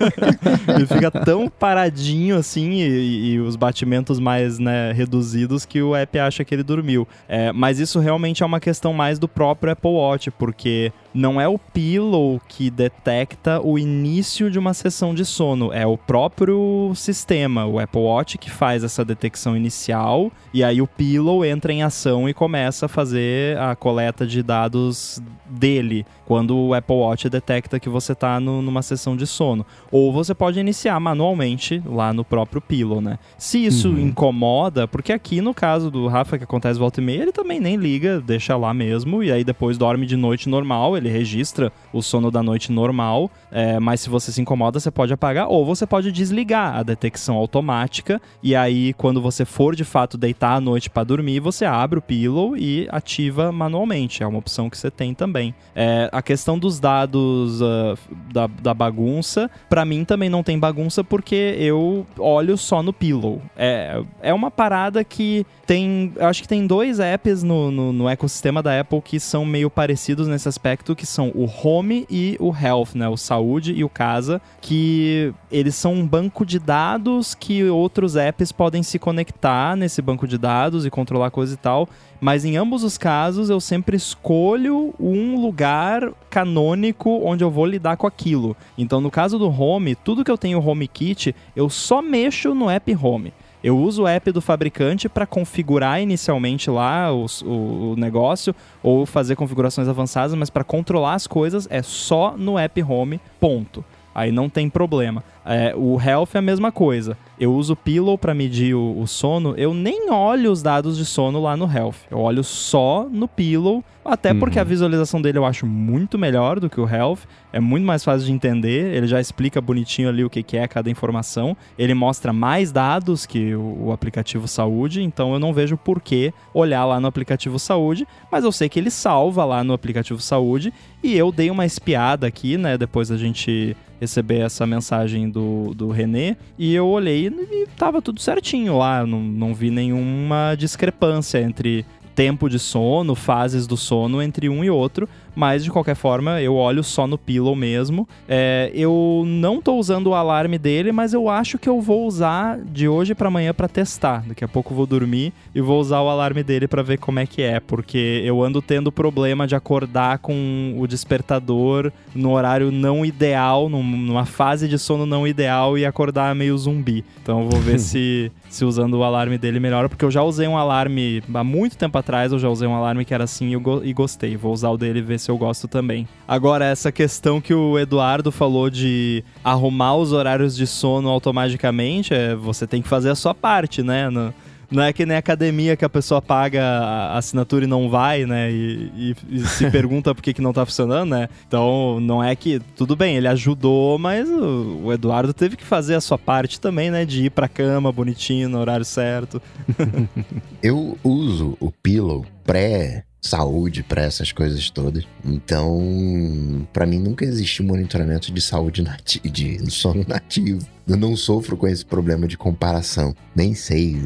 (laughs) ele fica tão paradinho assim e, e, os batimentos mais né, reduzidos que o app acha que ele dormiu. É, mas isso realmente é uma questão mais do próprio Apple Watch, porque não é o Pillow que detecta o início de uma sessão de sono, é o próprio sistema, o Apple Watch que faz essa detecção inicial e aí o Pillow entra em ação e começa a fazer a coleta de dados dele quando o Apple Watch detecta que você está numa sessão de sono. Ou você pode iniciar manualmente lá no próprio Pillow, né? Se isso uhum. incomoda, porque aqui no caso do Rafa que acontece volta e meia, ele também nem liga, deixa lá mesmo e aí depois dorme de noite normal ele registra o sono da noite normal, é, mas se você se incomoda, você pode apagar ou você pode desligar a detecção automática e aí quando você for de fato deitar à noite para dormir, você abre o pillow e ativa manualmente. É uma opção que você tem também. É, a questão dos dados uh, da, da bagunça, para mim também não tem bagunça porque eu olho só no pillow. É, é uma parada que tem. Acho que tem dois apps no, no, no ecossistema da Apple que são meio parecidos nesse aspecto que são o Home e o Health, né? O Saúde e o Casa, que eles são um banco de dados que outros apps podem se conectar nesse banco de dados e controlar coisa e tal. Mas em ambos os casos, eu sempre escolho um lugar canônico onde eu vou lidar com aquilo. Então, no caso do Home, tudo que eu tenho Home Kit, eu só mexo no app Home. Eu uso o app do fabricante para configurar inicialmente lá o, o, o, negócio ou fazer configurações avançadas, mas para controlar as coisas é só no app Home, ponto. Aí não tem problema. É, o Health é a mesma coisa. Eu uso o Pillow para medir o, o, sono. Eu nem olho os dados de sono lá no Health. Eu olho só no Pillow. Até porque a uhum. visualização dele eu acho muito melhor do que o Health. É muito mais fácil de entender. Ele já explica bonitinho ali o que, que é cada informação. Ele mostra mais dados que o, o aplicativo Saúde. Então eu não vejo por que olhar lá no aplicativo Saúde. Mas eu sei que ele salva lá no aplicativo Saúde. E eu dei uma espiada aqui, né? Depois da gente receber essa mensagem do, do René. E eu olhei e tava tudo certinho lá. Não, não vi nenhuma discrepância entre tempo de sono, fases do sono entre um e outro mas de qualquer forma eu olho só no Pillow mesmo. É, eu não tô usando o alarme dele, mas eu acho que eu vou usar de hoje para amanhã para testar. Daqui a pouco eu vou dormir e vou usar o alarme dele para ver como é que é, porque eu ando tendo problema de acordar com o despertador no horário não ideal, numa fase de sono não ideal e acordar meio zumbi. Então eu vou ver (laughs) se se usando o alarme dele melhora, porque eu já usei um alarme há muito tempo atrás, eu já usei um alarme que era assim e, go e gostei. Vou usar o dele e ver esse eu gosto também. Agora, essa questão que o Eduardo falou de arrumar os horários de sono automaticamente, é, você tem que fazer a sua parte, né? No, não é que nem academia que a pessoa paga a assinatura e não vai, né? E, e, e se (laughs) pergunta por que, que não tá funcionando, né? Então, não é que. Tudo bem, ele ajudou, mas o, o Eduardo teve que fazer a sua parte também, né? De ir pra cama bonitinho, no horário certo. (laughs) Eu uso o Pillow pré saúde para essas coisas todas. Então, para mim nunca existiu monitoramento de saúde nati de sono nativo. Eu não sofro com esse problema de comparação. Nem sei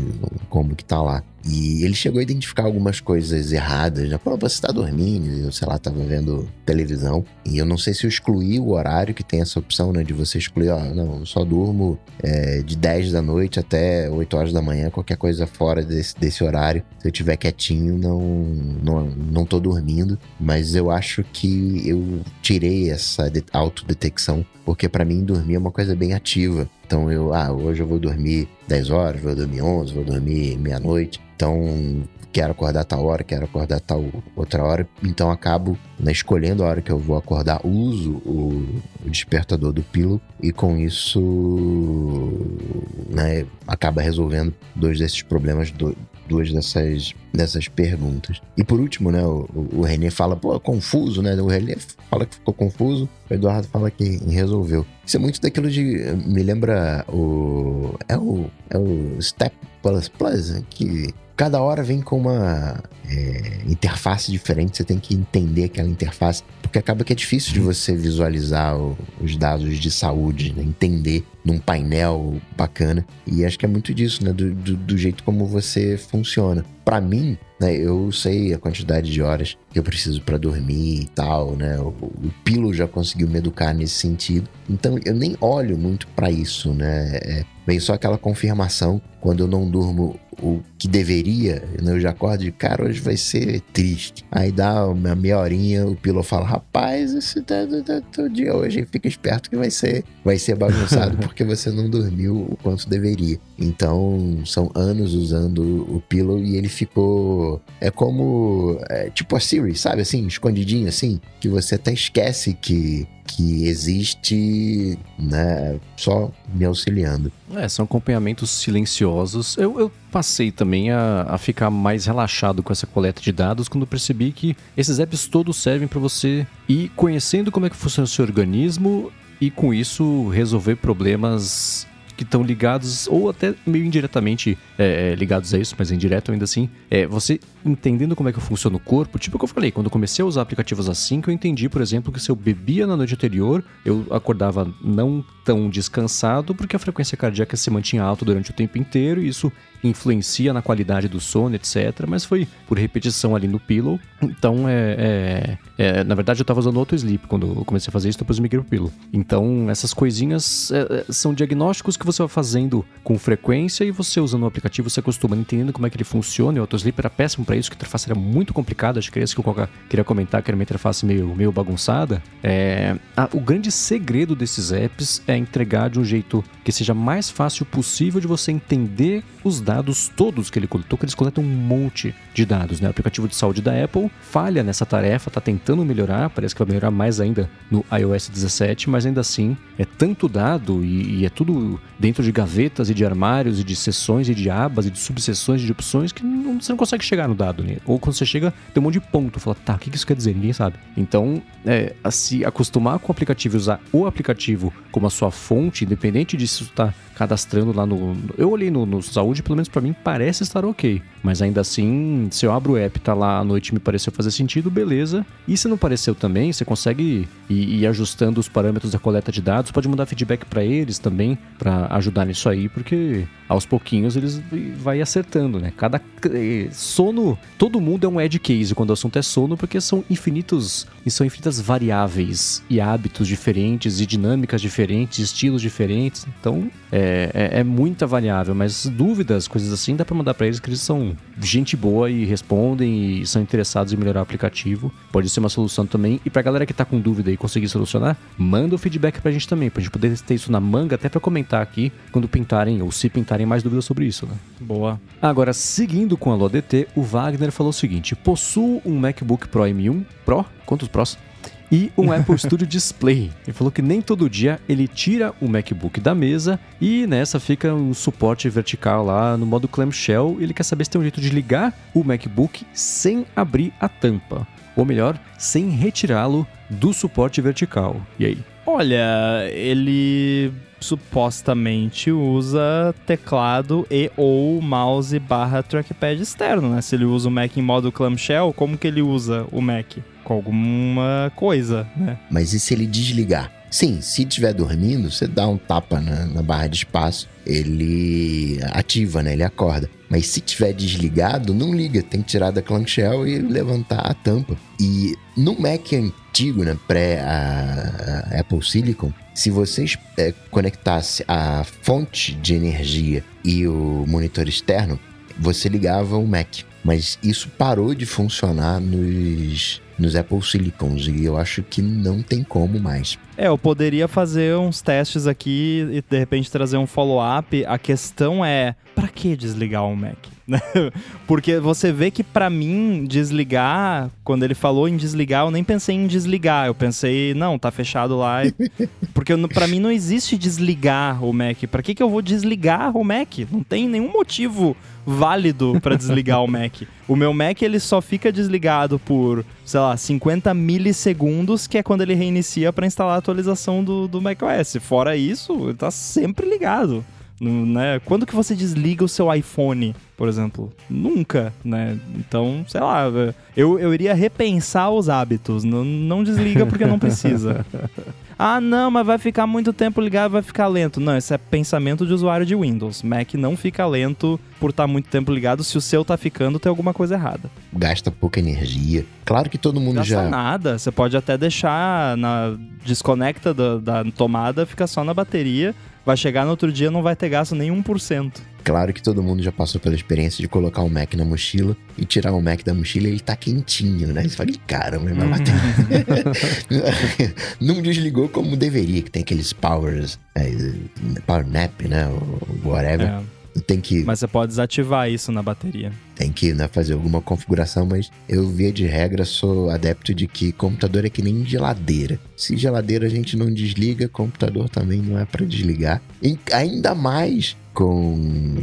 como que tá lá. E ele chegou a identificar algumas coisas erradas. Já, Pô, você tá dormindo, eu sei lá, tava vendo televisão. E eu não sei se eu excluí o horário que tem essa opção, né? De você excluir, ó, não, eu só durmo é, de 10 da noite até 8 horas da manhã, qualquer coisa fora desse, desse horário. Se eu tiver quietinho, não, não, não tô dormindo. Mas eu acho que eu tirei essa autodetecção, porque para mim dormir é uma coisa bem ativa. Então eu, ah, hoje eu vou dormir 10 horas, vou dormir 11, vou dormir meia-noite. Então, quero acordar tal hora, quero acordar tal outra hora. Então, acabo né, escolhendo a hora que eu vou acordar, uso o, o despertador do Pillow e com isso né, acaba resolvendo dois desses problemas, do, duas dessas, dessas perguntas. E por último, né, o, o René fala, pô, confuso, né? O René fala que ficou confuso, o Eduardo fala que resolveu. Isso é muito daquilo de. Me lembra o. É o. É o Step Plus Plus, que cada hora vem com uma é, interface diferente, você tem que entender aquela interface, porque acaba que é difícil de você visualizar o, os dados de saúde, né? entender num painel bacana. E acho que é muito disso, né? Do, do, do jeito como você funciona. Para mim, né, eu sei a quantidade de horas que eu preciso para dormir e tal, né? O, o Pilo já conseguiu me educar nesse sentido. Então eu nem olho muito para isso, né? É, vem só aquela confirmação quando eu não durmo o que deveria, né? eu já acordo de cara, hoje vai ser triste. Aí dá uma meia horinha, o piloto fala, rapaz, esse tá, tá, tá, dia hoje, fica esperto que vai ser, vai ser bagunçado porque você não dormiu o quanto deveria. Então, são anos usando o Pillow e ele ficou. É como. É, tipo a Sabe assim? Escondidinho assim. Que você até esquece que, que existe, né? Só me auxiliando. É, são acompanhamentos silenciosos. Eu, eu passei também a, a, ficar mais relaxado com essa coleta de dados quando percebi que esses apps todos servem para você ir conhecendo como é que funciona o seu organismo e com isso resolver problemas que estão ligados, ou até meio indiretamente é, é, ligados a isso, mas indireto ainda assim, é você entendendo como é que funciona o corpo, tipo o que eu falei, quando eu comecei a usar aplicativos assim, que eu entendi, por exemplo, que se eu bebia na noite anterior, eu acordava não tão descansado, porque a frequência cardíaca se mantinha alta durante o tempo inteiro, e isso influencia na qualidade do sono, etc. Mas foi por repetição ali no Pillow. Então, é, é, é na verdade, eu estava usando outro Sleep quando eu comecei a fazer isso, depois eu migrei Pillow. Então, essas coisinhas é, é, são diagnósticos que você vai fazendo com frequência e você usando o aplicativo, você acostuma entendendo como é que ele funciona. E o Autosleep era péssimo para isso, que a interface era muito complicada. Acho que era isso que eu queria comentar, que era uma interface meio, meio bagunçada. É, a, o grande segredo desses apps é entregar de um jeito que seja mais fácil possível de você entender os dados todos que ele coletou, que eles coletam um monte de dados. Né? O aplicativo de saúde da Apple falha nessa tarefa, está tentando melhorar, parece que vai melhorar mais ainda no iOS 17, mas ainda assim é tanto dado e, e é tudo dentro de gavetas e de armários e de seções e de abas e de subseções de opções que não, você não consegue chegar no dado. Né? Ou quando você chega, tem um monte de ponto, fala, tá, o que isso quer dizer? Ninguém sabe. Então, é, se acostumar com o aplicativo e usar o aplicativo como a sua fonte, independente de se está cadastrando lá no. Eu olhei no, no saúde, pelo menos para mim parece estar ok. Mas ainda assim, se eu abro o app, tá lá à noite me pareceu fazer sentido, beleza. E se não pareceu também, você consegue ir, ir ajustando os parâmetros da coleta de dados, pode mandar feedback para eles também, para ajudar nisso aí, porque aos pouquinhos eles vai acertando, né? Cada eh, sono, todo mundo é um edge case quando o assunto é sono, porque são infinitos são infinitas variáveis e hábitos diferentes e dinâmicas diferentes, estilos diferentes. Então, é, é, é muita variável, mas dúvidas, coisas assim, dá para mandar para eles que eles são gente boa e respondem e são interessados em melhorar o aplicativo. Pode ser uma solução também. E pra galera que tá com dúvida e conseguir solucionar, manda o feedback pra gente também, pra gente poder ter isso na manga até pra comentar aqui quando pintarem ou se pintarem mais dúvidas sobre isso, né? Boa. Agora, seguindo com a LoDT, o Wagner falou o seguinte: possuo um MacBook Pro M1 Pro, quantos Pros? E um Apple Studio Display. Ele falou que nem todo dia ele tira o MacBook da mesa e nessa fica um suporte vertical lá no modo clamshell. Ele quer saber se tem um jeito de ligar o MacBook sem abrir a tampa. Ou melhor, sem retirá-lo do suporte vertical. E aí? Olha, ele supostamente usa teclado e ou mouse barra trackpad externo, né? Se ele usa o Mac em modo clamshell, como que ele usa o Mac? Com alguma coisa, né? Mas e se ele desligar? Sim, se estiver dormindo, você dá um tapa na, na, barra de espaço, ele ativa, né? Ele acorda. Mas se tiver desligado, não liga. Tem que tirar da clamshell e levantar a tampa. E no Mac antigo, né? Pré a, a Apple Silicon, se vocês é, conectasse a fonte de energia e o monitor externo, você ligava o Mac. Mas isso parou de funcionar nos nos Apple Silicons e eu acho que não tem como mais. É, eu poderia fazer uns testes aqui e de repente trazer um follow-up. A questão é, para que desligar o Mac? (laughs) Porque você vê que para mim desligar, quando ele falou em desligar, eu nem pensei em desligar, eu pensei, não, tá fechado lá. (laughs) Porque para mim não existe desligar o Mac. Para que que eu vou desligar o Mac? Não tem nenhum motivo válido para desligar o Mac. O meu Mac ele só fica desligado por, sei lá, 50 milissegundos, que é quando ele reinicia para instalar a atualização do, do macOS. Fora isso, tá sempre ligado. Né? Quando que você desliga o seu iPhone, por exemplo? Nunca, né? Então, sei lá, eu, eu iria repensar os hábitos. Não, não desliga porque não precisa. (laughs) Ah, não, mas vai ficar muito tempo ligado, vai ficar lento. Não, esse é pensamento de usuário de Windows. Mac não fica lento por estar tá muito tempo ligado. Se o seu tá ficando, tem alguma coisa errada. Gasta pouca energia. Claro que todo mundo Gasta já. nada. Você pode até deixar na desconecta da, da tomada, fica só na bateria. Vai chegar no outro dia não vai ter gasto nem 1%. Claro que todo mundo já passou pela experiência de colocar o Mac na mochila e tirar o Mac da mochila e ele tá quentinho, né? Você fala, caramba, mas (laughs) bateu. Não desligou como deveria, que tem aqueles powers, é, power nap, né? Whatever. É. Tem que... Mas você pode desativar isso na bateria. Tem que né, fazer alguma configuração, mas eu, via de regra, sou adepto de que computador é que nem geladeira. Se geladeira a gente não desliga, computador também não é para desligar. E ainda mais com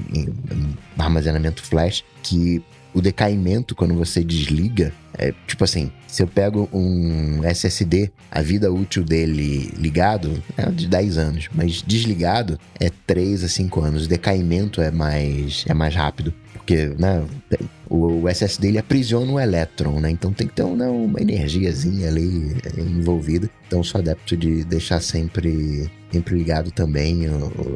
armazenamento flash, que o decaimento quando você desliga é tipo assim, se eu pego um SSD, a vida útil dele ligado é de 10 anos, mas desligado é 3 a 5 anos. O decaimento é mais é mais rápido, porque né, o, SSD ele aprisiona o elétron, né? Então tem que ter né, uma energiazinha ali envolvida. Então sou adepto de deixar sempre sempre ligado também,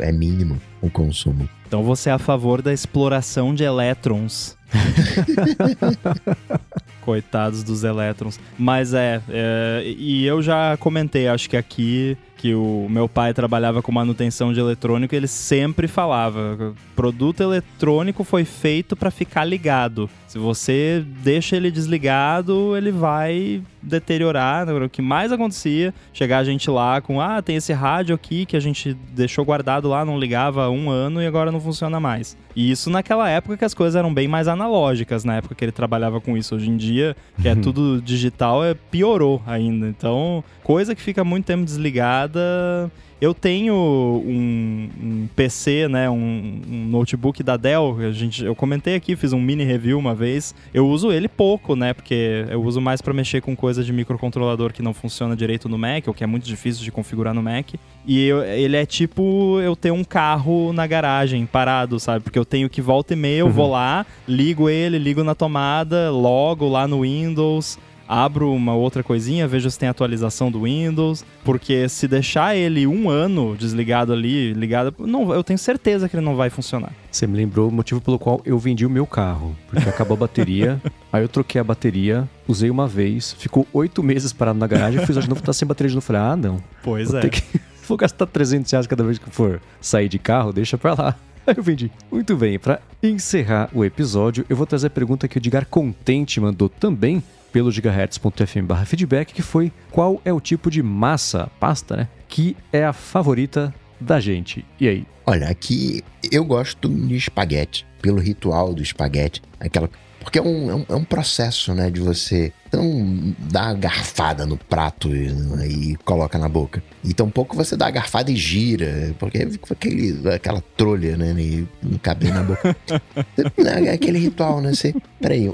é mínimo o consumo. Então você é a favor da exploração de elétrons. (laughs) Coitados dos elétrons. Mas é, é, e eu já comentei, acho que aqui, que o meu pai trabalhava com manutenção de eletrônico ele sempre falava: produto eletrônico foi feito para ficar ligado. Se você deixa ele desligado, ele vai deteriorar. Né? O que mais acontecia, chegar a gente lá com: ah, tem esse rádio aqui que a gente deixou guardado lá, não ligava há um ano e agora não funciona mais. E isso naquela época que as coisas eram bem mais analógicas, na época que ele trabalhava com isso. Hoje em dia, que é uhum. tudo digital, é, piorou ainda. Então, coisa que fica muito tempo desligada eu tenho um, um PC, né, um, um, notebook da Dell, a gente, eu comentei aqui, fiz um mini review uma vez. Eu uso ele pouco, né, porque eu uso mais para mexer com coisa de microcontrolador que não funciona direito no Mac, ou que é muito difícil de configurar no Mac. E eu, ele é tipo eu ter um carro na garagem parado, sabe? Porque eu tenho que volta e meia, eu uhum. vou lá, ligo ele, ligo na tomada, logo lá no Windows abro uma outra coisinha, vejo se tem atualização do Windows, porque se deixar ele um ano desligado ali, ligado, não, eu tenho certeza que ele não vai funcionar. Você me lembrou o motivo pelo qual eu vendi o meu carro, porque acabou a bateria, (laughs) aí eu troquei a bateria, usei uma vez, ficou oito meses parado na garagem, eu fiz de novo, tá sem bateria de novo, falei, ah não. Pois vou é. Que... (laughs) vou gastar 300 reais cada vez que for sair de carro, deixa pra lá. Eu vendi. Muito bem, para encerrar o episódio, eu vou trazer a pergunta que o Edgar Contente mandou também pelo gigahertz.fm feedback, que foi qual é o tipo de massa, pasta, né, que é a favorita da gente. E aí? Olha, aqui eu gosto de espaguete, pelo ritual do espaguete, aquela porque é um, é um, é um, processo, né, de você não dar a garfada no prato e, e coloca na boca. E tão pouco você dá a garfada e gira, porque fica aquele, aquela trolha, né, e não cabe na boca. (laughs) é aquele ritual, né, você... Peraí,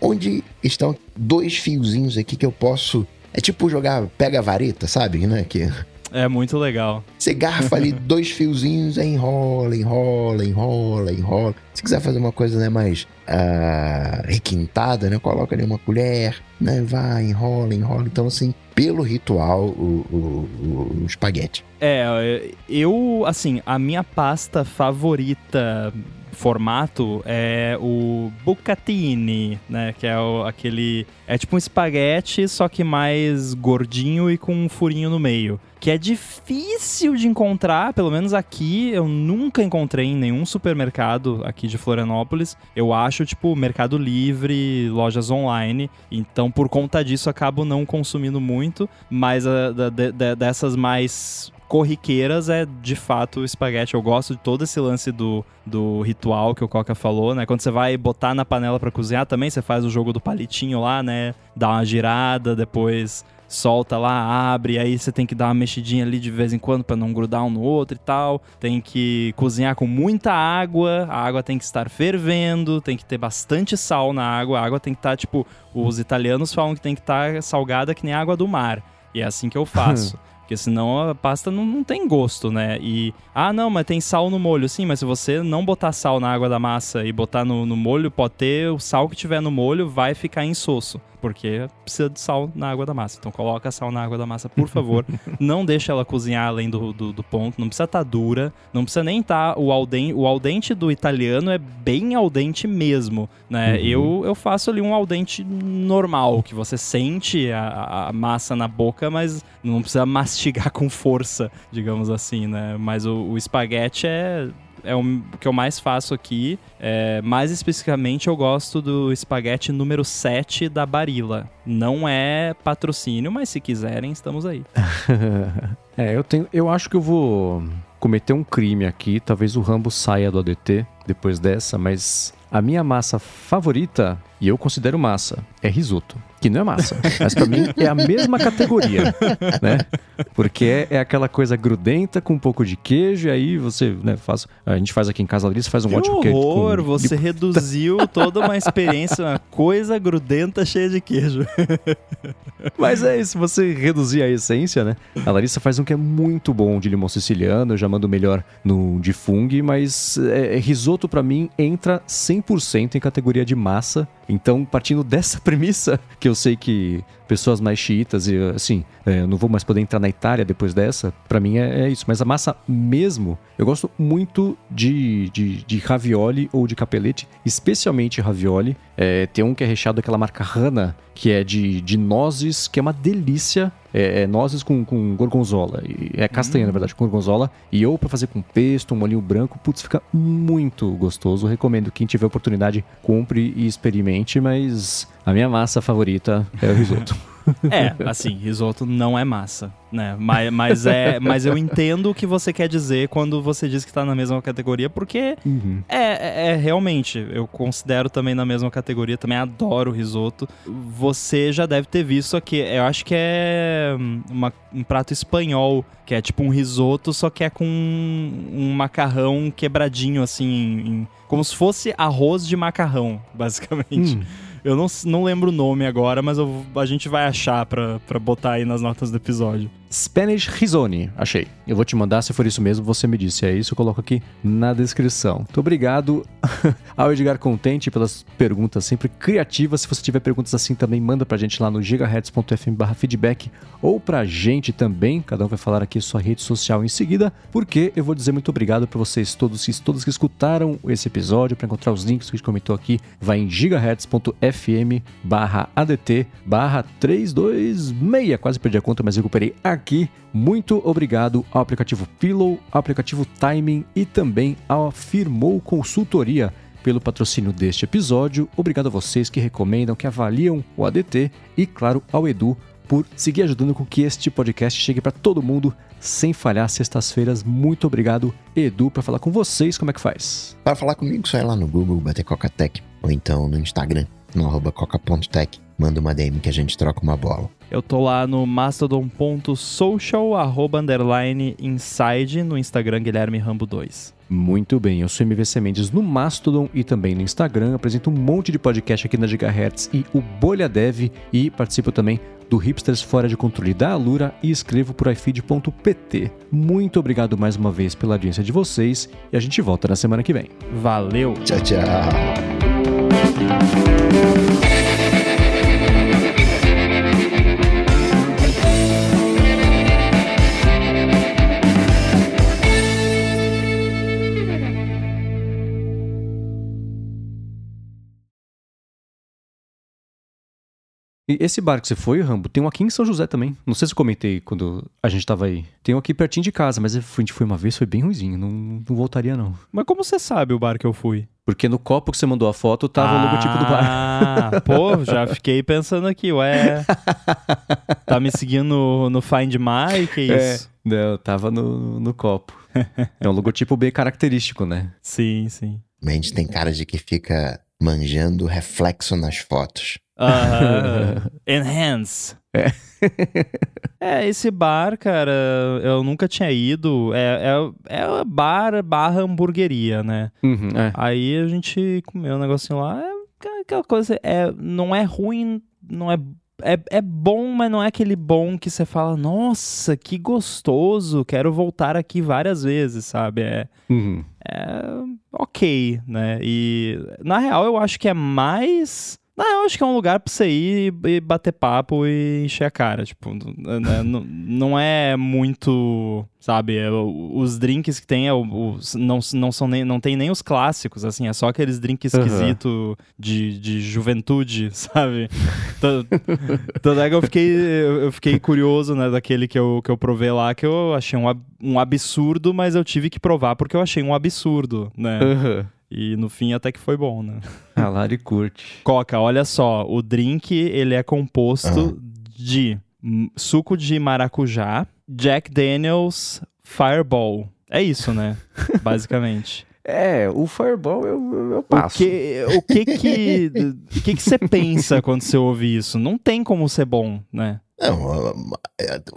onde estão dois fiozinhos aqui que eu posso... É tipo jogar pega a vareta, sabe, né, que... É muito legal. Você garfa ali (laughs) dois fiozinhos, enrola, enrola, enrola, enrola. Se quiser fazer uma coisa né, mais uh, requintada, né? Coloca ali uma colher, né? Vai, enrola, enrola. Então, assim, pelo ritual, o, o, o espaguete. É, eu, assim, a minha pasta favorita formato é o bucatini, né? Que é o, aquele. É tipo um espaguete, só que mais gordinho e com um furinho no meio. Que é difícil de encontrar, pelo menos aqui eu nunca encontrei em nenhum supermercado aqui de Florianópolis. Eu acho, tipo, Mercado Livre, lojas online. Então, por conta disso, acabo não consumindo muito. Mas da, de, dessas mais corriqueiras é de fato o espaguete. Eu gosto de todo esse lance do, do ritual que o Coca falou, né? Quando você vai botar na panela para cozinhar também, você faz o jogo do palitinho lá, né? Dá uma girada, depois solta lá, abre, aí você tem que dar uma mexidinha ali de vez em quando para não grudar um no outro e tal. Tem que cozinhar com muita água, a água tem que estar fervendo, tem que ter bastante sal na água, a água tem que estar, tá, tipo, os italianos falam que tem que estar tá salgada que nem água do mar. E é assim que eu faço. (laughs) Porque senão a pasta não, não tem gosto, né? E, ah, não, mas tem sal no molho. Sim, mas se você não botar sal na água da massa e botar no, no molho, pode ter o sal que tiver no molho, vai ficar insosso porque precisa de sal na água da massa. Então coloca sal na água da massa, por favor. (laughs) não deixa ela cozinhar além do, do, do ponto. Não precisa estar tá dura. Não precisa nem estar tá o aldente. O aldente do italiano é bem aldente mesmo, né? Uhum. Eu, eu faço ali um aldente normal, que você sente a, a massa na boca, mas não precisa mastigar (laughs) com força, digamos assim, né? Mas o, o espaguete é é o que eu mais faço aqui. É, mais especificamente, eu gosto do espaguete número 7 da Barilla. Não é patrocínio, mas se quiserem, estamos aí. (laughs) é, eu tenho. Eu acho que eu vou cometer um crime aqui. Talvez o Rambo saia do ADT depois dessa, mas a minha massa favorita, e eu considero massa, é risoto que não é massa, mas para mim é a mesma categoria, né? Porque é, é, aquela coisa grudenta com um pouco de queijo, e aí você, né, faz, a gente faz aqui em casa ali, você faz um que ótimo queijo. horror, você de... reduziu toda uma experiência, uma coisa grudenta cheia de queijo. mas é isso, você reduzir a essência, né? A Larissa faz um que é muito bom de limão siciliano, eu já mando melhor no de fungo, mas é, é risoto para mim entra 100% em categoria de massa, então partindo dessa (laughs) premissa que eu sei que pessoas mais chiitas e assim, é, não vou mais poder entrar na Itália depois dessa, para mim é, é, isso. Mas a massa mesmo, eu gosto muito de, de, de ravioli ou de capelete, especialmente ravioli. É, tem um que é recheado daquela marca Rana, que é de, de nozes, que é uma delícia. É, é nozes com, com gorgonzola. E é castanha, hum. na verdade, com gorgonzola. E ou para fazer com pesto, um molinho branco, putz, fica muito gostoso. Recomendo quem tiver oportunidade, compre e experimente, mas a minha massa favorita é o risoto. É, assim, risoto não é massa, né? Mas, mas, é, mas eu entendo o que você quer dizer quando você diz que tá na mesma categoria, porque uhum. é, é, é, realmente, eu considero também na mesma categoria, também adoro risoto. Você já deve ter visto aqui, eu acho que é uma, um prato espanhol, que é tipo um risoto, só que é com um, macarrão quebradinho, assim, em, como se fosse arroz de macarrão, basicamente. Hum. Eu não, não lembro o nome agora, mas eu, a gente vai achar pra, pra botar aí nas notas do episódio. Spanish Risoni, achei. Eu vou te mandar, se for isso mesmo, você me disse. É isso, eu coloco aqui na descrição. Muito obrigado (laughs) ao Edgar Contente pelas perguntas sempre criativas. Se você tiver perguntas assim também, manda pra gente lá no gigahertz.fm feedback ou pra gente também. Cada um vai falar aqui sua rede social em seguida, porque eu vou dizer muito obrigado pra vocês todos, todos que escutaram esse episódio. Para encontrar os links que a gente comentou aqui, vai em gigahertz.fm adt 326. Quase perdi a conta, mas recuperei agora aqui. Muito obrigado ao aplicativo Pillow, ao aplicativo Timing e também ao Firmou Consultoria pelo patrocínio deste episódio. Obrigado a vocês que recomendam, que avaliam o ADT e, claro, ao Edu por seguir ajudando com que este podcast chegue para todo mundo sem falhar sextas-feiras. Muito obrigado, Edu, para falar com vocês. Como é que faz? Para falar comigo, só ir lá no Google, bater Coca-Tech, ou então no Instagram, no arroba coca.tech. Manda uma DM que a gente troca uma bola. Eu tô lá no mastodon.social, arroba underline inside, no Instagram Guilherme Rambo 2. Muito bem, eu sou MVC Mendes no Mastodon e também no Instagram. Apresento um monte de podcast aqui na Gigahertz e o Bolha Dev e participo também do Hipsters Fora de Controle da Alura e escrevo por ifeed.pt. Muito obrigado mais uma vez pela audiência de vocês e a gente volta na semana que vem. Valeu! Tchau, tchau! E esse bar que você foi, Rambo, tem um aqui em São José também. Não sei se eu comentei quando a gente tava aí. Tem um aqui pertinho de casa, mas a gente foi uma vez, foi bem ruimzinho. Não, não voltaria, não. Mas como você sabe o bar que eu fui? Porque no copo que você mandou a foto tava o logotipo do bar. Ah, (laughs) pô, já fiquei pensando aqui, ué. Tá me seguindo no, no Find My? Que isso? É, não, tava no, no copo. É um logotipo bem característico, né? Sim, sim. Mendes tem cara de que fica manjando reflexo nas fotos. Aham. (laughs) Enhance. É. É, esse bar, cara, eu nunca tinha ido. É, é, é bar barra hamburgueria, né? Uhum, é. Aí a gente comeu um negocinho lá. É aquela coisa, é, não é ruim, não é, é. É bom, mas não é aquele bom que você fala, nossa, que gostoso, quero voltar aqui várias vezes, sabe? É, Uhum. é ok, né? E na real eu acho que é mais. Não, eu acho que é um lugar pra você ir e bater papo e encher a cara. Tipo, né, não, não é muito. Sabe, é, o- os drinks que tem é o- os- não, não, são nem, não tem nem os clássicos, assim, é só aqueles drinks Aham. esquisitos de, de juventude, (laughs) sabe? Tanto é que eu fiquei, eu fiquei curioso, né, daquele que eu, que eu provei lá, que eu achei um, um absurdo, mas eu tive que provar porque eu achei um absurdo, né? Aham. E no fim até que foi bom, né? (laughs) A Lari curte. Coca, olha só, o drink ele é composto de hum, suco de maracujá, Jack Daniels, Fireball. É isso, né? (laughs) Basicamente. É, o Fireball eu, eu, eu O passo. que, o que que (laughs) o que que você pensa quando você ouve isso? Não tem como ser bom, né? Não,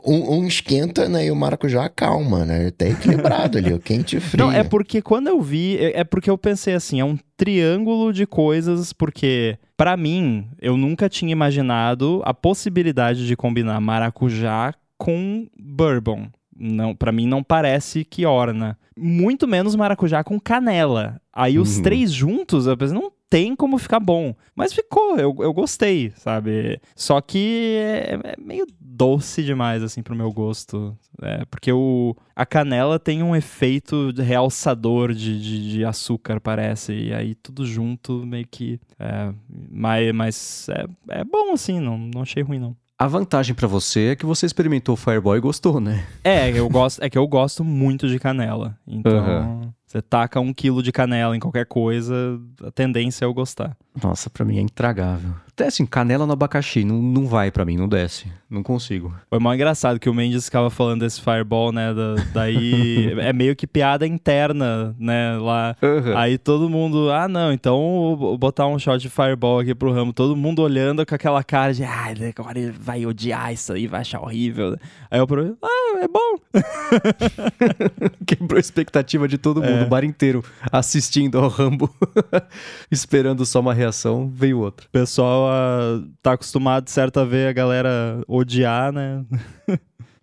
um, um esquenta, né? E o maracujá calma, né? Tá equilibrado ali, o quente e frio. Não, é porque quando eu vi, é é porque eu pensei assim, é um triângulo de coisas, porque pra mim, eu nunca tinha imaginado a possibilidade de combinar maracujá com bourbon. Não, para mim não parece que orna. Muito menos maracujá com canela. Aí os Uhum. três juntos, eu pensei, não tem como ficar bom. Mas ficou, eu, eu gostei, sabe? Só que é, é meio doce demais, assim, pro meu gosto. É, porque o, a canela tem um efeito realçador de, de, de açúcar, parece. E aí tudo junto meio que. É, mas mas é, é bom, assim, não, não achei ruim, não. A vantagem pra você é que você experimentou o Fireball e gostou, né? É, eu gosto, é que eu gosto muito de canela. Então, Aham. Você taca um quilo de canela em qualquer coisa, a tendência é eu gostar. Nossa, pra mim é intragável. Até assim, canela no abacaxi, não, não vai pra mim, não desce. Não consigo. Foi mal engraçado que o Mendes ficava falando desse Fireball, né? da- daí (laughs) é meio que piada interna, né? Lá. Aí todo mundo, ah, não, então vou botar um shot de Fireball aqui pro ramo. Todo mundo olhando com aquela cara de, ah, agora ele vai odiar isso aí, vai achar horrível. Aí eu provei, ah, é bom. (laughs) Quebrou a expectativa de todo mundo, É. o bar inteiro, assistindo ao Rambo, (laughs) esperando só uma reação, veio outra. Pessoal ah, tá acostumado, certo, a ver a galera odiar, né?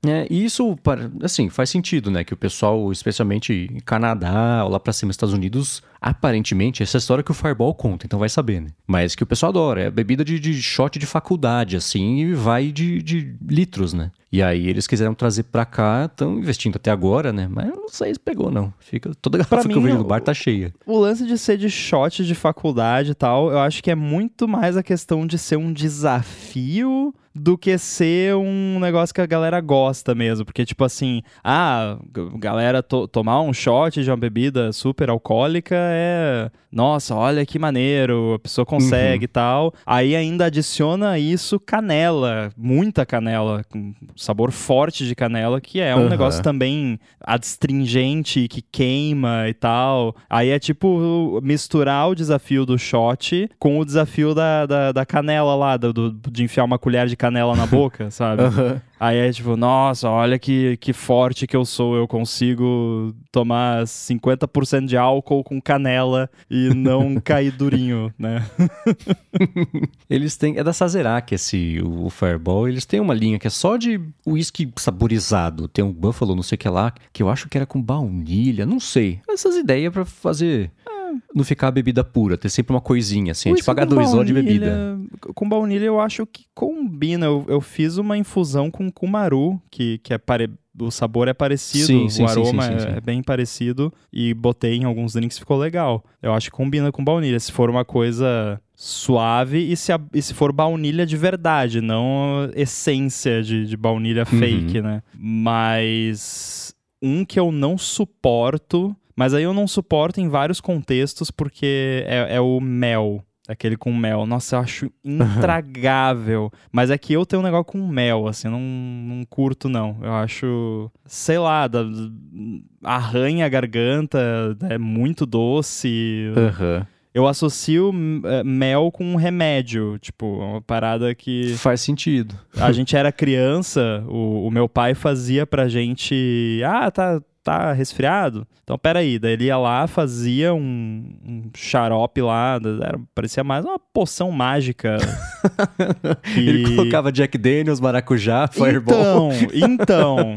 É, e isso, assim, faz sentido, né? Que o pessoal, especialmente Canadá ou lá pra cima, Estados Unidos, aparentemente, essa é a história que o Fireball conta, então vai saber, né? Mas que o pessoal adora, é bebida de, de shot de faculdade, assim, e vai de, de litros, né? E aí eles quiseram trazer pra cá, estão investindo até agora, né? Mas eu não sei se pegou, não. Fica, toda garrafa que eu vejo no bar tá cheia. O lance de ser de shot de faculdade e tal, eu acho que é muito mais a questão de ser um desafio do que ser um negócio que a galera gosta mesmo. Porque, tipo assim, ah, galera to tomar um shot de uma bebida super alcoólica é. Nossa, olha que maneiro, a pessoa consegue e tal. Aí ainda adiciona isso canela, muita canela, com sabor forte de canela, que é um Uhum. negócio também adstringente, que queima e tal. Aí é tipo misturar o desafio do shot com o desafio da, da, da canela lá, do, do- de enfiar uma colher de canela na boca, (laughs) sabe? Aham. Aí é tipo, nossa, olha que, que forte que eu sou, eu consigo tomar 50% de álcool com canela e não (laughs) cair durinho, né? (laughs) Eles têm. É da Sazerac esse, o, o Fireball. Eles têm uma linha que é só de uísque saborizado. Tem um Buffalo, não sei o que lá, que eu acho que era com baunilha, não sei. Essas ideias pra fazer. Não ficar a bebida pura, ter sempre uma coisinha assim, é tipo Whisky com H2O de bebida. Com baunilha eu acho que combina. Eu, eu fiz uma infusão com kumaru, que, que é pare... o sabor é parecido, Sim, sim, o aroma é, sim. é bem parecido. E botei em alguns drinks ficou legal. Eu acho que combina com baunilha. Se for uma coisa suave e se, a- e se for baunilha de verdade, não essência de, de baunilha Uhum. fake, né? Mas um que eu não suporto, mas aí eu não suporto em vários contextos porque é, é o mel. Aquele com mel. Nossa, eu acho intragável. Mas é que eu tenho um negócio com mel, assim, eu não, não curto, não. Eu acho, sei lá, da- arranha a garganta, é muito doce. Aham. Eu associo eh, mel com um remédio, tipo, uma parada que Faz sentido. a gente era criança, o, o meu pai fazia pra gente. Ah, tá, tá resfriado? Então peraí. Daí ele ia lá, fazia um, um xarope lá, era, parecia mais uma poção mágica. (laughs) Ele E- colocava Jack Daniels, maracujá, Fireball. Então, (laughs) então.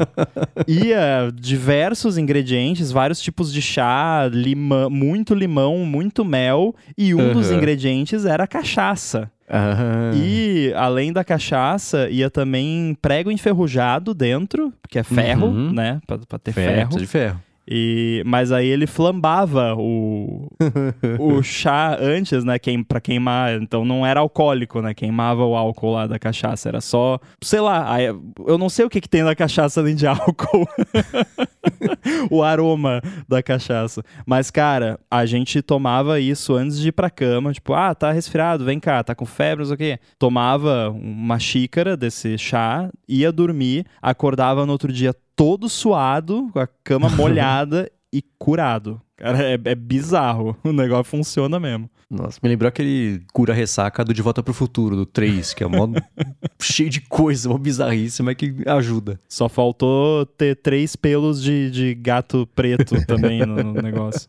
Ia diversos ingredientes, vários tipos de chá, limão, muito limão, muito mel, e um dos Aham. ingredientes era cachaça. Ah. E além da cachaça, ia também prego enferrujado dentro, que é ferro, Uhum. né? Pra, pra ter ferro. ferro. de ferro. E, mas aí ele flambava o, o (laughs) chá antes, né? Queim, pra queimar. Então não era alcoólico, né? Queimava o álcool lá da cachaça. Era só. Sei lá, eu não sei o que, que tem na cachaça além de (laughs) álcool. o aroma da cachaça. Mas, cara, a gente tomava isso antes de ir pra cama. Tipo, ah, tá resfriado, vem cá, tá com febre, não sei o quê. Tomava uma xícara desse chá, ia dormir, acordava no outro dia todo suado, com a cama (laughs) molhada e curado. Cara, é, é bizarro. (laughs) O negócio funciona mesmo. Nossa, me lembrou aquele cura ressaca do De Volta pro Futuro, do 3, que é mó (laughs) cheio de coisa, uma bizarrice, mas que ajuda. Só faltou ter três pelos de, de gato preto (laughs) também no, no negócio.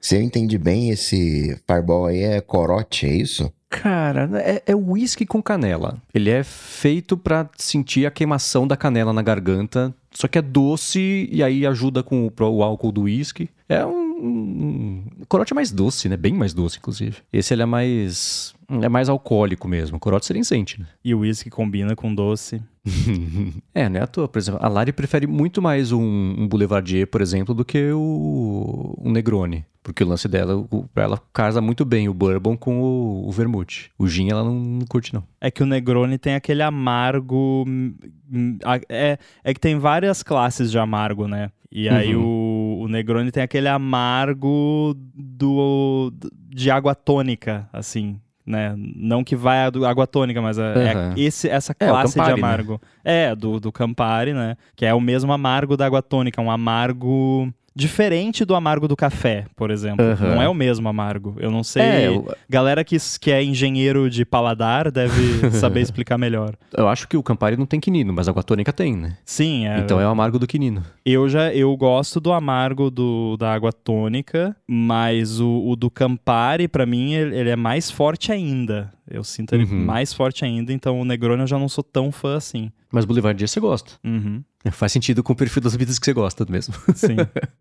Se eu entendi bem, esse Fireball aí é corote, é isso? Cara, é, é uísque com canela. Ele é feito pra sentir a queimação da canela na garganta, só que é doce e aí ajuda com o, o álcool do uísque. É um, um- corote é mais doce, né? Bem mais doce, inclusive. Esse ele é mais. É mais alcoólico mesmo. O corote seria incente, né? E o uísque combina com doce. (laughs) É, não é à toa. Por exemplo, a Lari prefere muito mais um, um Boulevardier, por exemplo, do que o, um Negroni. Porque o lance dela, o, ela casa muito bem o bourbon com o, o vermute. O gin ela não, não curte, não. É que o Negroni tem aquele amargo. hum, hum, É, é que tem várias classes de amargo, né? E aí o, o Negroni tem aquele amargo do, de água tônica, assim, né? Não que vai a do água tônica, mas é, é Aham. esse, essa É, classe Campari, de né? amargo. É, do, do Campari, né? Que é o mesmo amargo da água tônica, um amargo diferente do amargo do café, por exemplo. Aham. Não é o mesmo amargo. Eu não sei. É, eu, Galera que, que é engenheiro de paladar deve (laughs) saber explicar melhor. eu acho que o Campari não tem quinino, mas a água tônica tem, né? Sim, é, Então é o amargo do quinino. eu já eu gosto do amargo do, da água tônica, mas o, o do Campari, pra mim, ele, ele é mais forte ainda. Eu sinto ele Uhum. mais forte ainda, então o Negroni eu já não sou tão fã assim. Mas Boulevardier você gosta. Uhum, Faz sentido com o perfil das bebidas que você gosta mesmo. sim. (laughs)